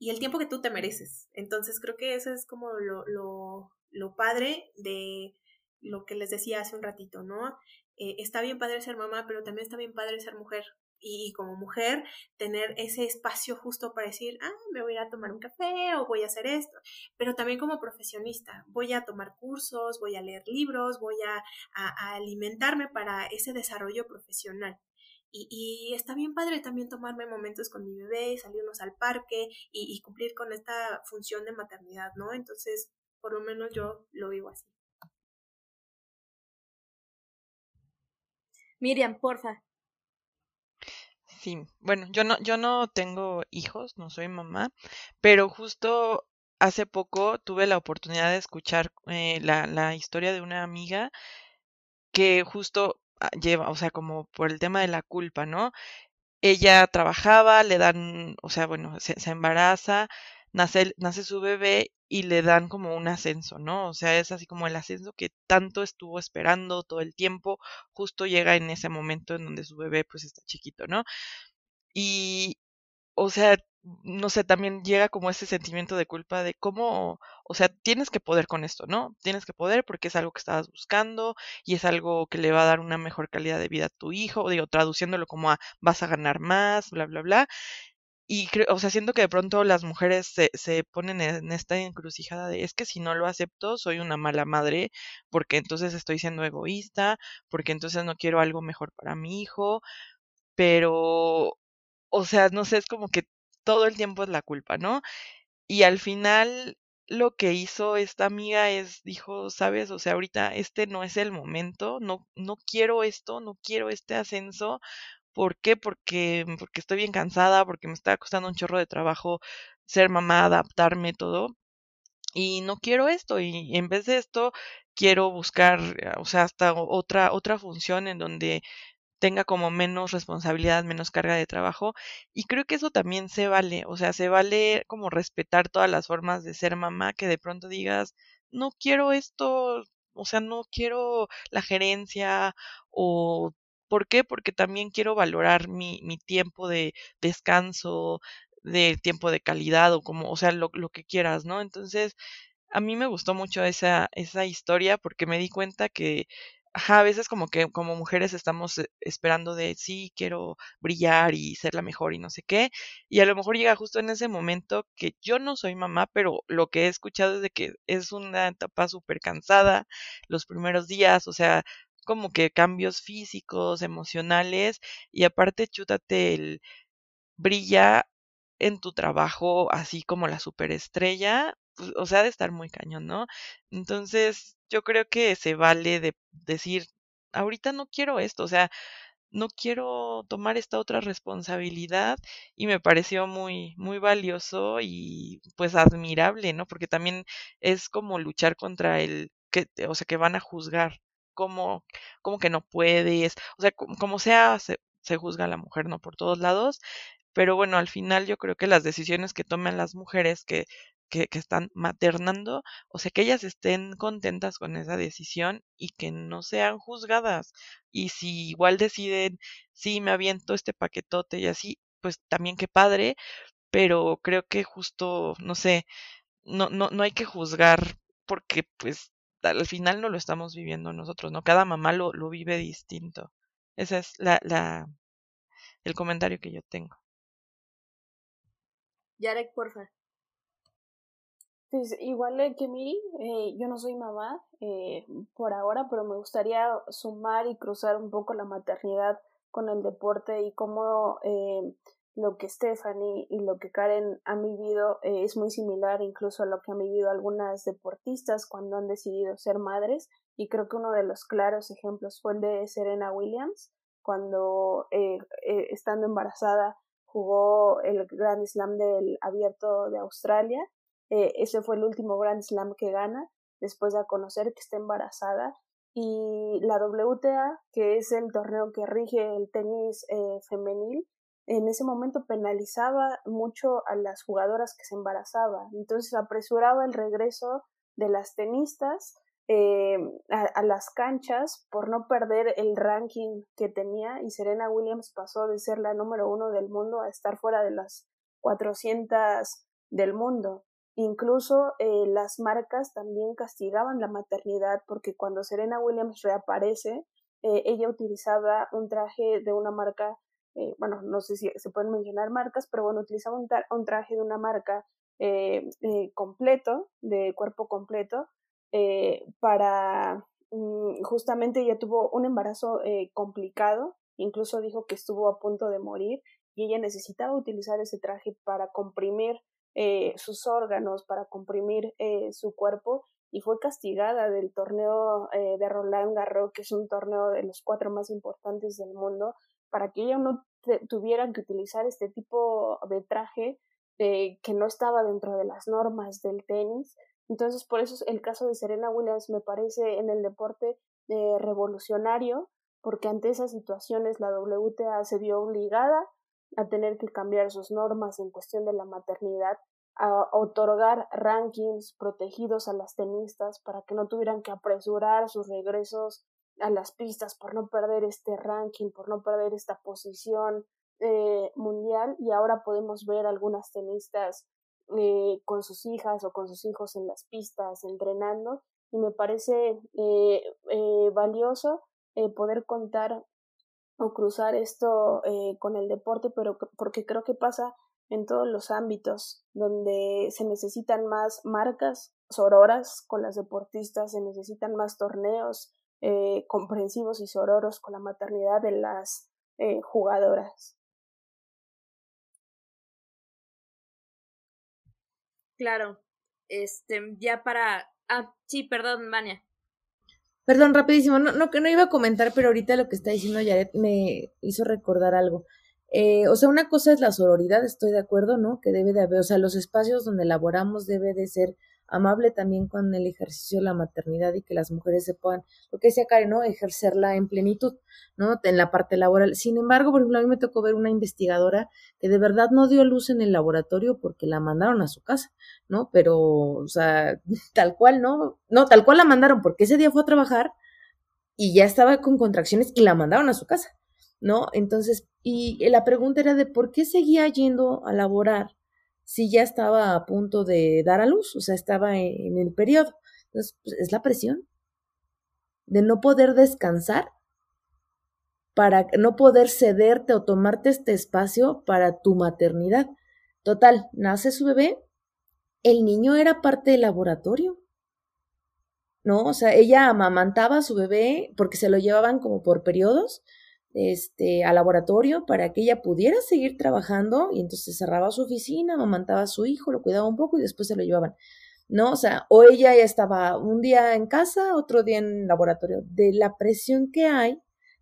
y el tiempo que tú te mereces. Entonces creo que eso es como lo, lo, lo padre de lo que les decía hace un ratito, ¿no? Eh, está bien padre ser mamá, pero también está bien padre ser mujer y como mujer tener ese espacio justo para decir, ah, me voy a tomar un café o voy a hacer esto, pero también como profesionista, voy a tomar cursos, voy a leer libros, voy a, alimentarme para ese desarrollo profesional. Y, y, está bien padre también tomarme momentos con mi bebé, salirnos al parque y, y cumplir con esta función de maternidad, ¿no? Entonces, por lo menos yo lo vivo así. Miriam, porfa. Sí, bueno, yo no, yo no tengo hijos, no soy mamá, pero justo hace poco tuve la oportunidad de escuchar eh, la, la historia de una amiga que justo ah, lleva, o sea, como por el tema de la culpa, ¿no? Ella trabajaba, le dan, o sea, bueno, se, se embaraza, nace, nace su bebé y le dan como un ascenso, ¿no? O sea, es así como el ascenso que tanto estuvo esperando todo el tiempo, justo llega en ese momento en donde su bebé pues está chiquito, ¿no? Y, o sea, no sé, también llega como ese sentimiento de culpa de cómo, o sea, tienes que poder con esto, ¿no? Tienes que poder porque es algo que estabas buscando y es algo que le va a dar una mejor calidad de vida a tu hijo, digo, traduciéndolo como a vas a ganar más, bla, bla, bla. Y o sea, siento que de pronto las mujeres se, se ponen en esta encrucijada de es que si no lo acepto soy una mala madre, porque entonces estoy siendo egoísta, porque entonces no quiero algo mejor para mi hijo, pero, o sea, no sé, es como que todo el tiempo es la culpa, ¿no? Y al final lo que hizo esta amiga es, dijo, sabes, o sea, ahorita este no es el momento, no, no quiero esto, no quiero este ascenso. ¿Por qué? Porque, porque estoy bien cansada, porque me está costando un chorro de trabajo ser mamá, adaptarme, todo. Y no quiero esto, y en vez de esto, quiero buscar, o sea, hasta otra, otra función en donde tenga como menos responsabilidad, menos carga de trabajo. Y creo que eso también se vale, o sea, se vale como respetar todas las formas de ser mamá, que de pronto digas, no quiero esto, o sea, no quiero la gerencia o... ¿Por qué? Porque también quiero valorar mi, mi tiempo de descanso, de tiempo de calidad o como, o sea, lo, lo que quieras, ¿no? Entonces, a mí me gustó mucho esa, esa historia porque me di cuenta que Ajá, a veces como que como mujeres estamos eh, esperando de sí, quiero brillar y ser la mejor y no sé qué, y a lo mejor llega justo en ese momento que yo no soy mamá, pero lo que he escuchado es de que es una etapa súper cansada los primeros días, o sea, como que cambios físicos, emocionales, y aparte chútate el brilla en tu trabajo así como la superestrella, pues, o sea, de estar muy cañón, ¿no? Entonces, yo creo que se vale de decir, ahorita no quiero esto, o sea, no quiero tomar esta otra responsabilidad y me pareció muy muy valioso y pues admirable, ¿no? Porque también es como luchar contra el que o sea, que van a juzgar como como que no puedes, o sea, como, sea se, se juzga a la mujer, ¿no? Por todos lados, pero bueno, al final yo creo que las decisiones que toman las mujeres que que, están maternando, o sea, que ellas estén contentas con esa decisión y que no sean juzgadas. Y si igual deciden, sí, me aviento este paquetote y así, pues también qué padre, pero creo que justo, no sé, no, no, no hay que juzgar porque pues al final no lo estamos viviendo nosotros, ¿no? Cada mamá lo, lo vive distinto. Ese es la, la, el comentario que yo tengo. Yarek, porfa. Pues igual que Miri, eh, yo no soy mamá eh, por ahora, pero me gustaría sumar y cruzar un poco la maternidad con el deporte y cómo eh, lo que Stephanie y lo que Karen han vivido eh, es muy similar incluso a lo que han vivido algunas deportistas cuando han decidido ser madres y creo que uno de los claros ejemplos fue el de Serena Williams cuando eh, estando embarazada jugó el Grand Slam del Abierto de Australia eh, ese fue el último Grand Slam que gana después de conocer que está embarazada. Y la WTA, que es el torneo que rige el tenis eh, femenil, en ese momento penalizaba mucho a las jugadoras que se embarazaban. Entonces apresuraba el regreso de las tenistas eh, a, a, las canchas por no perder el ranking que tenía y Serena Williams pasó de ser la número uno del mundo a estar fuera de las 400 del mundo. Incluso eh, las marcas también castigaban la maternidad porque cuando Serena Williams reaparece, eh, ella utilizaba un traje de una marca, eh, bueno, no sé si se pueden mencionar marcas, pero bueno, utilizaba un, un traje de una marca completo, de cuerpo completo, para mm, justamente ella tuvo un embarazo complicado, incluso dijo que estuvo a punto de morir y ella necesitaba utilizar ese traje para comprimir eh, sus órganos, para comprimir eh, su cuerpo y fue castigada del torneo eh, de Roland Garros, que es un torneo de los cuatro más importantes del mundo, para que ella no tuviera que utilizar este tipo de traje que no estaba dentro de las normas del tenis. Entonces, por eso el caso de Serena Williams me parece en el deporte eh, revolucionario, porque ante esas situaciones la WTA se vio obligada a tener que cambiar sus normas en cuestión de la maternidad a otorgar rankings protegidos a las tenistas para que no tuvieran que apresurar sus regresos a las pistas por no perder este ranking, por no perder esta posición eh, mundial y ahora podemos ver algunas tenistas eh, con sus hijas o con sus hijos en las pistas entrenando y me parece eh, valioso poder contar o cruzar esto con el deporte, pero porque creo que pasa en todos los ámbitos donde se necesitan más marcas sororas con las deportistas, se necesitan más torneos eh, comprensivos y sororos con la maternidad de las eh, jugadoras. Claro, este, ya para... Ah, sí, perdón, Mania. Perdón, rapidísimo, no, no, que no iba a comentar, pero ahorita lo que está diciendo Yaret me hizo recordar algo. Eh, o sea, una cosa es la sororidad, estoy de acuerdo, ¿no? Que debe de haber, o sea, los espacios donde laboramos debe de ser amable también con el ejercicio de la maternidad y que las mujeres se puedan, lo que decía Karen, ¿no? Ejercerla en plenitud, ¿no? En la parte laboral. Sin embargo, por ejemplo, a mí me tocó ver una investigadora que de verdad no dio luz en el laboratorio porque la mandaron a su casa, ¿no? Pero, o sea, [LAUGHS] tal cual, ¿no? No, tal cual la mandaron porque ese día fue a trabajar y ya estaba con contracciones y la mandaron a su casa. ¿no? Entonces, y la pregunta era de por qué seguía yendo a laborar si ya estaba a punto de dar a luz, o sea, estaba en, el periodo. Entonces, pues, es la presión de no poder descansar para no poder cederte o tomarte este espacio para tu maternidad. Total, nace su bebé, el niño era parte del laboratorio. ¿No? O sea, ella amamantaba a su bebé porque se lo llevaban como por periodos este, al laboratorio para que ella pudiera seguir trabajando y entonces cerraba su oficina, amamantaba a su hijo, lo cuidaba un poco y después se lo llevaban. ¿No? O sea, o ella ya estaba un día en casa, otro día en laboratorio, de la presión que hay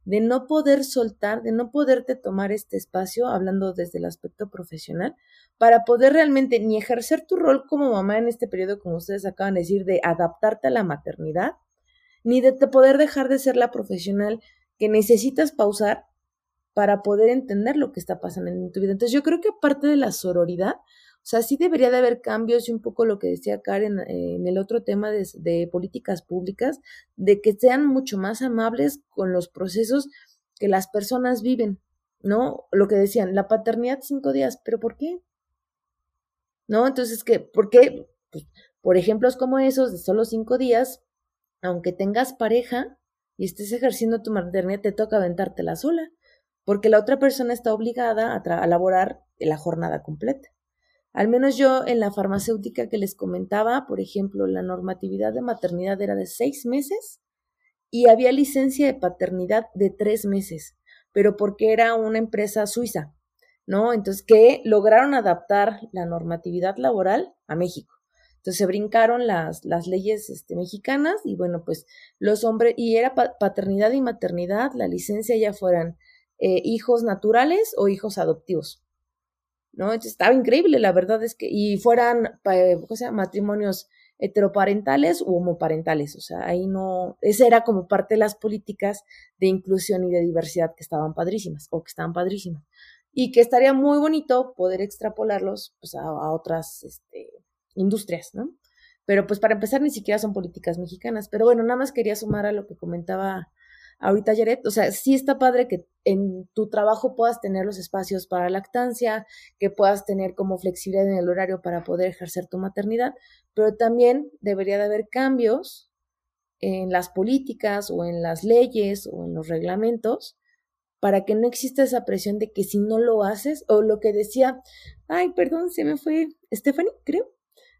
de no poder soltar, de no poderte tomar este espacio, hablando desde el aspecto profesional, para poder realmente ni ejercer tu rol como mamá en este periodo, como ustedes acaban de decir, de adaptarte a la maternidad, ni de poder dejar de ser la profesional que necesitas pausar para poder entender lo que está pasando en tu vida. Entonces yo creo que aparte de la sororidad, o sea, sí debería de haber cambios y un poco lo que decía Karen eh, en el otro tema de, políticas públicas, de que sean mucho más amables con los procesos que las personas viven, ¿no? Lo que decían, la paternidad cinco días, pero ¿por qué? ¿No? Entonces, ¿qué? ¿por qué? Pues, por ejemplos como esos de solo cinco días, aunque tengas pareja, y estés ejerciendo tu maternidad, te toca aventártela sola, porque la otra persona está obligada a, a laborar la jornada completa. Al menos yo en la farmacéutica que les comentaba, por ejemplo, la normatividad de maternidad era de seis meses y había licencia de paternidad de tres meses, pero porque era una empresa suiza, ¿no? Entonces, que lograron adaptar la normatividad laboral a México. Entonces se brincaron las, las leyes este, mexicanas y bueno, pues los hombres, y era paternidad y maternidad, la licencia ya fueran eh, hijos naturales o hijos adoptivos. ¿No? Estaba increíble, la verdad es que, y fueran, o sea, matrimonios heteroparentales u homoparentales, o sea, ahí no, esa era como parte de las políticas de inclusión y de diversidad que estaban padrísimas, o que estaban padrísimas, y que estaría muy bonito poder extrapolarlos pues, a, a otras, este, industrias, ¿no? Pero pues para empezar ni siquiera son políticas mexicanas. Pero bueno, nada más quería sumar a lo que comentaba ahorita Jared. O sea, sí está padre que en tu trabajo puedas tener los espacios para lactancia, que puedas tener como flexibilidad en el horario para poder ejercer tu maternidad, pero también debería de haber cambios en las políticas o en las leyes o en los reglamentos para que no exista esa presión de que si no lo haces, o lo que decía, ay, perdón, se me fue Stephanie, creo,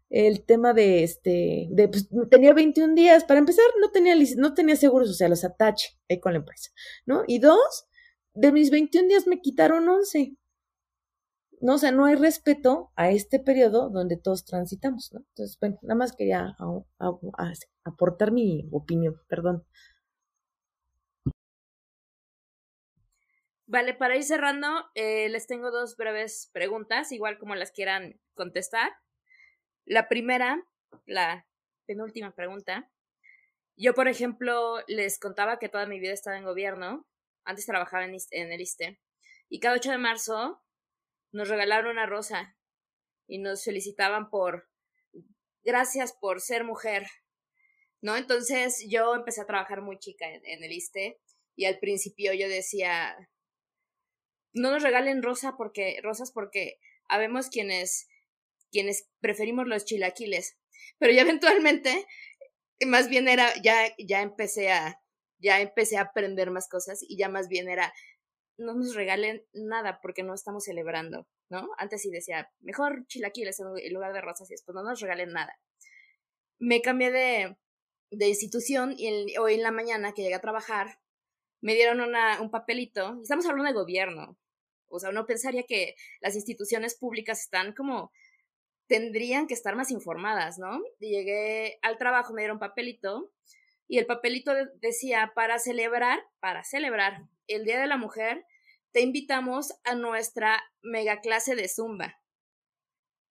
el tema de este, de, pues, tenía 21 días, para empezar, no tenía, no tenía seguro social, los atache ahí con la empresa, ¿no? Y dos, de mis 21 días me quitaron 11. no, o sea, no hay respeto a este periodo donde todos transitamos, ¿no? Entonces, bueno, nada más quería aportar mi opinión, perdón. Vale, para ir cerrando, eh, les tengo dos breves preguntas, igual como las quieran contestar. La primera, la penúltima pregunta. Yo, por ejemplo, les contaba que toda mi vida estaba en gobierno. Antes trabajaba en, el ISTE. Y cada 8 de marzo nos regalaron una rosa y nos felicitaban por gracias por ser mujer. ¿No? Entonces yo empecé a trabajar muy chica en, en el ISTE y al principio yo decía, no nos regalen rosa porque, rosas porque habemos quienes, quienes preferimos los chilaquiles. Pero ya eventualmente, más bien era, ya, ya empecé a, ya empecé a aprender más cosas y ya más bien era, no nos regalen nada porque no estamos celebrando, ¿no? Antes sí decía, mejor chilaquiles en lugar de rosas y después no nos regalen nada. Me cambié de, de institución y hoy en la mañana que llegué a trabajar, me dieron una, un papelito, y estamos hablando de gobierno, o sea, uno pensaría que las instituciones públicas están como, tendrían que estar más informadas, ¿no? Y llegué al trabajo, me dieron papelito, y el papelito decía, para celebrar, para celebrar el Día de la Mujer, te invitamos a nuestra mega clase de Zumba.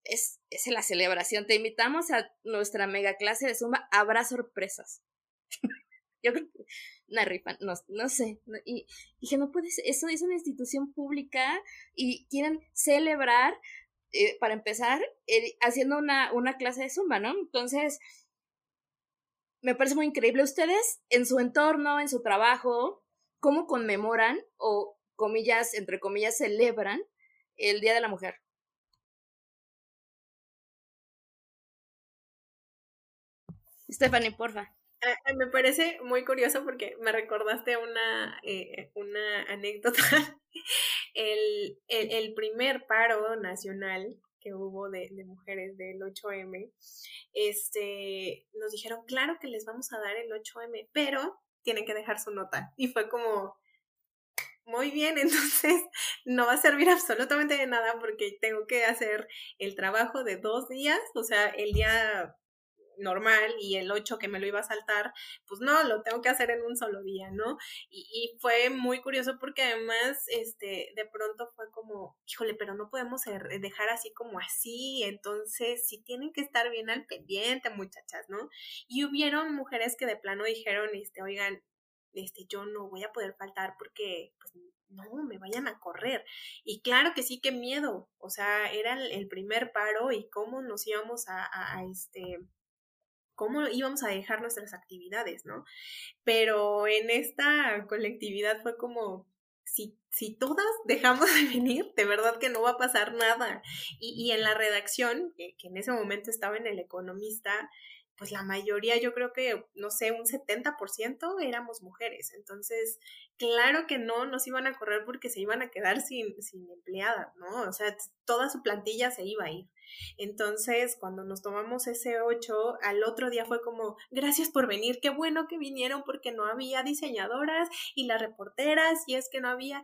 Es, es la celebración, te invitamos a nuestra mega clase de Zumba, habrá sorpresas. [LAUGHS] Yo creo que una rifa, no, no sé. y dije, no puedes, eso es una institución pública y quieren celebrar, eh, para empezar, haciendo una, una clase de zumba, ¿no? Entonces, me parece muy increíble. Ustedes, en su entorno, en su trabajo, ¿cómo conmemoran o, comillas, entre comillas, celebran el Día de la Mujer? Stephanie, porfa. Me parece muy curioso porque me recordaste una, eh, una anécdota. [LAUGHS] El, el, primer paro nacional que hubo de, de, mujeres del 8M, este, nos dijeron, claro que les vamos a dar el 8M, pero tienen que dejar su nota. Y fue como, muy bien, [LAUGHS] entonces no va a servir absolutamente de nada porque tengo que hacer el trabajo de dos días, o sea, el día normal y el 8 que me lo iba a saltar, pues no, lo tengo que hacer en un solo día, ¿no? Y, fue muy curioso porque además, este, de pronto fue como, híjole, pero no podemos dejar así como así, entonces sí tienen que estar bien al pendiente, muchachas, ¿no? Y hubieron mujeres que de plano dijeron, este, oigan, este, yo no voy a poder faltar porque, pues, no, me vayan a correr. Y claro que sí, qué miedo. O sea, era el, primer paro y cómo nos íbamos a, a este, cómo íbamos a dejar nuestras actividades, ¿no? Pero en esta colectividad fue como, si, si todas dejamos de venir, de verdad que no va a pasar nada. Y, y en la redacción, que, que en ese momento estaba en el economista, pues la mayoría, yo creo que, no sé, un 70% éramos mujeres. Entonces, claro que no nos iban a correr porque se iban a quedar sin, sin empleada, ¿no? O sea, toda su plantilla se iba a ir. Entonces, cuando nos tomamos ese 8, al otro día fue como, gracias por venir, qué bueno que vinieron porque no había diseñadoras y las reporteras y es que no había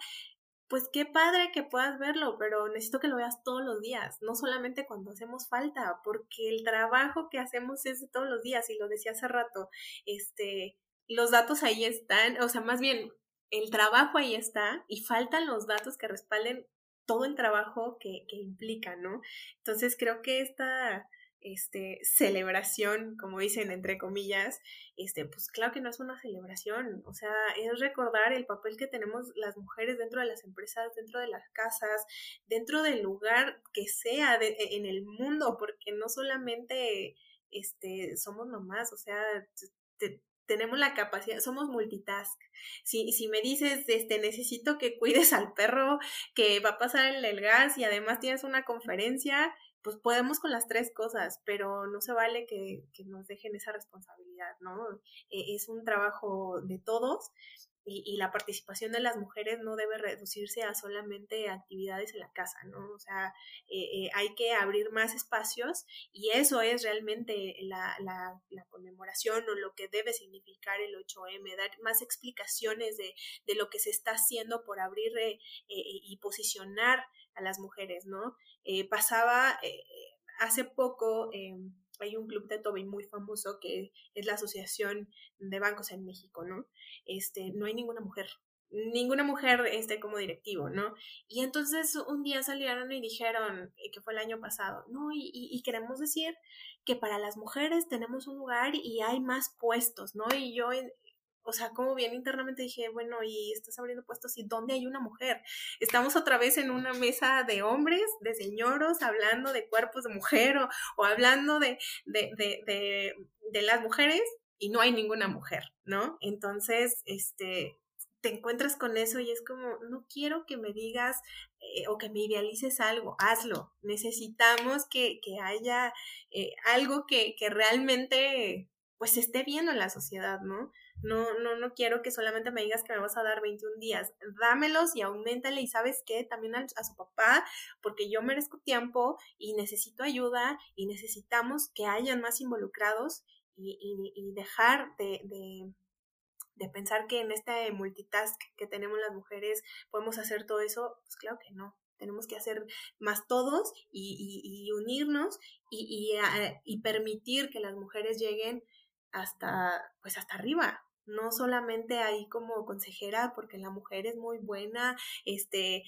pues qué padre que puedas verlo, pero necesito que lo veas todos los días, no solamente cuando hacemos falta, porque el trabajo que hacemos es de todos los días, y lo decía hace rato, este, los datos ahí están, o sea, más bien, el trabajo ahí está y faltan los datos que respalden todo el trabajo que, que implica, ¿no? Entonces creo que esta este, celebración, como dicen entre comillas, este, pues claro que no es una celebración, o sea, es recordar el papel que tenemos las mujeres dentro de las empresas, dentro de las casas, dentro del lugar que sea de, e, en el mundo, porque no solamente este, somos mamás, o sea, tenemos la capacidad, somos multitask. Si, si me dices, este, necesito que cuides al perro que va a pasar el, el gas y además tienes una conferencia, pues podemos con las tres cosas, pero no se vale que, que nos dejen esa responsabilidad, ¿no? E, es un trabajo de todos y, y, la participación de las mujeres no debe reducirse a solamente actividades en la casa, ¿no? O sea, eh, eh, hay que abrir más espacios y eso es realmente la, la, la, conmemoración o lo que debe significar el 8M, dar más explicaciones de, de lo que se está haciendo por abrir eh, y posicionar a las mujeres, ¿no? Eh, pasaba, eh, hace poco em, hay un club de Toby muy famoso que es la Asociación de Bancos en México, ¿no? Este, no hay ninguna mujer, ninguna mujer este, como directivo, ¿no? Y entonces un día salieron y dijeron, eh, que fue el año pasado, no, y, y, queremos decir que para las mujeres tenemos un lugar y hay más puestos, ¿no? Y yo o sea, como bien internamente dije, bueno, y estás abriendo puestos y dónde hay una mujer. Estamos otra vez en una mesa de hombres, de señoros, hablando de cuerpos de mujer o, o hablando de, de, de, de, las mujeres y no hay ninguna mujer, ¿no? Entonces, este, te encuentras con eso y es como, no quiero que me digas eh, o que me idealices algo, hazlo. Necesitamos que, que haya eh, algo que, que realmente pues esté viendo en la sociedad, ¿no? No, no, no quiero que solamente me digas que me vas a dar 21 días. Dámelos y aumentale y sabes qué, también a, su papá, porque yo merezco tiempo y necesito ayuda y necesitamos que hayan más involucrados y, y, dejar de, de, de, pensar que en este multitask que tenemos las mujeres podemos hacer todo eso. Pues claro que no. Tenemos que hacer más todos y, y unirnos y, y permitir que las mujeres lleguen hasta, pues hasta arriba, no solamente ahí como consejera porque la mujer es muy buena este eh,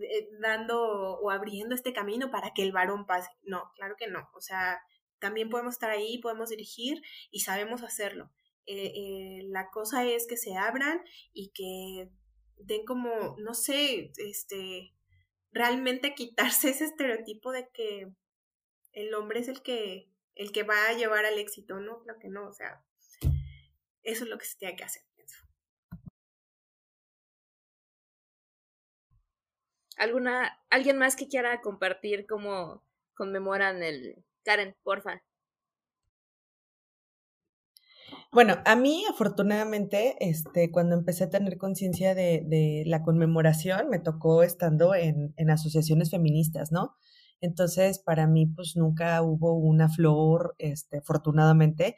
eh, dando o abriendo este camino para que el varón pase. No claro que no. O sea también podemos estar ahí podemos dirigir y sabemos hacerlo. Eh, la cosa es que se abran y que den como no sé este realmente quitarse ese estereotipo de que el hombre es el que el que va a llevar al éxito no claro que no o sea eso es lo que se tiene que hacer, ¿Alguna, ¿Alguien más que quiera compartir cómo conmemoran el Karen, porfa? Bueno, a mí afortunadamente, este, cuando empecé a tener conciencia de, la conmemoración, me tocó estando en, en, asociaciones feministas, ¿no? Entonces, para mí, pues nunca hubo una flor, este, afortunadamente,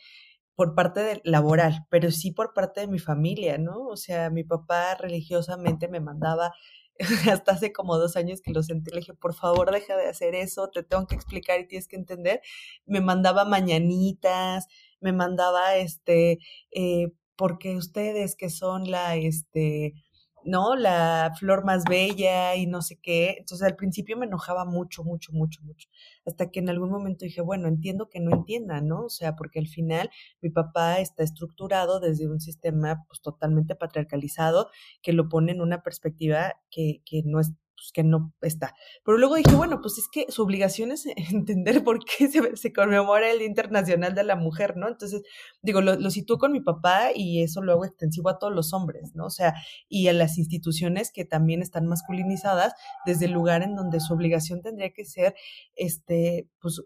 por parte de, laboral, pero sí por parte de mi familia, ¿no? O sea, mi papá religiosamente me mandaba, [LAUGHS] hasta hace como dos años que lo sentí, le dije, por favor, deja de hacer eso, te tengo que explicar y tienes que entender. Me mandaba mañanitas, me mandaba, este, eh, porque ustedes que son la, este, ¿no? La flor más bella y no sé qué. Entonces al principio me enojaba mucho, mucho, mucho, mucho. Hasta que en algún momento dije, bueno, entiendo que no entiendan, ¿no? O sea, porque al final mi papá está estructurado desde un sistema pues totalmente patriarcalizado que lo pone en una perspectiva que, que no es pues, que no está. Pero luego dije, bueno, pues es que su obligación es [LAUGHS] entender por qué se, conmemora el Día Internacional de la Mujer, ¿no? Entonces, digo, lo, lo sitúo con mi papá y eso lo hago extensivo a todos los hombres, ¿no? O sea, y a las instituciones que también están masculinizadas desde el lugar en donde su obligación tendría que ser, este, pues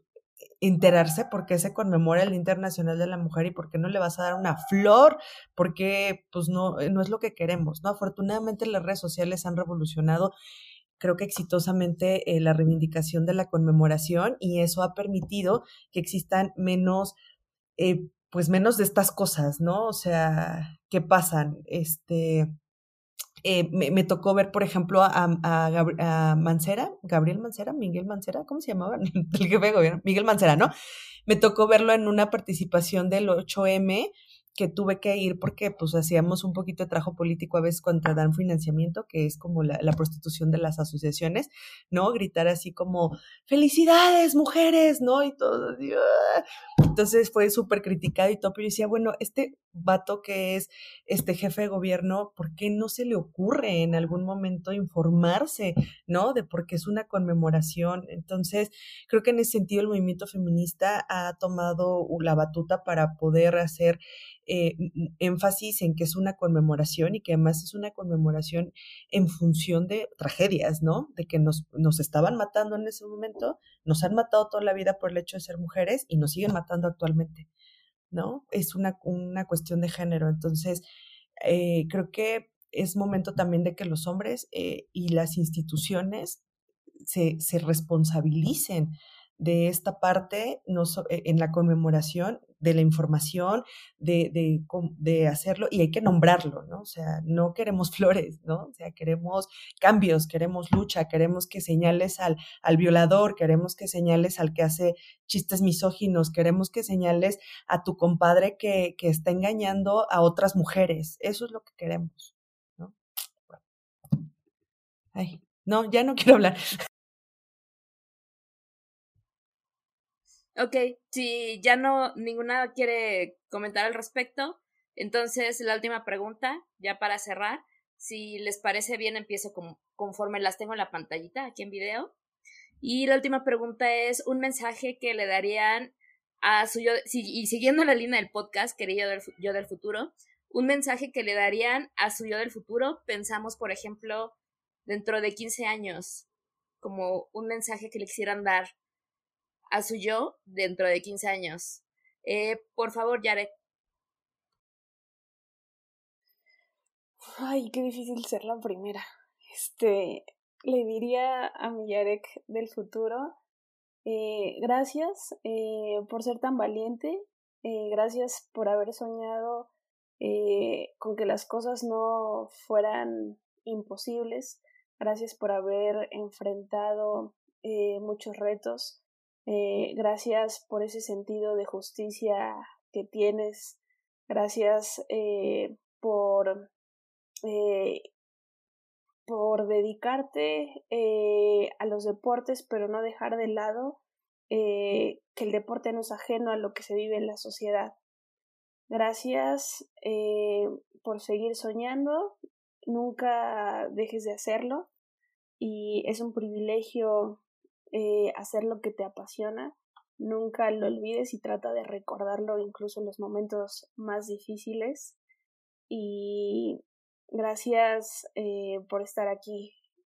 enterarse por qué se conmemora el Internacional de la Mujer y por qué no le vas a dar una flor, porque pues no, no es lo que queremos, ¿no? Afortunadamente las redes sociales han revolucionado creo que exitosamente eh, la reivindicación de la conmemoración y eso ha permitido que existan menos, eh, pues menos de estas cosas, ¿no? O sea, ¿qué pasan? Este, eh, me, tocó ver, por ejemplo, a, a, a, Mancera, Gabriel Mancera, Miguel Mancera, ¿cómo se llamaba? [LAUGHS] El jefe de gobierno, Miguel Mancera, ¿no? Me tocó verlo en una participación del 8M que tuve que ir porque pues hacíamos un poquito de trabajo político a veces cuando dan financiamiento, que es como la, prostitución de las asociaciones, ¿no? Gritar así como, felicidades, mujeres, ¿no? Y todo. ¡ah! Entonces fue súper criticado y todo, pero yo decía, bueno, este vato que es este jefe de gobierno, ¿por qué no se le ocurre en algún momento informarse, ¿no? De por qué es una conmemoración. Entonces, creo que en ese sentido el movimiento feminista ha tomado la batuta para poder hacer eh, énfasis en que es una conmemoración y que además es una conmemoración en función de tragedias, ¿no? De que nos, nos estaban matando en ese momento, nos han matado toda la vida por el hecho de ser mujeres y nos siguen matando actualmente, ¿no? Es una, una cuestión de género. Entonces, eh, creo que es momento también de que los hombres eh, y las instituciones se, se responsabilicen de esta parte no e, en la conmemoración de la información, de, de, de, hacerlo, y hay que nombrarlo, ¿no? O sea, no queremos [LAUGHS] flores, ¿no? O sea, queremos cambios, queremos lucha, queremos que señales al, al violador, queremos que señales al que hace chistes misóginos, queremos que señales a tu compadre que, que está engañando a otras mujeres. Eso es lo que queremos, ¿no? Ay, no, ya no [LAUGHS] quiero hablar. Ok, si ya no ninguna quiere comentar al respecto, entonces la última pregunta, ya para cerrar, si les parece bien, empiezo conforme las tengo en la pantallita aquí en video. Y la última pregunta es un mensaje que le darían a su yo, y siguiendo la línea del podcast, querido yo del futuro, un mensaje que le darían a su yo del futuro, pensamos, por ejemplo, dentro de 15 años, como un mensaje que le quisieran dar a su yo dentro de 15 años. Eh, por favor, Yarek. Ay, qué difícil ser la primera. Este, le diría a mi Yarek del futuro, eh, gracias eh, por ser tan valiente, eh, gracias por haber soñado eh, con que las cosas no fueran imposibles, gracias por haber enfrentado eh, muchos retos, eh, gracias por ese sentido de justicia que tienes. Gracias eh, por, eh, por dedicarte a los deportes, pero no dejar de lado que el deporte no es ajeno a lo que se vive en la sociedad. Gracias por seguir soñando. Nunca dejes de hacerlo. Y es un privilegio eh, hacer lo que te apasiona. Nunca lo olvides y trata de recordarlo incluso en los momentos más difíciles. Y gracias eh, por estar aquí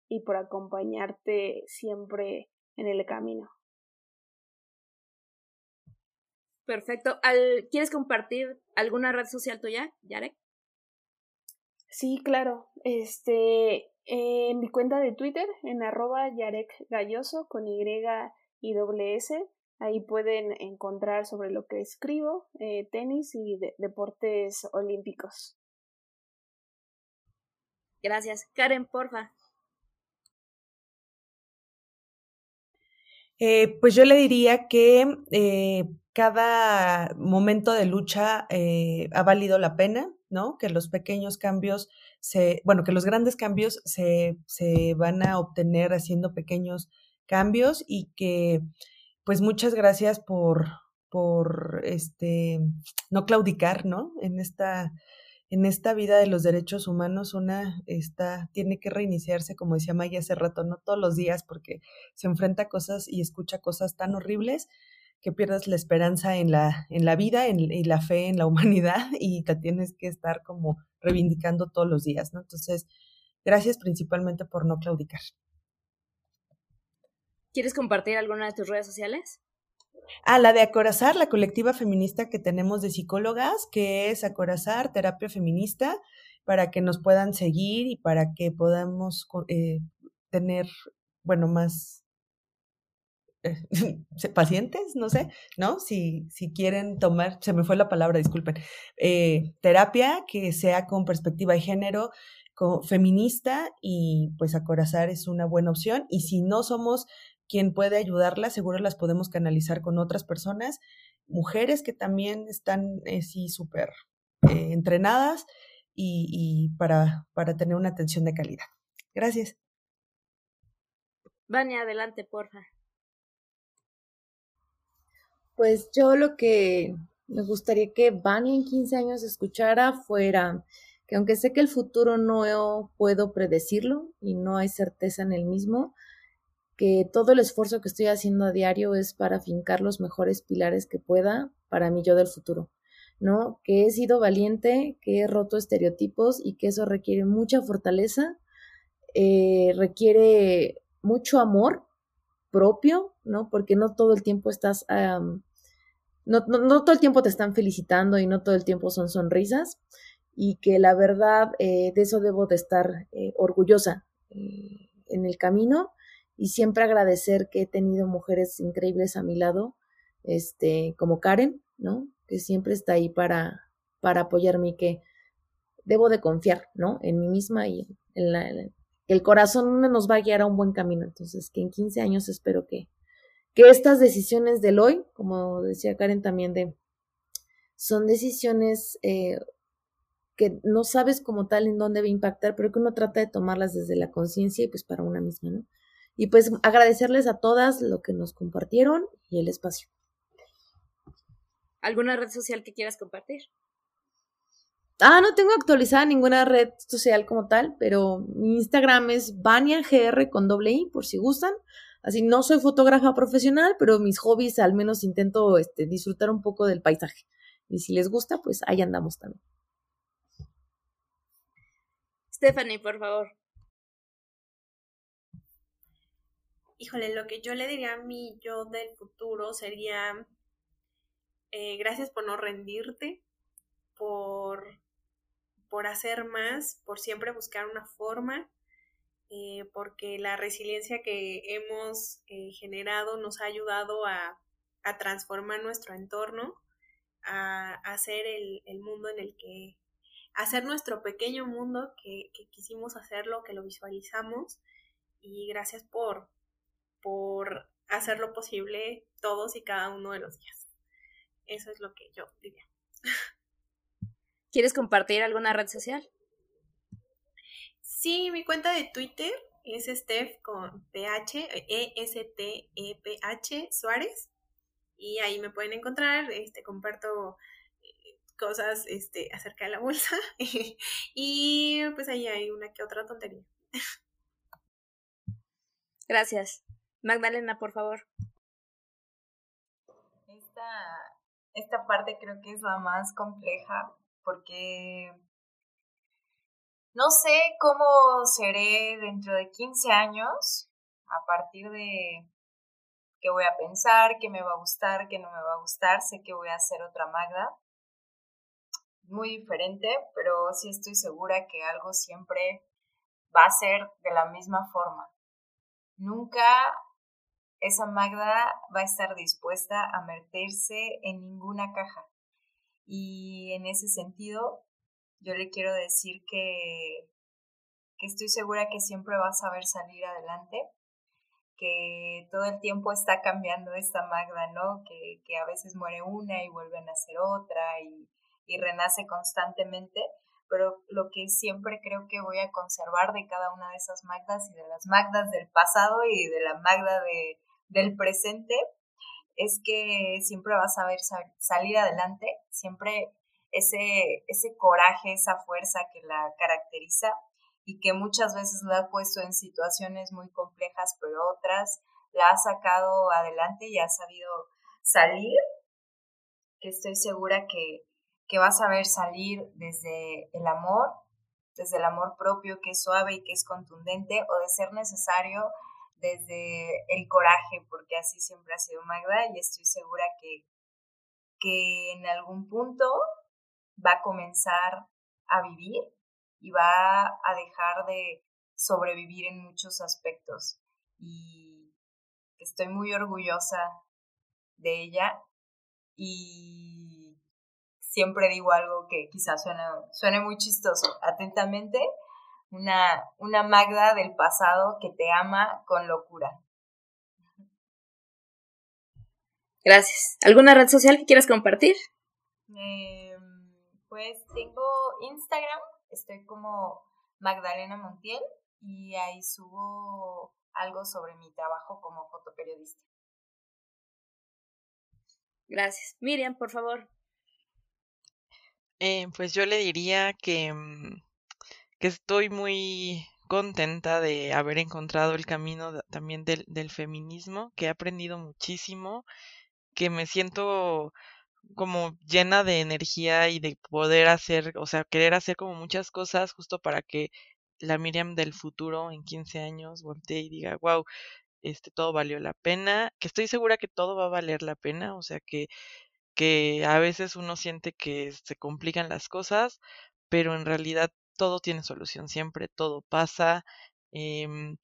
y por acompañarte siempre en el camino. Perfecto. Al, ¿Quieres compartir alguna red social tuya, Yarek? Sí, claro. Este, en mi cuenta de Twitter, en arroba Yarek Galloso con Y y doble S. Ahí pueden encontrar sobre lo que escribo, eh, tenis y de deportes olímpicos. Gracias. Karen, porfa. Eh, pues yo le diría que eh, cada momento de lucha eh, ha valido la pena, ¿no? Que los pequeños cambios se, bueno, que los grandes cambios se, se van a obtener haciendo pequeños cambios y que, pues muchas gracias por, por este, no claudicar, ¿no? En esta, en esta vida de los derechos humanos, una está, tiene que reiniciarse, como decía Maya hace rato, no todos los días, porque se enfrenta a cosas y escucha cosas tan horribles que pierdas la esperanza en la, en la vida en, y la fe en la [LAUGHS] humanidad y te tienes que estar como reivindicando todos los días, ¿no? Entonces, gracias principalmente por no claudicar. ¿Quieres compartir alguna de tus redes sociales? Ah, la de Acorazar, la colectiva feminista que tenemos de psicólogas, que es Acorazar, terapia feminista, para que nos puedan seguir y para que podamos eh, tener, bueno, más [LAUGHS] pacientes, no sé, ¿no? Si, si quieren tomar, se me fue la palabra, disculpen, eh, terapia que sea con perspectiva de género, con, feminista y pues acorazar es una buena opción. Y si no somos quien puede ayudarlas, seguro las podemos canalizar con otras personas, mujeres que también están eh, sí súper eh, entrenadas y, y para, para tener una atención de calidad. Gracias. Vania, adelante, porfa. Pues yo lo que me gustaría que Vania en 15 años escuchara fuera que aunque sé que el futuro no puedo predecirlo y no hay certeza en el mismo, que todo el esfuerzo que estoy haciendo a diario es para fincar los mejores pilares que pueda para mi yo del futuro, ¿no? Que he sido valiente, que he roto estereotipos y que eso requiere mucha fortaleza, eh, requiere mucho amor propio, ¿no? Porque no todo el tiempo estás no, no, no, todo el tiempo te están felicitando y no todo el tiempo son sonrisas y que la verdad eh, de eso debo de estar eh, orgullosa eh, en el camino y siempre agradecer que he tenido mujeres increíbles a mi lado, este, como Karen, ¿no? Que siempre está ahí para, para apoyarme y que debo de confiar, ¿no? En mí misma y en la, el corazón nos va a guiar a un buen camino. Entonces, que en 15 años espero que, que estas decisiones del hoy, como decía Karen también, de, son decisiones eh, que no sabes como tal en dónde va a impactar, pero que uno trata de tomarlas desde la conciencia y pues para una misma, ¿no? Y pues agradecerles a todas lo que nos compartieron y el espacio. ¿Alguna red social que quieras compartir? Ah, no tengo actualizada ninguna red social como tal, pero mi Instagram es VaniaGR con doble I, por si gustan. Así no soy fotógrafa profesional, pero mis hobbies al menos intento este, disfrutar un poco del paisaje. Y si les gusta, pues ahí andamos también. Stephanie, por favor. Híjole, lo que yo le diría a mí yo del futuro sería eh, gracias por no rendirte, por por hacer más, por siempre buscar una forma, eh, porque la resiliencia que hemos eh, generado nos ha ayudado a, transformar nuestro entorno, a, hacer el, mundo en el que, hacer nuestro pequeño mundo que, quisimos hacerlo, que lo visualizamos, y gracias por, por hacerlo posible todos y cada uno de los días. Eso es lo que yo diría. ¿Quieres compartir alguna red social? Sí, mi cuenta de Twitter es Steph con PH, E-S-T-E-P-H Suárez. Y ahí me pueden encontrar, este, comparto eh, cosas este, acerca de la bolsa. [LAUGHS] y pues ahí hay una que otra tontería. Gracias. Magdalena, por favor. Esta, esta parte creo que es la más compleja porque no sé cómo seré dentro de 15 años, a partir de qué voy a pensar, qué me va a gustar, qué no me va a gustar, sé que voy a hacer otra Magda, muy diferente, pero sí estoy segura que algo siempre va a ser de la misma forma. Nunca esa Magda va a estar dispuesta a meterse en ninguna caja. Y en ese sentido, yo le quiero decir que, que estoy segura que siempre va a saber salir adelante, que todo el tiempo está cambiando esta Magda, ¿no? Que, que a veces muere una y vuelve a nacer otra y, y renace constantemente, pero lo que siempre creo que voy a conservar de cada una de esas Magdas y de las Magdas del pasado y de la Magda de, del presente es que siempre vas a ver salir adelante, siempre ese, ese coraje, esa fuerza que la caracteriza y que muchas veces la ha puesto en situaciones muy complejas, pero otras la ha sacado adelante y ha sabido salir, que estoy segura que, que vas a ver salir desde el amor, desde el amor propio que es suave y que es contundente, o de ser necesario desde el coraje, porque así siempre ha sido Magda y estoy segura que, que en algún punto va a comenzar a vivir y va a dejar de sobrevivir en muchos aspectos. Y estoy muy orgullosa de ella y siempre digo algo que quizás suene, suene muy chistoso. Atentamente, una, una Magda del pasado que te ama con locura. Gracias. ¿Alguna red social que quieras compartir? Em, pues tengo Instagram, estoy como Magdalena Montiel y ahí subo algo sobre mi trabajo como fotoperiodista. Gracias. Miriam, por favor. Eh, pues yo le diría que mm, que estoy muy contenta de haber encontrado el camino también del, del feminismo, que he aprendido muchísimo, que me siento como llena de energía y de poder hacer, o sea, querer hacer como muchas cosas justo para que la Miriam del futuro en 15 años voltee y diga, wow, este todo valió la pena, que estoy segura que todo va a valer la pena, o sea, que que a veces uno siente que se complican las cosas, pero en realidad todo tiene solución, siempre todo pasa. Em,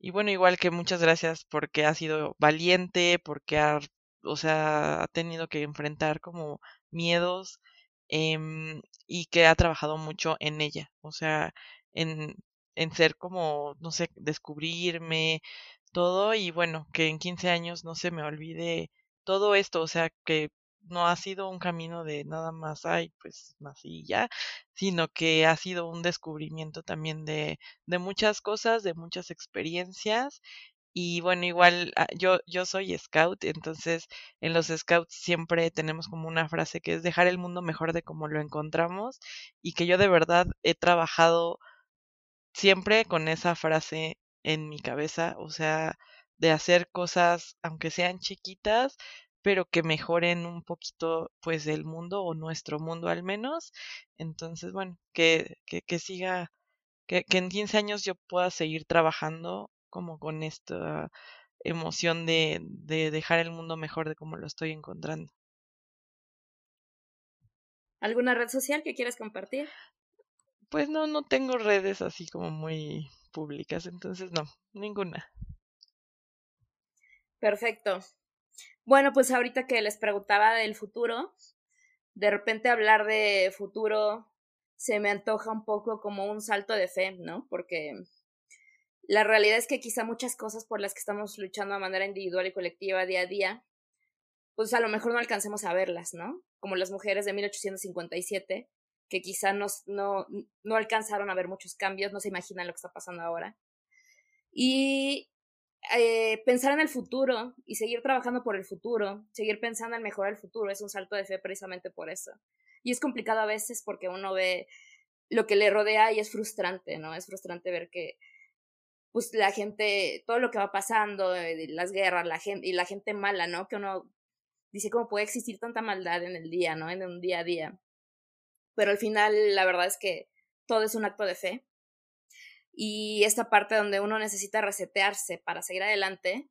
y bueno, igual que muchas gracias porque ha sido valiente, porque ha, o sea, ha tenido que enfrentar como miedos em, y que ha trabajado mucho en ella, o sea, en, en ser como, no sé, descubrirme todo y bueno, que en 15 años no se me olvide todo esto, o sea, que no ha sido un camino de nada más, ay, pues nací ya, sino que ha sido un descubrimiento también de, de muchas cosas, de muchas experiencias. Y bueno, igual ah, yo, yo soy scout, entonces en los scouts siempre tenemos como una frase que es dejar el mundo mejor de como lo encontramos y que yo de verdad he trabajado siempre con esa frase en mi cabeza, o sea, de hacer cosas, aunque sean chiquitas, pero que mejoren un poquito pues el mundo o nuestro mundo al menos. Entonces, bueno, que, que, que siga, que, en 15 años yo pueda seguir trabajando como con esta emoción de, de dejar el mundo mejor de como lo estoy encontrando. ¿Alguna red social que quieras compartir? Pues no, no tengo redes así como muy públicas, entonces no, ninguna. Perfecto. Bueno, pues ahorita que les preguntaba del futuro, de repente hablar de futuro se me antoja un poco como un salto de fe, ¿no? Porque la realidad es que quizá muchas cosas por las que estamos luchando de manera individual y colectiva día a día, pues a lo mejor no alcancemos a verlas, ¿no? Como las mujeres de 1857, que quizá no, no, no alcanzaron a ver muchos cambios, no se imaginan lo que está pasando ahora. Y eh, pensar en el futuro y seguir trabajando por el futuro, seguir pensando en mejorar el futuro, es un salto de fe precisamente por eso. Y es complicado a veces porque uno ve lo que le rodea y es frustrante, ¿no? Es frustrante ver que, pues, la gente, todo lo que va pasando, eh, las guerras, la gente, y la gente mala, ¿no? Que uno dice cómo puede existir tanta maldad en el día, ¿no? En un día a día. Pero al final, la verdad es que todo es un acto de fe y esta parte donde uno necesita resetearse para seguir adelante,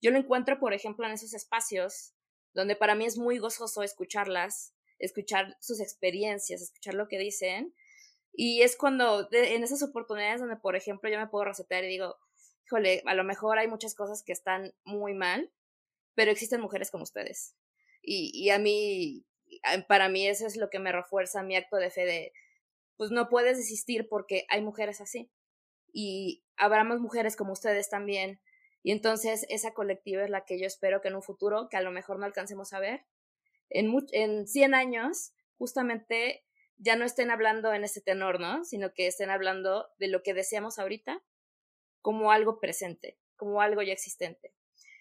yo lo encuentro, por ejemplo, en esos espacios donde para mí es muy gozoso escucharlas, escuchar sus experiencias, escuchar lo que dicen. Y es cuando, en esas oportunidades donde, por ejemplo, yo me puedo resetear y digo, híjole, a lo mejor hay muchas cosas que están muy mal, pero existen mujeres como ustedes. Y, y a mí, para mí eso es lo que me refuerza mi acto de fe de, pues no puedes desistir porque hay mujeres así y habrá más mujeres como ustedes también. Y entonces esa colectiva es la que yo espero que en un futuro, que a lo mejor no alcancemos a ver, en, en 100 años, justamente ya no estén hablando en ese tenor, ¿no? Sino que estén hablando de lo que deseamos ahorita como algo presente, como algo ya existente.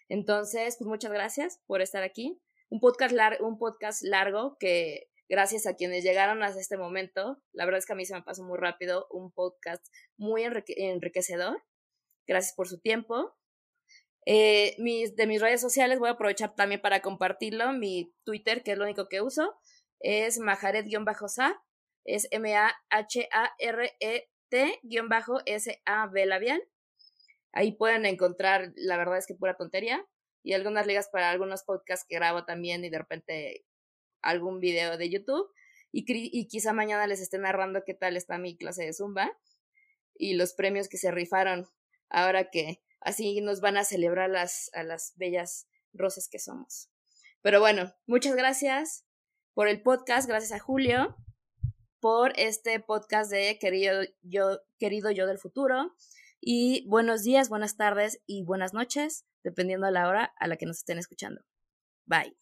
Entonces, pues muchas gracias por estar aquí. Un podcast, un podcast largo que gracias a quienes llegaron hasta este momento. La verdad es que a mí se me pasó muy rápido un podcast muy enriquecedor. Gracias por su tiempo. Eh, mis, de mis redes sociales voy a aprovechar también para compartirlo. Mi Twitter, que es lo único que uso, es majaret-sa, es M-A-H-A-R-E-T-S-A-B labial. Ahí pueden encontrar, la verdad es que pura tontería, y algunas ligas para algunos podcasts que grabo también y de repente algún video de YouTube y, y quizá mañana les esté narrando qué tal está mi clase de Zumba y los premios que se rifaron ahora que así nos van a celebrar las, a las bellas rosas que somos. Pero bueno, muchas gracias por el podcast, gracias a Julio por este podcast de querido yo, querido yo del futuro. Y buenos días, buenas tardes y buenas noches, dependiendo de la hora a la que nos estén escuchando. Bye.